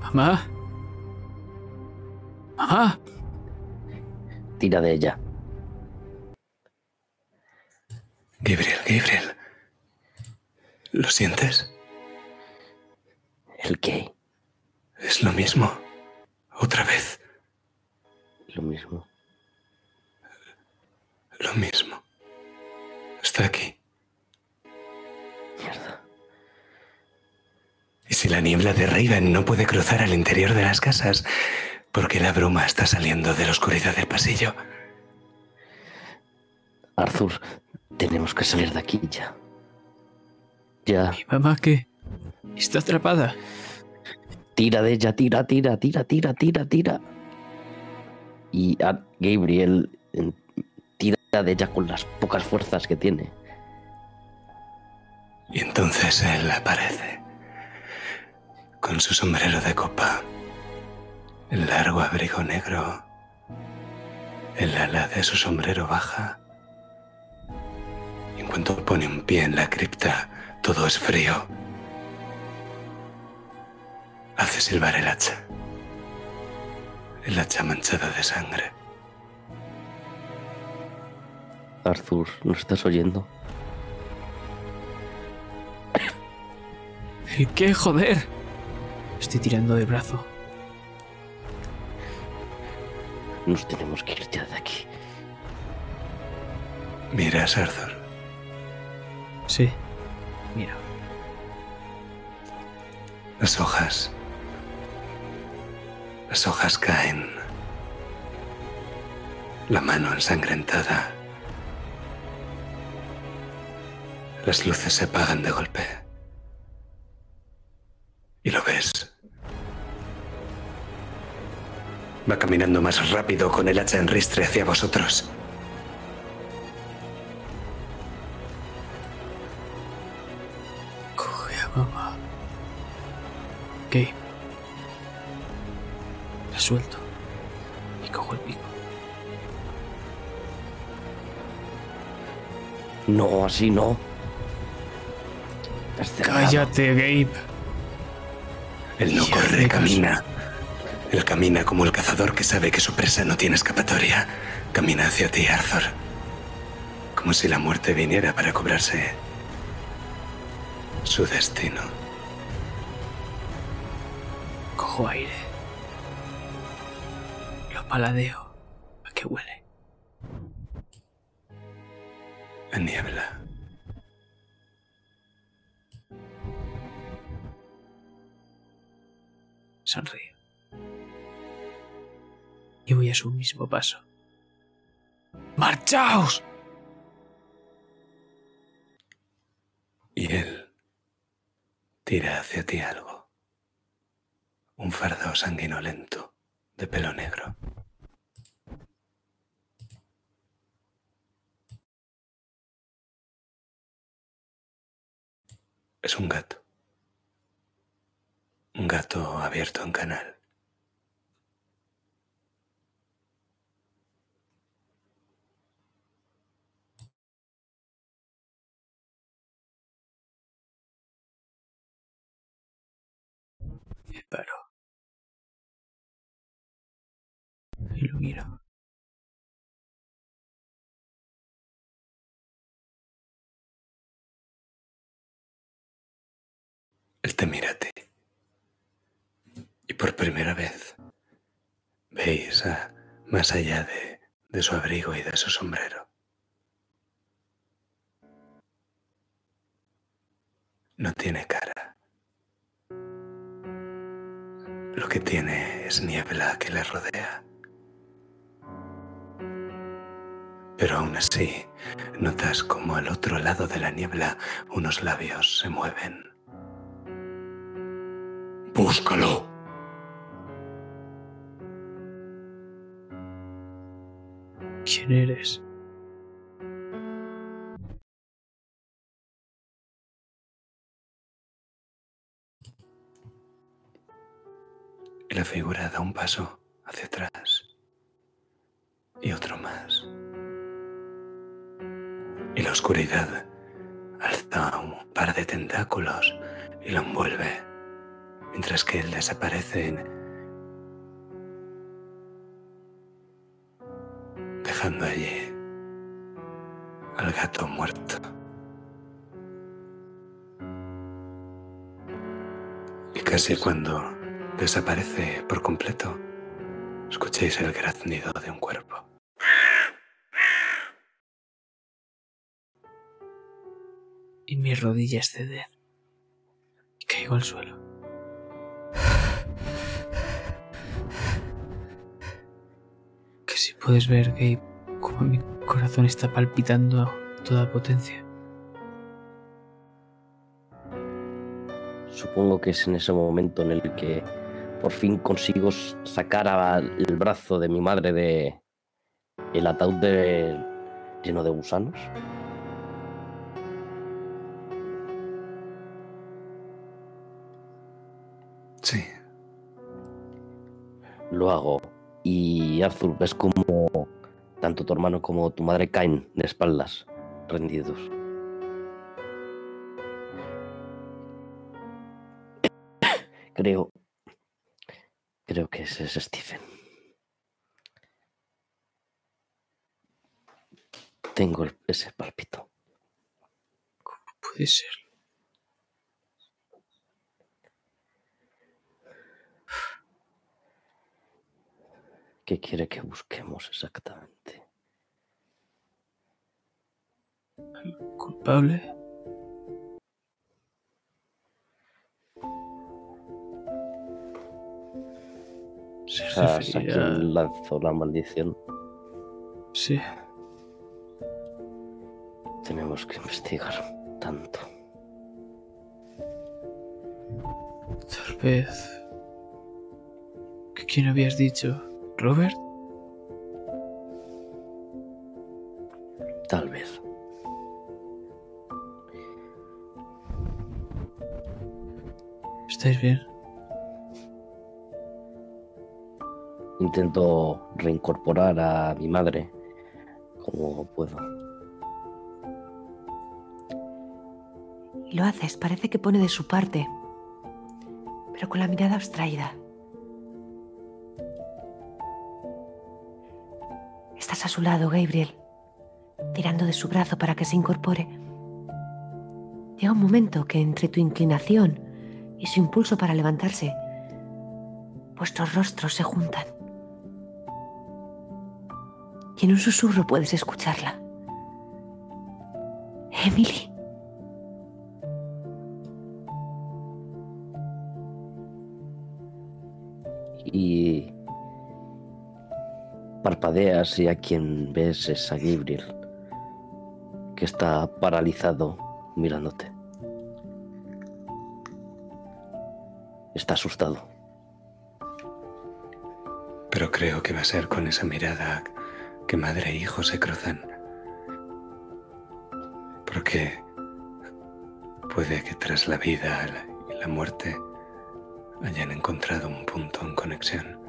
Mamá. Mamá. Tira de ella. Gabriel, Gabriel. ¿Lo sientes? ¿El qué? Es lo mismo. Otra vez. Lo mismo. Lo mismo. Está aquí. Mierda. Y si la niebla de Raven no puede cruzar al interior de las casas, porque la bruma está saliendo de la oscuridad del pasillo. Arthur, tenemos que salir de aquí ya. Ya. ¿Mi mamá qué? Está atrapada. Tira de ella, tira, tira, tira, tira, tira, tira. Y a Gabriel tira de ella con las pocas fuerzas que tiene. Y entonces él aparece, con su sombrero de copa, el largo abrigo negro, el ala de su sombrero baja. Y en cuanto pone un pie en la cripta, todo es frío. Hace silbar el hacha. El hacha manchada de sangre. Arthur, ¿nos estás oyendo? ¿El qué, joder? Estoy tirando de brazo. Nos tenemos que ir ya de aquí. Miras, Arthur. Sí. Mira. Las hojas. Las hojas caen. La mano ensangrentada. Las luces se apagan de golpe. Y lo ves. Va caminando más rápido con el hacha en ristre hacia vosotros. Coge a mamá. Gabe. La suelto. Y cojo el pico. No, así no. Cállate, Gabe. Él no corre, me camina. Él camina como el cazador que sabe que su presa no tiene escapatoria. Camina hacia ti, Arthur. Como si la muerte viniera para cobrarse su destino. Cojo aire. Paladeo. ¿A qué huele? A niebla. Sonrío. Y voy a su mismo paso. ¡Marchaos! Y él tira hacia ti algo. Un fardo sanguinolento de pelo negro. Es un gato. Un gato abierto en canal. Y lo miro. Él te mira a ti. Y por primera vez veis a, más allá de, de su abrigo y de su sombrero. No tiene cara. Lo que tiene es niebla que le rodea. Pero aún así, notas como al otro lado de la niebla unos labios se mueven. Búscalo. ¿Quién eres? Y la figura da un paso hacia atrás y otro más. Y la oscuridad alza un par de tentáculos y lo envuelve, mientras que él desaparece en- dejando allí al gato muerto. Y casi cuando desaparece por completo, escucháis el graznido de un cuerpo. Y mis rodillas ceden. Y caigo al suelo. Puedes ver, Gabe, como mi corazón está palpitando a toda potencia. Supongo que es en ese momento en el que por fin consigo sacar a- el brazo de mi madre de el ataúd de- lleno de gusanos. Sí, Lo hago. Y Arthur, ves como tanto tu hermano como tu madre caen de espaldas, rendidos. Creo. Creo que ese es Stephen. Tengo ese palpito. Puede ser. ¿Qué quiere que busquemos exactamente? ¿Culpable? Se ¿Sabes a lanzó la maldición? Sí. Tenemos que investigar tanto. Tal vez. ¿Que ¿Quién habías dicho? ¿Robert? Tal vez. ¿Estáis bien? Intento reincorporar a mi madre como puedo. Y lo haces, parece que pone de su parte, pero con la mirada abstraída. Su lado, Gabriel, tirando de su brazo para que se incorpore. Llega un momento que entre tu inclinación y su impulso para levantarse, vuestros rostros se juntan. Y en un susurro puedes escucharla. Emily. Parpadeas y a quien ves es a Gabriel, que está paralizado mirándote. Está asustado. Pero creo que va a ser con esa mirada que madre e hijo se cruzan. Porque puede que tras la vida y la muerte hayan encontrado un punto en conexión.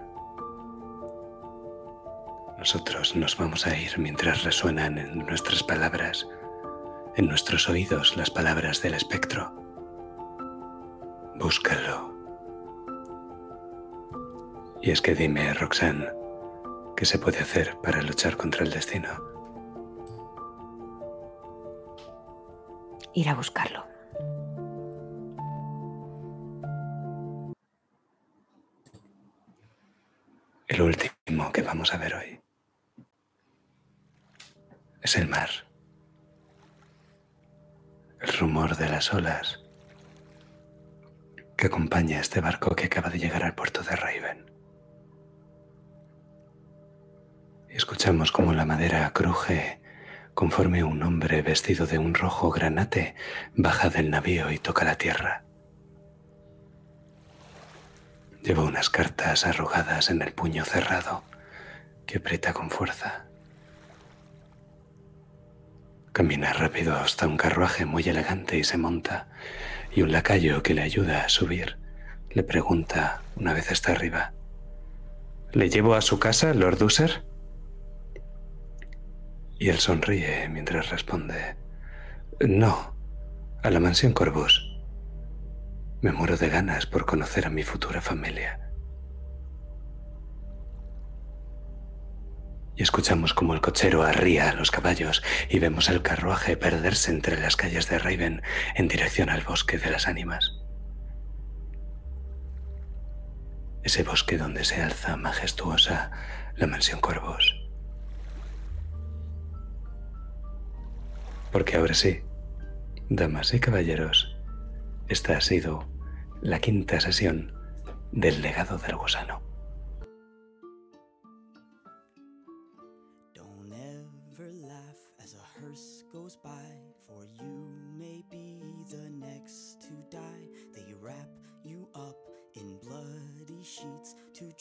Nosotros nos vamos a ir mientras resuenan en nuestras palabras, en nuestros oídos las palabras del espectro. Búscalo. Y es que dime, Roxanne, ¿qué se puede hacer para luchar contra el destino? Ir a buscarlo. El último que vamos a ver hoy es el mar. El rumor de las olas que acompaña a este barco que acaba de llegar al puerto de Raven. Escuchamos como la madera cruje conforme un hombre vestido de un rojo granate baja del navío y toca la tierra. Lleva unas cartas arrugadas en el puño cerrado que aprieta con fuerza. Camina rápido hasta un carruaje muy elegante y se monta, y un lacayo que le ayuda a subir le pregunta una vez está arriba. ¿Le llevo a su casa, Lord User? Y él sonríe mientras responde, No, a la mansión Corvus. Me muero de ganas por conocer a mi futura familia. Y escuchamos como el cochero arría a los caballos y vemos el carruaje perderse entre las calles de Raven en dirección al bosque de las ánimas. Ese bosque donde se alza majestuosa la mansión Corvus. Porque ahora sí, damas y caballeros, esta ha sido la quinta sesión del legado del gusano.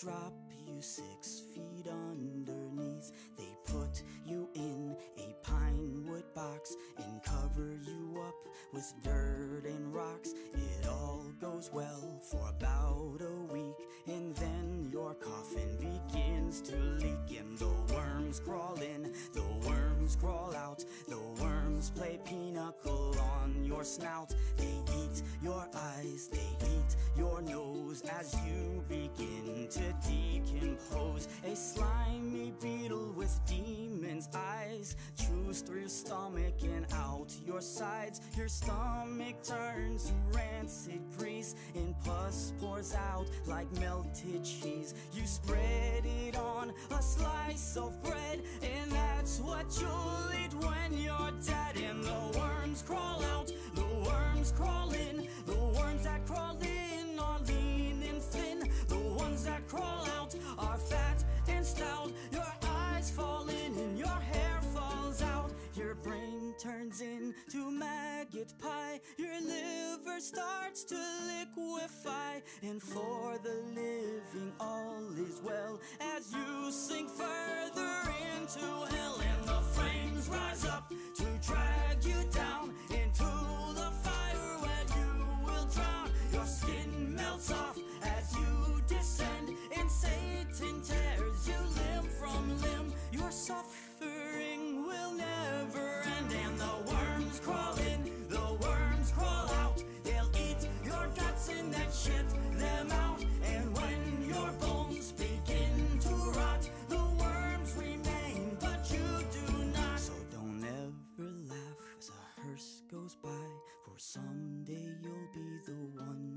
Drop you six feet underneath. They put you in a pine wood box and cover you up with dirt and rocks. It all goes well for about a week, and then your coffin begins to leak, and the worms crawl in, the worms crawl out, the worms play pinochle on your snout. They eat your eyes, they eat your nose as you begin to decompose. A slimy beetle with demon's eyes chews through your stomach and out your sides. Your stomach turns to rancid grease, and pus pours out like melted cheese. You spread it on a slice of bread, and that's what you'll eat when you're dead. And the worms crawl out, the worms crawl in, the worms that crawl in are lean and thin. The ones that crawl out are fat and stout. Your eyes fall in and your hair falls out. Your brain turns into maggot pie. Your liver starts to liquefy. And for the living, all is well as you sink further into hell. And the flames rise up to drag you down into the fire where you will drown melts off as you descend, and Satan tears you limb from limb. Your suffering will never end, and the worms crawl in, the worms crawl out. They'll eat your guts and then shit them out. And when your bones begin to rot, the worms remain, but you do not. So don't ever laugh as a hearse goes by, for someday you'll be the one.